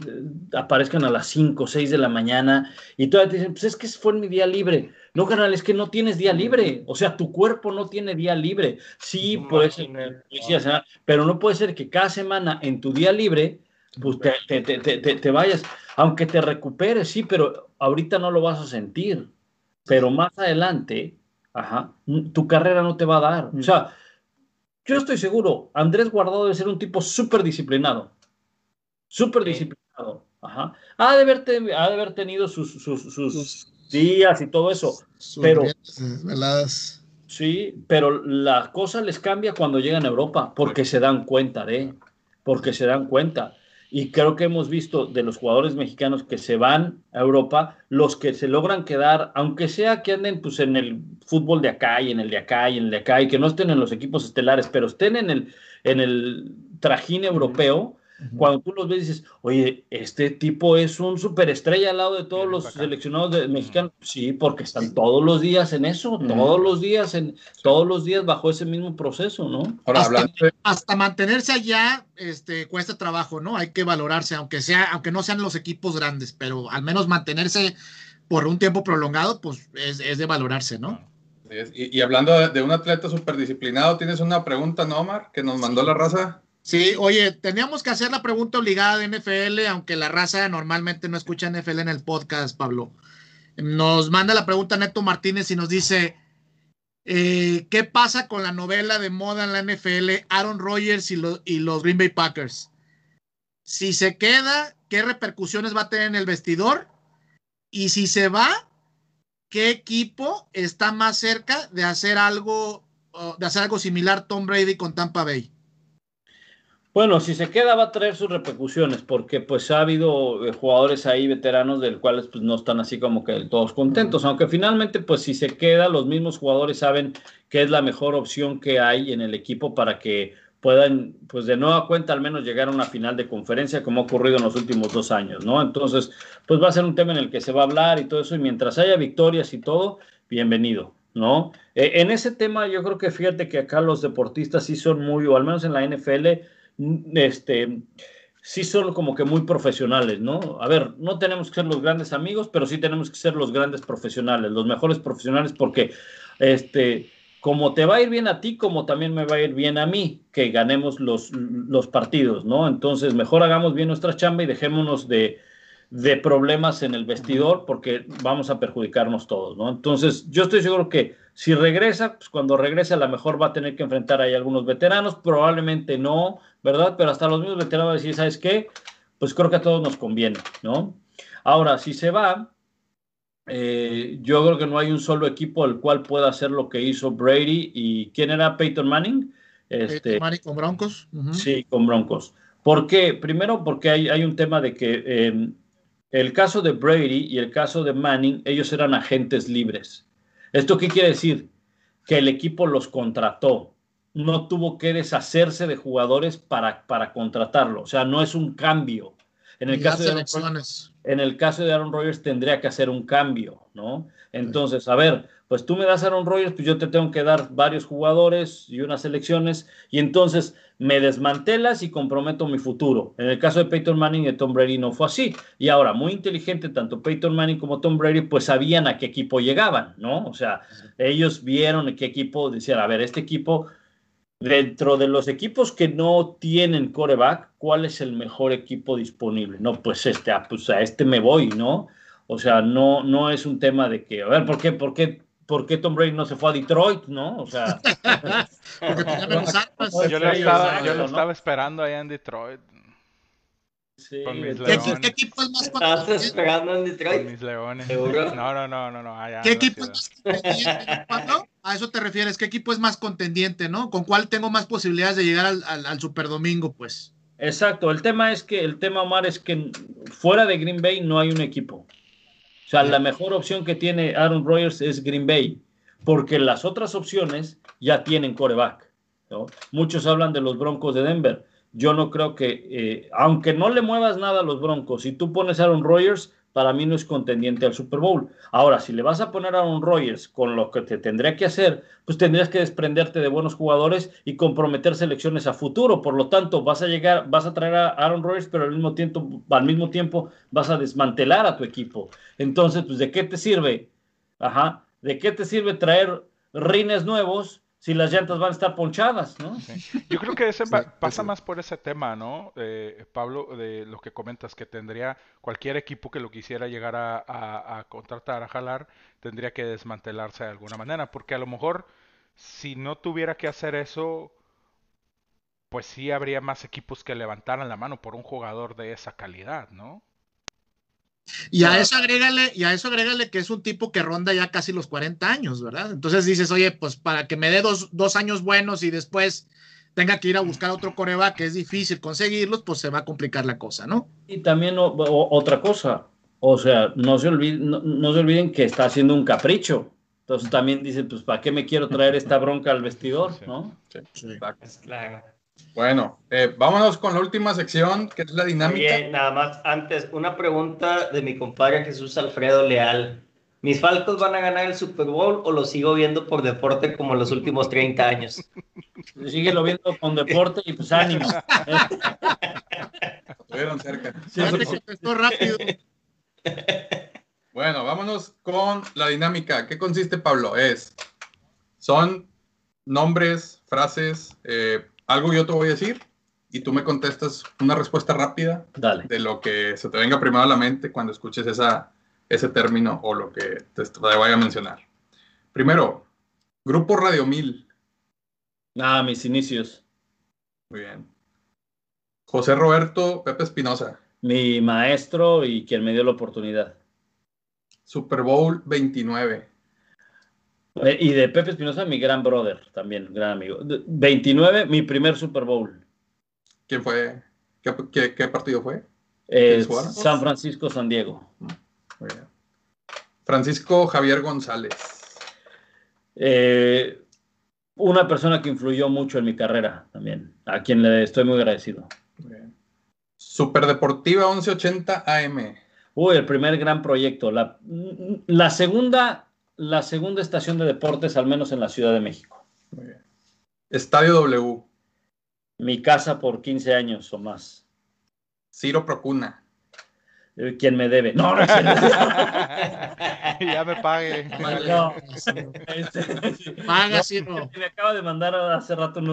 aparezcan a las 5 o 6 de la mañana y todavía te dicen, pues es que fue mi día libre. No, canal, es que no tienes día libre. O sea, tu cuerpo no tiene día libre. Sí, puede ser, pero no puede ser que cada semana en tu día libre, pues te, te, te, te, vayas, aunque te recuperes, sí, pero ahorita no lo vas a sentir. Pero más adelante, ajá, tu carrera no te va a dar. O sea, yo estoy seguro, Andrés Guardado debe ser un tipo súper disciplinado súper disciplinado. Ajá. Ha, de haber te, ha de haber tenido sus, sus, sus días y todo eso. pero. Veladas. Sí, pero la cosa les cambia cuando llegan a Europa, porque se dan cuenta de. Porque se dan cuenta. Y creo que hemos visto de los jugadores mexicanos que se van a Europa, los que se logran quedar, aunque sea que anden pues, en el fútbol de acá y en el de acá y en el de acá, y que no estén en los equipos estelares, pero estén en el, en el trajín europeo, cuando tú los ves dices, oye, este tipo es un superestrella al lado de todos los seleccionados de mexicanos. Sí, porque están todos los días en eso, todos los días, en, todos los días bajo ese mismo proceso, ¿no? Ahora, hasta, hasta, mantenerse allá este, cuesta trabajo, ¿no? Hay que valorarse, aunque sea, aunque no sean los equipos grandes, pero al menos mantenerse por un tiempo prolongado, pues es, es de valorarse, ¿no? Y, y, hablando de, de un atleta superdisciplinado, ¿tienes una pregunta, ¿no, Omar? Que nos mandó la raza. Sí, oye, teníamos que hacer la pregunta obligada de NFL, aunque la raza normalmente no escucha NFL en el podcast, Pablo. Nos manda la pregunta Neto Martínez y nos dice, eh, ¿qué pasa con la novela de moda en la NFL, Aaron Rodgers y, y los Green Bay Packers? Si se queda, ¿qué repercusiones va a tener en el vestidor? Y si se va, ¿qué equipo está más cerca de hacer algo, de hacer algo similar Tom Brady con Tampa Bay? Bueno, si se queda va a traer sus repercusiones, porque pues ha habido eh, jugadores ahí veteranos del cuales pues no están así como que todos contentos, aunque finalmente pues si se queda los mismos jugadores saben que es la mejor opción que hay en el equipo para que puedan pues de nueva cuenta al menos llegar a una final de conferencia como ha ocurrido en los últimos dos años, ¿no? Entonces pues va a ser un tema en el que se va a hablar y todo eso y mientras haya victorias y todo, bienvenido. ¿No? Eh, en ese tema yo creo que fíjate que acá los deportistas sí son muy, o al menos en la NFL, este, sí son como que muy profesionales, ¿no? A ver, no tenemos que ser los grandes amigos, pero sí tenemos que ser los grandes profesionales, los mejores profesionales, porque este, como te va a ir bien a ti, como también me va a ir bien a mí, que ganemos los, los partidos, ¿no? Entonces, mejor hagamos bien nuestra chamba y dejémonos de, de problemas en el vestidor porque vamos a perjudicarnos todos, ¿no? Entonces, yo estoy seguro que si regresa, pues cuando regrese a lo mejor va a tener que enfrentar ahí algunos veteranos, probablemente no, ¿verdad? Pero hasta los mismos veteranos van a decir, ¿sabes qué? Pues creo que a todos nos conviene, ¿no? Ahora, si se va, eh, yo creo que no hay un solo equipo al cual pueda hacer lo que hizo Brady y ¿quién era Peyton Manning? Este, Peyton Manning con Broncos. Uh -huh. Sí, con Broncos. ¿Por qué? Primero porque hay, hay un tema de que eh, el caso de Brady y el caso de Manning, ellos eran agentes libres. ¿Esto qué quiere decir? Que el equipo los contrató. No tuvo que deshacerse de jugadores para, para contratarlo. O sea, no es un cambio. En el, caso de Aaron, en el caso de Aaron Rodgers tendría que hacer un cambio, ¿no? Entonces, a ver, pues tú me das a Aaron Rodgers, pues yo te tengo que dar varios jugadores y unas selecciones, y entonces me desmantelas y comprometo mi futuro. En el caso de Peyton Manning y de Tom Brady no fue así. Y ahora, muy inteligente, tanto Peyton Manning como Tom Brady, pues sabían a qué equipo llegaban, ¿no? O sea, ellos vieron a qué equipo, decían, a ver, este equipo, dentro de los equipos que no tienen coreback, ¿cuál es el mejor equipo disponible? No, pues este, ah, pues a este me voy, ¿no? O sea, no, no es un tema de que, a ver, ¿por qué, por qué ¿por qué Tom Brady no se fue a Detroit, no? O sea, *laughs* porque tenía menos armas. Yo lo estaba, yo lo estaba esperando allá en Detroit. Sí, Con mis ¿Qué, leones. qué equipo es más ¿Estás contendiente? esperando en Con Detroit? mis leones. ¿Seguro? *laughs* No, no, no, no, no. allá ¿Qué equipo es más contendiente? *laughs* A eso te refieres. ¿Qué equipo es más contendiente, no? ¿Con cuál tengo más posibilidades de llegar al, al, al Super Domingo, pues? Exacto, el tema es que, el tema, Omar, es que fuera de Green Bay no hay un equipo. O sea, la mejor opción que tiene Aaron Rodgers es Green Bay, porque las otras opciones ya tienen coreback. ¿no? Muchos hablan de los Broncos de Denver. Yo no creo que, eh, aunque no le muevas nada a los Broncos, si tú pones a Aaron Rodgers, para mí no es contendiente al Super Bowl. Ahora, si le vas a poner a Aaron Rodgers con lo que te tendría que hacer, pues tendrías que desprenderte de buenos jugadores y comprometer selecciones a futuro. Por lo tanto, vas a llegar, vas a traer a Aaron Rodgers, pero al mismo tiempo, al mismo tiempo vas a desmantelar a tu equipo. Entonces, pues, ¿de qué te sirve? Ajá, ¿de qué te sirve traer rines nuevos si las llantas van a estar ponchadas, ¿no? Sí. Yo creo que ese pa- pasa más por ese tema, ¿no? Eh, Pablo, de lo que comentas, que tendría cualquier equipo que lo quisiera llegar a, a- a contratar, a jalar, tendría que desmantelarse de alguna manera, porque a lo mejor si no tuviera que hacer eso, pues sí habría más equipos que levantaran la mano por un jugador de esa calidad, ¿no? Y a eso agrégale, y a eso agrégale que es un tipo que ronda ya casi los 40 años, ¿verdad? Entonces dices, oye, pues para que me dé dos, dos años buenos y después tenga que ir a buscar otro coreback que es difícil conseguirlos, pues se va a complicar la cosa, ¿no? Y también o- o- otra cosa, o sea, no se, olviden, no, no se olviden que está haciendo un capricho. Entonces también dicen, pues, ¿para qué me quiero traer esta bronca al vestidor? Sí. ¿no? Sí, Sí. exacto. Claro. Bueno, eh, vámonos con la última sección, que es la dinámica. Oye, nada más, antes, una pregunta de mi compadre Jesús Alfredo Leal. ¿Mis Falcos van a ganar el Super Bowl o lo sigo viendo por deporte como los últimos 30 años? Síguelo viendo con deporte y pues ánimo. *laughs* Estuvieron cerca. Sí. contestó rápido. Bueno, vámonos con la dinámica. ¿Qué consiste, Pablo? Es, son nombres, frases, eh, algo yo te voy a decir y tú me contestas una respuesta rápida Dale. de lo que se te venga primero a la mente cuando escuches esa, ese término o lo que te, te vaya a mencionar. Primero, Grupo Radio 1000. Ah, mis inicios. Muy bien. José Roberto Pepe Espinosa. Mi maestro y quien me dio la oportunidad. Super Bowl 29. Eh, Y de Pepe Espinosa, mi gran brother, también, gran amigo. De- 29, mi primer Super Bowl. ¿Quién fue? ¿Qué, qué- qué partido fue? Eh. San Francisco, San Diego. Muy bien. Francisco Javier González. Eh, una persona que influyó mucho en mi carrera también, a quien le estoy muy agradecido. Muy bien. Superdeportiva 1180 AM. Uy, el primer gran proyecto. La, la, segunda, la segunda estación de deportes, al menos en la Ciudad de México. Muy bien. Estadio W. Mi casa por 15 años o más. Ciro Procuna. eh, quien me debe. No, no, *laughs* ya me pague. No, *laughs* este. Paga, Ciro. Me acaba de mandar hace rato un-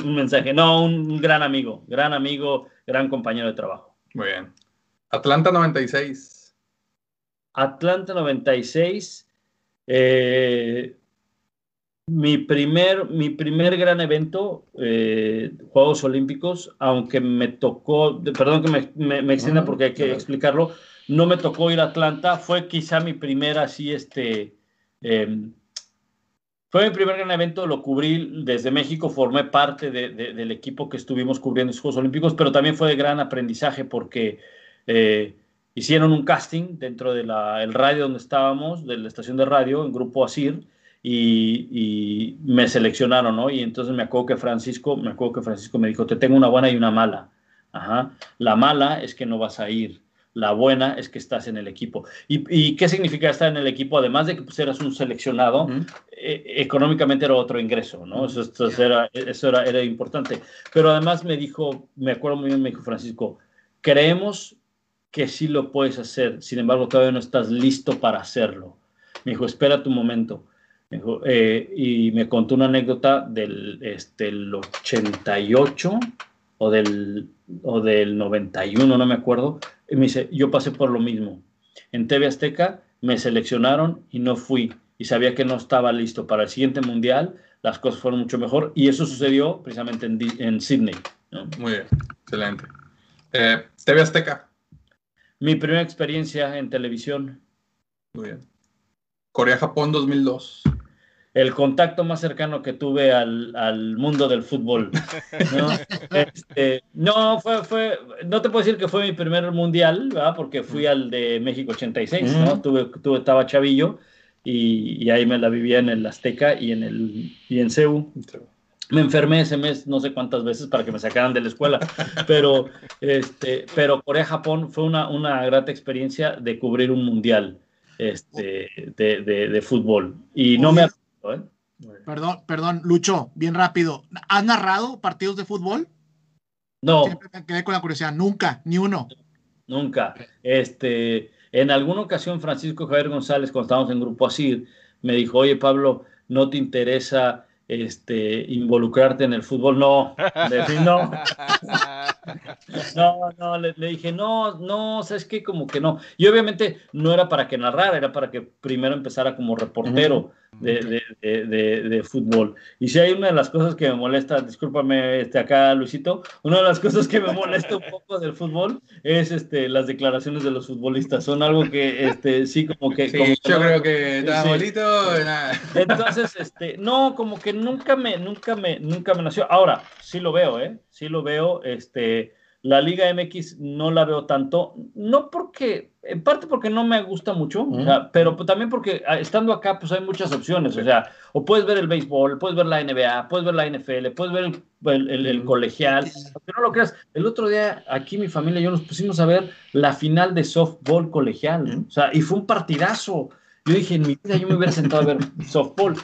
un mensaje. No, un gran amigo, gran amigo, gran compañero de trabajo. Muy bien. Atlanta 96. Atlanta 96. Eh, mi, primer, mi primer gran evento, eh, Juegos Olímpicos, aunque me tocó, perdón que me, me- me extienda porque hay que explicarlo, no me tocó ir a Atlanta, fue quizá mi primer así, este, eh, fue mi primer gran evento, lo cubrí desde México, formé parte de- de- del equipo que estuvimos cubriendo los Juegos Olímpicos, pero también fue de gran aprendizaje porque eh, hicieron un casting dentro del radio donde estábamos, de la estación de radio, en Grupo Asir, y, y me seleccionaron, ¿no? Y entonces me acuerdo que Francisco, me acuerdo que Francisco me dijo, te tengo una buena y una mala. Ajá. La mala es que no vas a ir. La buena es que estás en el equipo. ¿Y, y qué significa estar en el equipo? Además de que pues, eras un seleccionado, eh, económicamente era otro ingreso, ¿no? Eso, esto era, eso era, era importante. Pero además me dijo, me acuerdo muy bien, me dijo Francisco, creemos que sí lo puedes hacer, sin embargo todavía no estás listo para hacerlo. Me dijo, espera tu momento. Me eh, y me contó una anécdota del este, el 88 o del, o del 91, no me acuerdo. Y me dice, yo pasé por lo mismo. En TV Azteca me seleccionaron y no fui. Y sabía que no estaba listo para el siguiente mundial. Las cosas fueron mucho mejor. Y eso sucedió precisamente en, en Sydney. Muy bien. Excelente. Eh, TV Azteca. Mi primera experiencia en televisión. Muy bien. Corea-Japón 2002. el contacto más cercano que tuve al, al mundo del fútbol. ¿no? *laughs* Este, no, fue, fue, no te puedo decir que fue mi primer mundial, ¿verdad? porque fui al de México 86, ¿no? Mm. Tuve, tuve, estaba chavillo y, y ahí me la vivía en el Azteca y en, el, y en CEU. Me enfermé ese mes no sé cuántas veces para que me sacaran de la escuela, pero, este, pero Corea-Japón fue una, una grata experiencia de cubrir un mundial este, de, de, de fútbol. Y no me. ¿eh? Perdón, perdón, Lucho, bien rápido. ¿Has narrado partidos de fútbol? No, Siempre me quedé con la curiosidad. Nunca, ni uno. nunca. Este, en alguna ocasión, Francisco Javier González, cuando estábamos en Grupo Asir, me dijo, oye, Pablo, ¿no te interesa este, involucrarte en el fútbol? No, le dije, no, no, no, le, dije, no, no, que como que no. Y obviamente no era para que narrara, era para que primero empezara como reportero de, de, de, de fútbol. Y si hay una de las cosas que me molesta, discúlpame este, acá, Luisito, una de las cosas que me molesta un poco del fútbol es este, las declaraciones de los futbolistas. Son algo que este, sí, como que... Sí, como yo no- creo que está Sí. bonito. nada. entonces, este, no, como que nunca me, nunca me, nunca me nació. Ahora, sí lo veo, ¿eh? Sí lo veo, este, la Liga MX no la veo tanto, no porque, en parte porque no me gusta mucho, o sea, pero pues también porque ah, estando acá, pues hay muchas opciones, o sea, o puedes ver el béisbol, puedes ver la NBA, puedes ver la NFL, puedes ver el, el- el- el colegial, aunque no lo creas, el otro día aquí mi familia y yo nos pusimos a ver la final de softball colegial, o sea, y fue un partidazo. Yo dije, en mi vida yo me hubiera sentado a ver softball,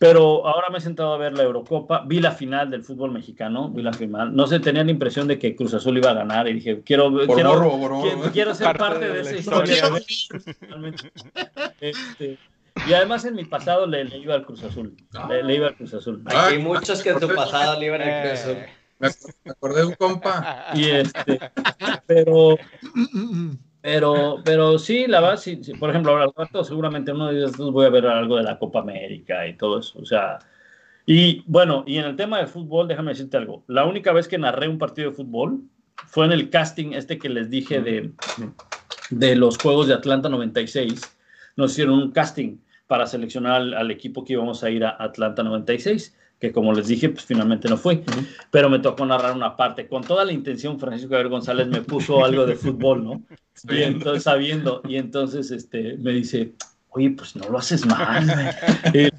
pero ahora me he sentado a ver la Eurocopa, vi la final del fútbol mexicano, vi la final, no sé, tenía la impresión de que Cruz Azul iba a ganar y dije, quiero, Por quiero, morbo, por morbo. quiero, quiero ser Parte parte, de de, esa historia. *laughs* Este, y además en mi pasado le, le iba al Cruz Azul, le, le iba al Cruz Azul. Ah, hay muchos que en su pasado le iban a Cruz Azul. Me ac- me acordé de un compa. Y este, pero *laughs* Mm, Pero, pero sí, la verdad. Por ejemplo, ahora rato seguramente uno de estos voy a ver algo de la Copa América y todo eso. O sea, y bueno, y en el tema de fútbol, déjame decirte algo. La única vez que narré un partido de fútbol fue en el casting este que les dije de, de los Juegos de Atlanta 96. Nos hicieron un casting para seleccionar al, al equipo que íbamos a ir a Atlanta 96, que como les dije, pues finalmente no fui. Pero me tocó narrar una parte. Con toda la intención, Francisco Javier González me puso algo de fútbol, ¿no? Y entonces, sabiendo, y entonces este, me dice, oye, pues no lo haces mal, güey". Y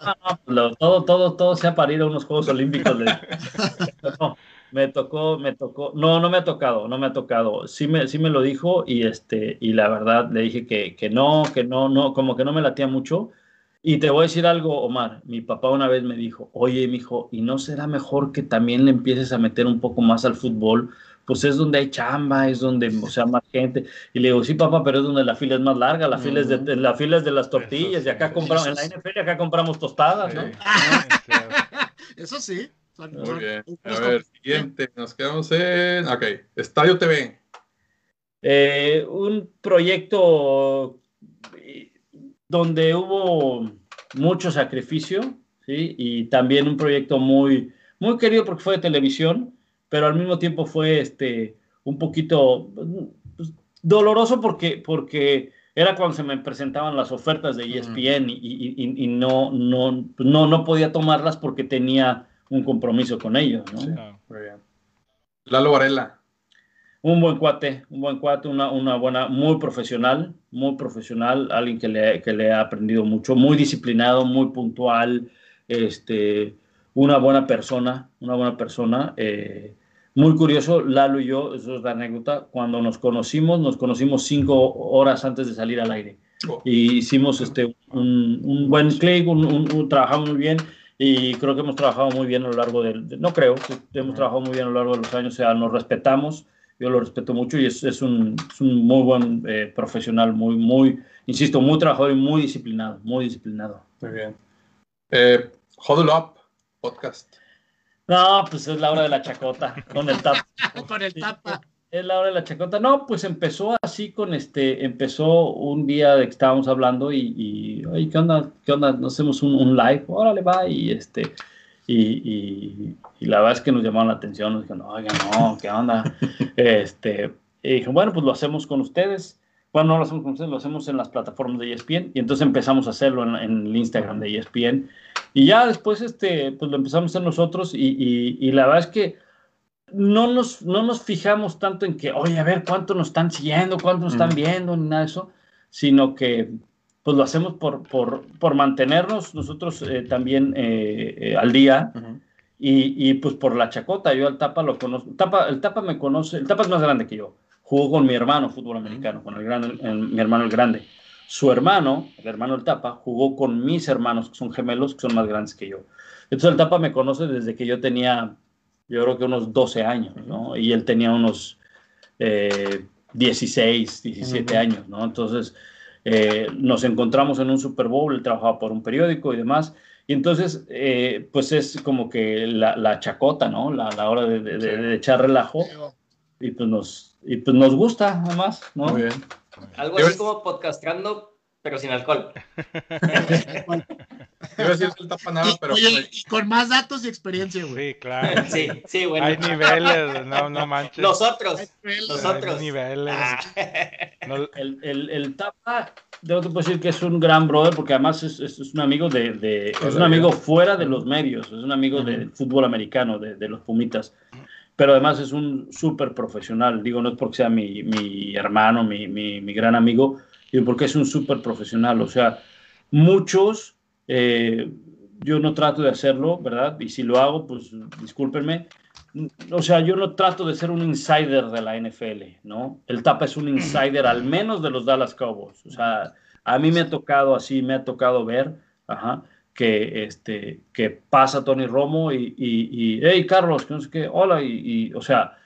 "No, no, pues, lo- todo, todo, todo sea para ir a unos Juegos Olímpicos. *laughs* No, me tocó, me tocó, no, no me ha tocado, no me ha tocado. Sí me, sí me lo dijo y este, y la verdad le dije que, que no, que no, no, como que no me latía mucho. Y te voy a decir algo, Omar. Mi papá una vez me dijo, oye, mijo, ¿y no será mejor que también le empieces a meter un poco más al fútbol? pues es donde hay chamba, es donde, o sea, más gente. Y le digo, sí, papá, pero es donde la fila es más larga, la fila, es, de, de- la fila es de las tortillas, Eso y acá compramos, en la NFL acá compramos tostadas, ¿no? Sí, sí. Eso sí. Muy bien. A ver, siguiente. Nos quedamos en. Ok. Estadio TV. Eh, un proyecto donde hubo mucho sacrificio, ¿sí? Y también un proyecto muy, muy querido porque fue de televisión, pero al mismo tiempo fue este, un poquito pues, doloroso porque, porque era cuando se me presentaban las ofertas de ESPN y, y- y- y no, no, no, no podía tomarlas porque tenía un compromiso con ellos, ¿no? Lalo Varela. Un buen cuate, un buen cuate, una, una buena, muy profesional, muy profesional, alguien que le, que le ha aprendido mucho, muy disciplinado, muy puntual, este, una buena persona, una buena persona. eh, muy curioso, Lalo y yo, eso es la anécdota, cuando nos conocimos, nos conocimos cinco horas antes de salir al aire. Oh, Y hicimos este, un, un buen click, un, un- trabajamos muy bien y creo que hemos trabajado muy bien a lo largo del, de- no creo, hemos trabajado muy bien a lo largo de los años, o sea, nos respetamos, yo lo respeto mucho y es, es, un, es un muy buen eh, profesional, muy, muy, insisto, muy trabajador y muy disciplinado, muy disciplinado. Muy bien. Eh, Huddle Up Podcast. No, pues es la hora de la chacota, con el tap. *laughs* Con el tapa. Es la hora de la chacota. No, pues empezó así con este, empezó un día de que estábamos hablando y, y oye, ¿qué onda? ¿Qué onda? Nos hacemos un, un live, órale, va, y este, y, y- y la verdad es que nos llamaron la atención, nos dijeron, oiga, no, ¿qué onda? *laughs* este, y dije, bueno, pues lo hacemos con ustedes. Bueno, no lo hacemos con ustedes, lo hacemos en las plataformas de ESPN, y entonces empezamos a hacerlo en, en el Instagram de ESPN, y ya después, este, pues lo empezamos a hacer nosotros, y, y- y la verdad es que no nos, no nos fijamos tanto en que, oye, a ver cuánto nos están siguiendo, cuánto nos están viendo, ni nada de eso, sino que pues lo hacemos por, por, por mantenernos nosotros eh, también eh, eh, al día y, y, pues por la chacota. Yo al Tapa lo conozco. Tapa, el Tapa me conoce, el Tapa es más grande que yo. Jugó con mi hermano fútbol americano, con el gran, el- mi hermano el grande. Su hermano, el hermano del Tapa, jugó con mis hermanos, que son gemelos, que son más grandes que yo. Entonces el Tapa me conoce desde que yo tenía, yo creo que unos 12 años, ¿no? Y él tenía unos eh, 16, 17 Ujú. años, ¿no? Entonces eh, nos encontramos en un Super Bowl, él trabajaba por un periódico y demás. Y entonces, eh, pues es como que la, la chacota, ¿no? La, la hora de, de- de- de echar relajo y pues nos, y pues nos gusta, además, ¿no? Muy bien. Algo así como podcastando, pero sin alcohol. *laughs* Iba a decir que el tapa nada, Y, pero oye, y con más datos y experiencia, güey. Sí, claro. *laughs* Sí, sí, bueno. Hay niveles, no, no manches. Nosotros. Hay Nosotros. Hay niveles. Ah. No- El, el, el Tapa, debo te puedo decir que es un gran brother porque además es, es- es un amigo de, de- es un amigo fuera de los medios, es un amigo del fútbol americano, de, de los Pumitas, pero además es un súper profesional, digo, no es porque sea mi, mi hermano, mi, mi, mi gran amigo, digo, porque es un súper profesional, o sea, muchos, eh, yo no trato de hacerlo, ¿verdad? Y si lo hago, pues discúlpenme, o sea, yo no trato de ser un insider de la NFL, ¿no? El Tapa es un insider al menos de los Dallas Cowboys. O sea, a mí me ha tocado así, me ha tocado ver, ajá, que, este, que pasa Tony Romo y, y, y, hey, Carlos, que no sé qué, hola, y, y, o sea,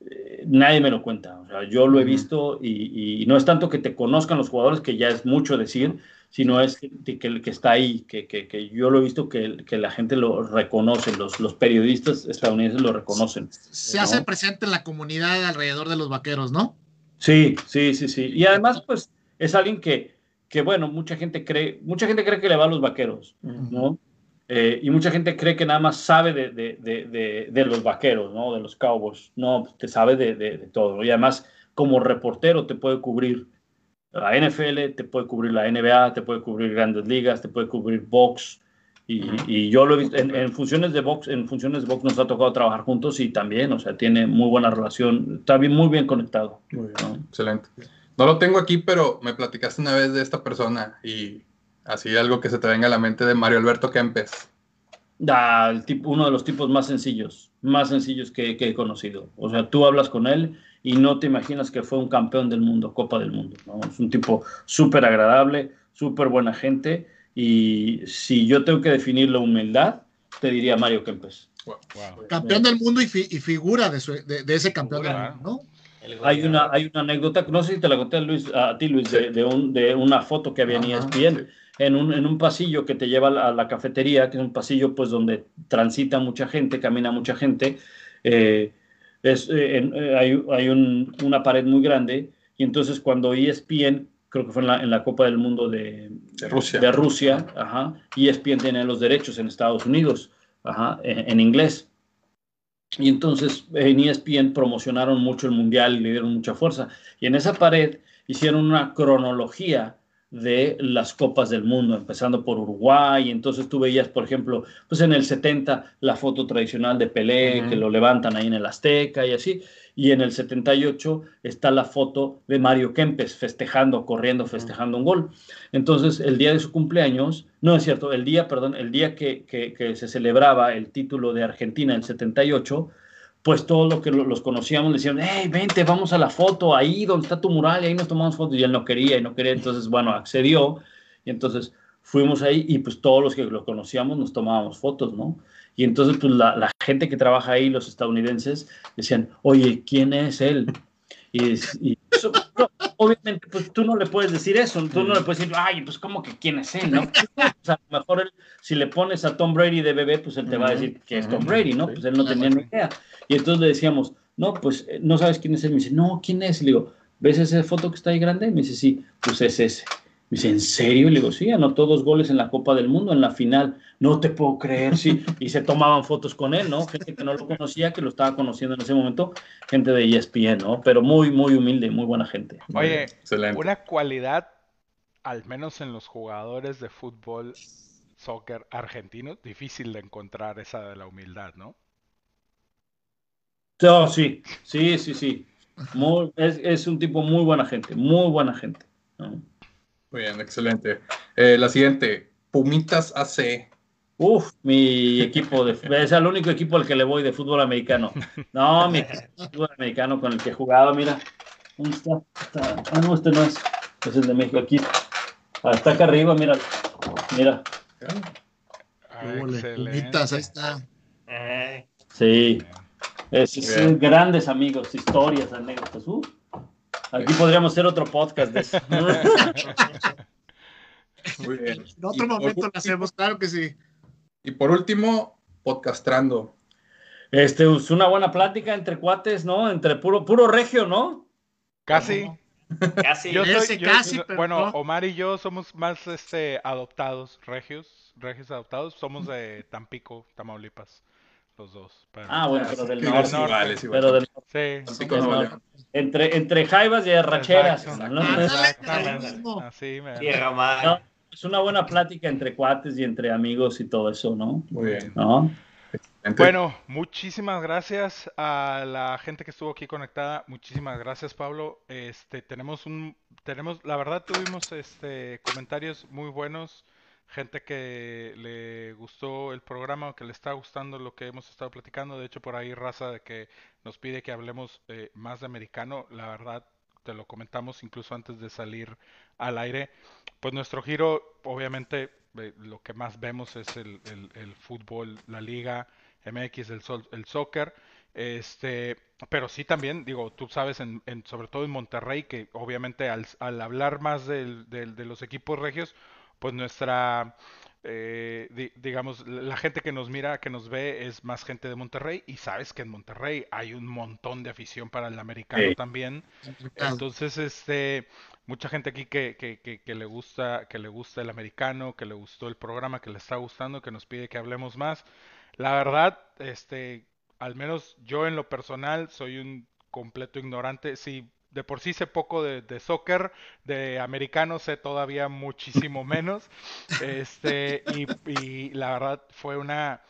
eh, nadie me lo cuenta. O sea, yo lo he visto y, y no es tanto que te conozcan los jugadores, que ya es mucho decir, sino es que, que, que está ahí, que, que, que yo lo he visto que, que la gente lo reconoce, los, los periodistas estadounidenses lo reconocen. Se hace presente en la comunidad alrededor de los vaqueros, ¿no? Sí, sí, sí, sí. Y además, pues, es alguien que, que, bueno, mucha gente cree, mucha gente cree que le va a los vaqueros, ¿no? Eh, y mucha gente cree que nada más sabe de, de, de, de, de los vaqueros, ¿no? De los Cowboys. No, te sabe de, de, de todo. Y además, como reportero, te puede cubrir la NFL, te puede cubrir la NBA, te puede cubrir grandes ligas, te puede cubrir box. Y, y yo lo he visto en, en funciones de box, en funciones de box nos ha tocado trabajar juntos y también, o sea, tiene muy buena relación, está bien, muy bien conectado. Muy bien. ¿no? Excelente. No lo tengo aquí, pero me platicaste una vez de esta persona y así algo que se te venga a la mente de Mario Alberto Kempes. Ah, el tipo, uno de los tipos más sencillos, más sencillos que, que he conocido. O sea, tú hablas con él y no te imaginas que fue un campeón del mundo, Copa del Mundo. ¿no? Es un tipo súper agradable, súper buena gente. Y si yo tengo que definir la humildad, te diría Mario Kempes. Wow. Campeón del mundo y, fi- y figura de, su- de- de ese campeón del Figura. mundo, ¿no? Hay una, hay una anécdota, no sé si te la conté Luis, a ti Luis, de, de un- de una foto que había en ESPN, en, un, en un pasillo que te lleva a la, a la cafetería, que es un pasillo pues donde transita mucha gente, camina mucha gente, eh, es, eh, en- eh, hay, hay un- una pared muy grande y entonces cuando ESPN, creo que fue en la, en la Copa del Mundo de, De Rusia. de Rusia, ajá, ESPN tiene los derechos en Estados Unidos, ajá, en, en inglés. Y entonces en ESPN promocionaron mucho el mundial y le dieron mucha fuerza. Y en esa pared hicieron una cronología de las copas del mundo, empezando por Uruguay. Y entonces tú veías, por ejemplo, pues en el 70 la foto tradicional de Pelé, que lo levantan ahí en el Azteca y así. Y en el 78 está la foto de Mario Kempes festejando, corriendo, festejando un gol. Entonces, el día de su cumpleaños, no es cierto, el día, perdón, el día que, que- que se celebraba el título de Argentina en el 78, pues todos los que lo- los conocíamos le decían, hey, vente, vamos a la foto, ahí donde está tu mural, y ahí nos tomamos fotos, y él no quería, y no quería, entonces, bueno, accedió, y entonces fuimos ahí, y pues todos los que lo conocíamos nos tomábamos fotos, ¿no? Y entonces, pues la, la gente que trabaja ahí, los estadounidenses, decían, oye, ¿quién es él? Y, y eso, no, obviamente, pues tú no le puedes decir eso, tú no le puedes decir, ay, pues ¿cómo que quién es él? ¿no? *laughs* O sea, a lo mejor él, si le pones a Tom Brady de bebé, pues él te va a decir que es Tom Brady, ¿no? Pues él no tenía ni idea. Y entonces le decíamos, no, pues eh, no sabes quién es él. Me dice, no, ¿quién es? Y le digo, ¿ves esa foto que está ahí grande? Me dice, sí, pues es ese. Me dice, ¿en serio? Y le digo, sí, anotó dos goles en la Copa del Mundo, en la final. No te puedo creer, sí. Y se tomaban fotos con él, ¿no? Gente que no lo conocía, que lo estaba conociendo en ese momento, gente de ESPN, ¿no? Pero muy, muy humilde, muy buena gente. Oye, excelente. una cualidad, al menos en los jugadores de fútbol, soccer argentinos, difícil de encontrar esa de la humildad, ¿no? Oh, sí, sí, sí, sí. Muy, es, es un tipo muy buena gente, muy buena gente. ¿no? Muy bien, excelente. Eh, la siguiente, Pumitas AC. Uf, mi equipo de es el único equipo al que le voy de fútbol americano. No, mi equipo de fútbol americano con el que jugaba, mira. ¿Dónde está? Está- Ah, no, este no es. Es el de México aquí. Ah, está acá arriba, mira. Mira. Ah, excelente. Pumitas, ahí está. Sí. Es, es- grandes amigos, historias, anécdotas. Uh, aquí podríamos hacer otro podcast de eso. Muy bien. En otro momento lo hacemos, claro que sí. Y por último, podcastrando. Este, es una buena plática entre cuates, ¿no? Entre puro, puro regio, ¿no? Casi. Casi. Yo Ese soy, yo- casi, pero bueno, no. Omar y yo somos más este adoptados, regios, regios adoptados, somos de Tampico, Tamaulipas, los dos. pero- Ah, bueno, pero del Sí, norte. Pero del Sí, Tampico, norte. Entre, entre jaivas y arracheras. ¿no? Ahí mismo. así me Tierra Madre. No, es una buena plática entre cuates y entre amigos y todo eso, ¿no? Muy bien. Bueno, muchísimas gracias a la gente que estuvo aquí conectada. Muchísimas gracias, Pablo. Este, tenemos un, tenemos, la verdad tuvimos este comentarios muy buenos, gente que le gustó el programa o que le está gustando lo que hemos estado platicando. De hecho, por ahí raza de que nos pide que hablemos eh, más de americano. La verdad, te lo comentamos incluso antes de salir al aire. Pues nuestro giro, obviamente, eh, lo que más vemos es el, el- fútbol, la liga. MX, el, sol- el soccer. Este, pero sí también, digo, tú sabes, en- sobre todo en Monterrey, que obviamente al, al hablar más del- del- de los equipos regios, pues nuestra, eh, di- digamos, la gente que nos mira, que nos ve, es más gente de Monterrey. Y sabes que en Monterrey hay un montón de afición para el americano Sí. también. Entonces, este, mucha gente aquí que, que, que, que le gusta, que le gusta el americano, que le gustó el programa, que le está gustando, que nos pide que hablemos más. La verdad, este, al menos yo en lo personal soy un completo ignorante. Sí, de por sí sé poco de, de soccer, de americano sé todavía muchísimo *laughs* menos. Este, y, y la verdad fue una,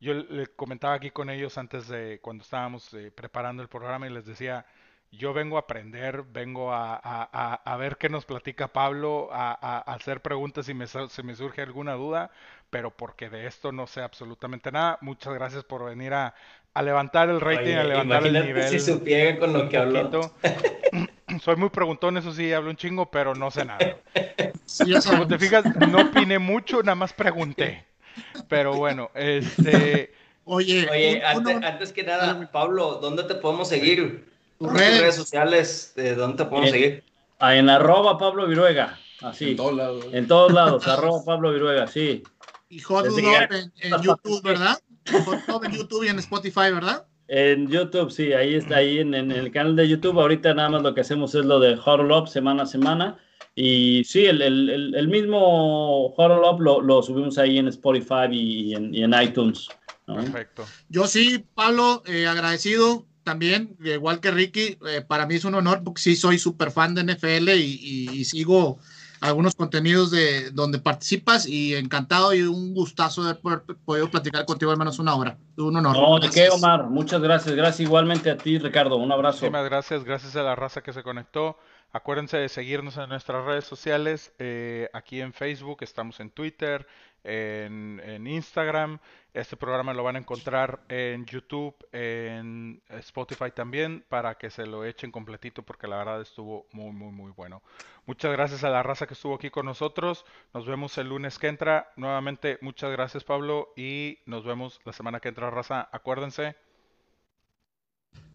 yo le comentaba aquí con ellos antes de cuando estábamos eh, preparando el programa y les decía, yo vengo a aprender, vengo a, a- a- a ver qué nos platica Pablo, a, hacer preguntas si me, si me surge alguna duda, pero porque de esto no sé absolutamente nada. Muchas gracias por venir a, a levantar el rating, Oye, a levantar el nivel. si supiera con lo que habló. *clears throat* Soy muy preguntón, eso sí, hablo un chingo, pero no sé nada. Sí, Como te fijas, no opiné mucho, nada más pregunté. Pero bueno, este, Oye, Oye, un- antes, uno- antes que nada, Pablo, ¿dónde te podemos seguir? tus redes. redes sociales, ¿de dónde te podemos Eh, seguir? Ah, En arroba Pablo Viruega. Así. En todos lados. En todos lados, arroba Pablo Viruega, sí. y Hot en, en YouTube, ¿verdad? Hot en YouTube y en Spotify, ¿verdad? En YouTube, sí, ahí está, ahí en, en el canal de YouTube. Ahorita nada más lo que hacemos es lo de Huddle Up semana a semana. Y sí, el, el- el- el mismo Huddle Up lo, lo subimos ahí en Spotify y en, y en iTunes. ¿no? Perfecto. Yo sí, Pablo, eh, agradecido también, igual que Ricky, eh, para mí es un honor porque sí soy súper fan de NFL y, y- y sigo algunos contenidos de donde participas y encantado y un gustazo de haber podido platicar contigo al menos una hora. Un honor. No, ¿de qué. Omar? Muchas gracias. Gracias igualmente a ti, Ricardo. Un abrazo. Muchísimas gracias, gracias a la raza que se conectó. Acuérdense de seguirnos en nuestras redes sociales, eh, aquí en Facebook, estamos en Twitter, en, en Instagram. Este programa lo van a encontrar en YouTube, en Spotify también, para que se lo echen completito, porque la verdad estuvo muy, muy, muy bueno. Muchas gracias a la raza que estuvo aquí con nosotros. Nos vemos el lunes que entra. Nuevamente, muchas gracias Pablo y nos vemos la semana que entra, raza. Acuérdense.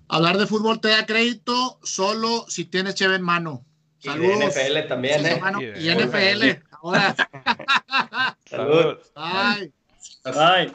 Hablar de fútbol te da crédito solo si tienes cheve en mano. Y de Saludos. NFL también, Sí, ¿eh? Y de Y NFL. Ahora. *laughs* Salud. Bye. Bye.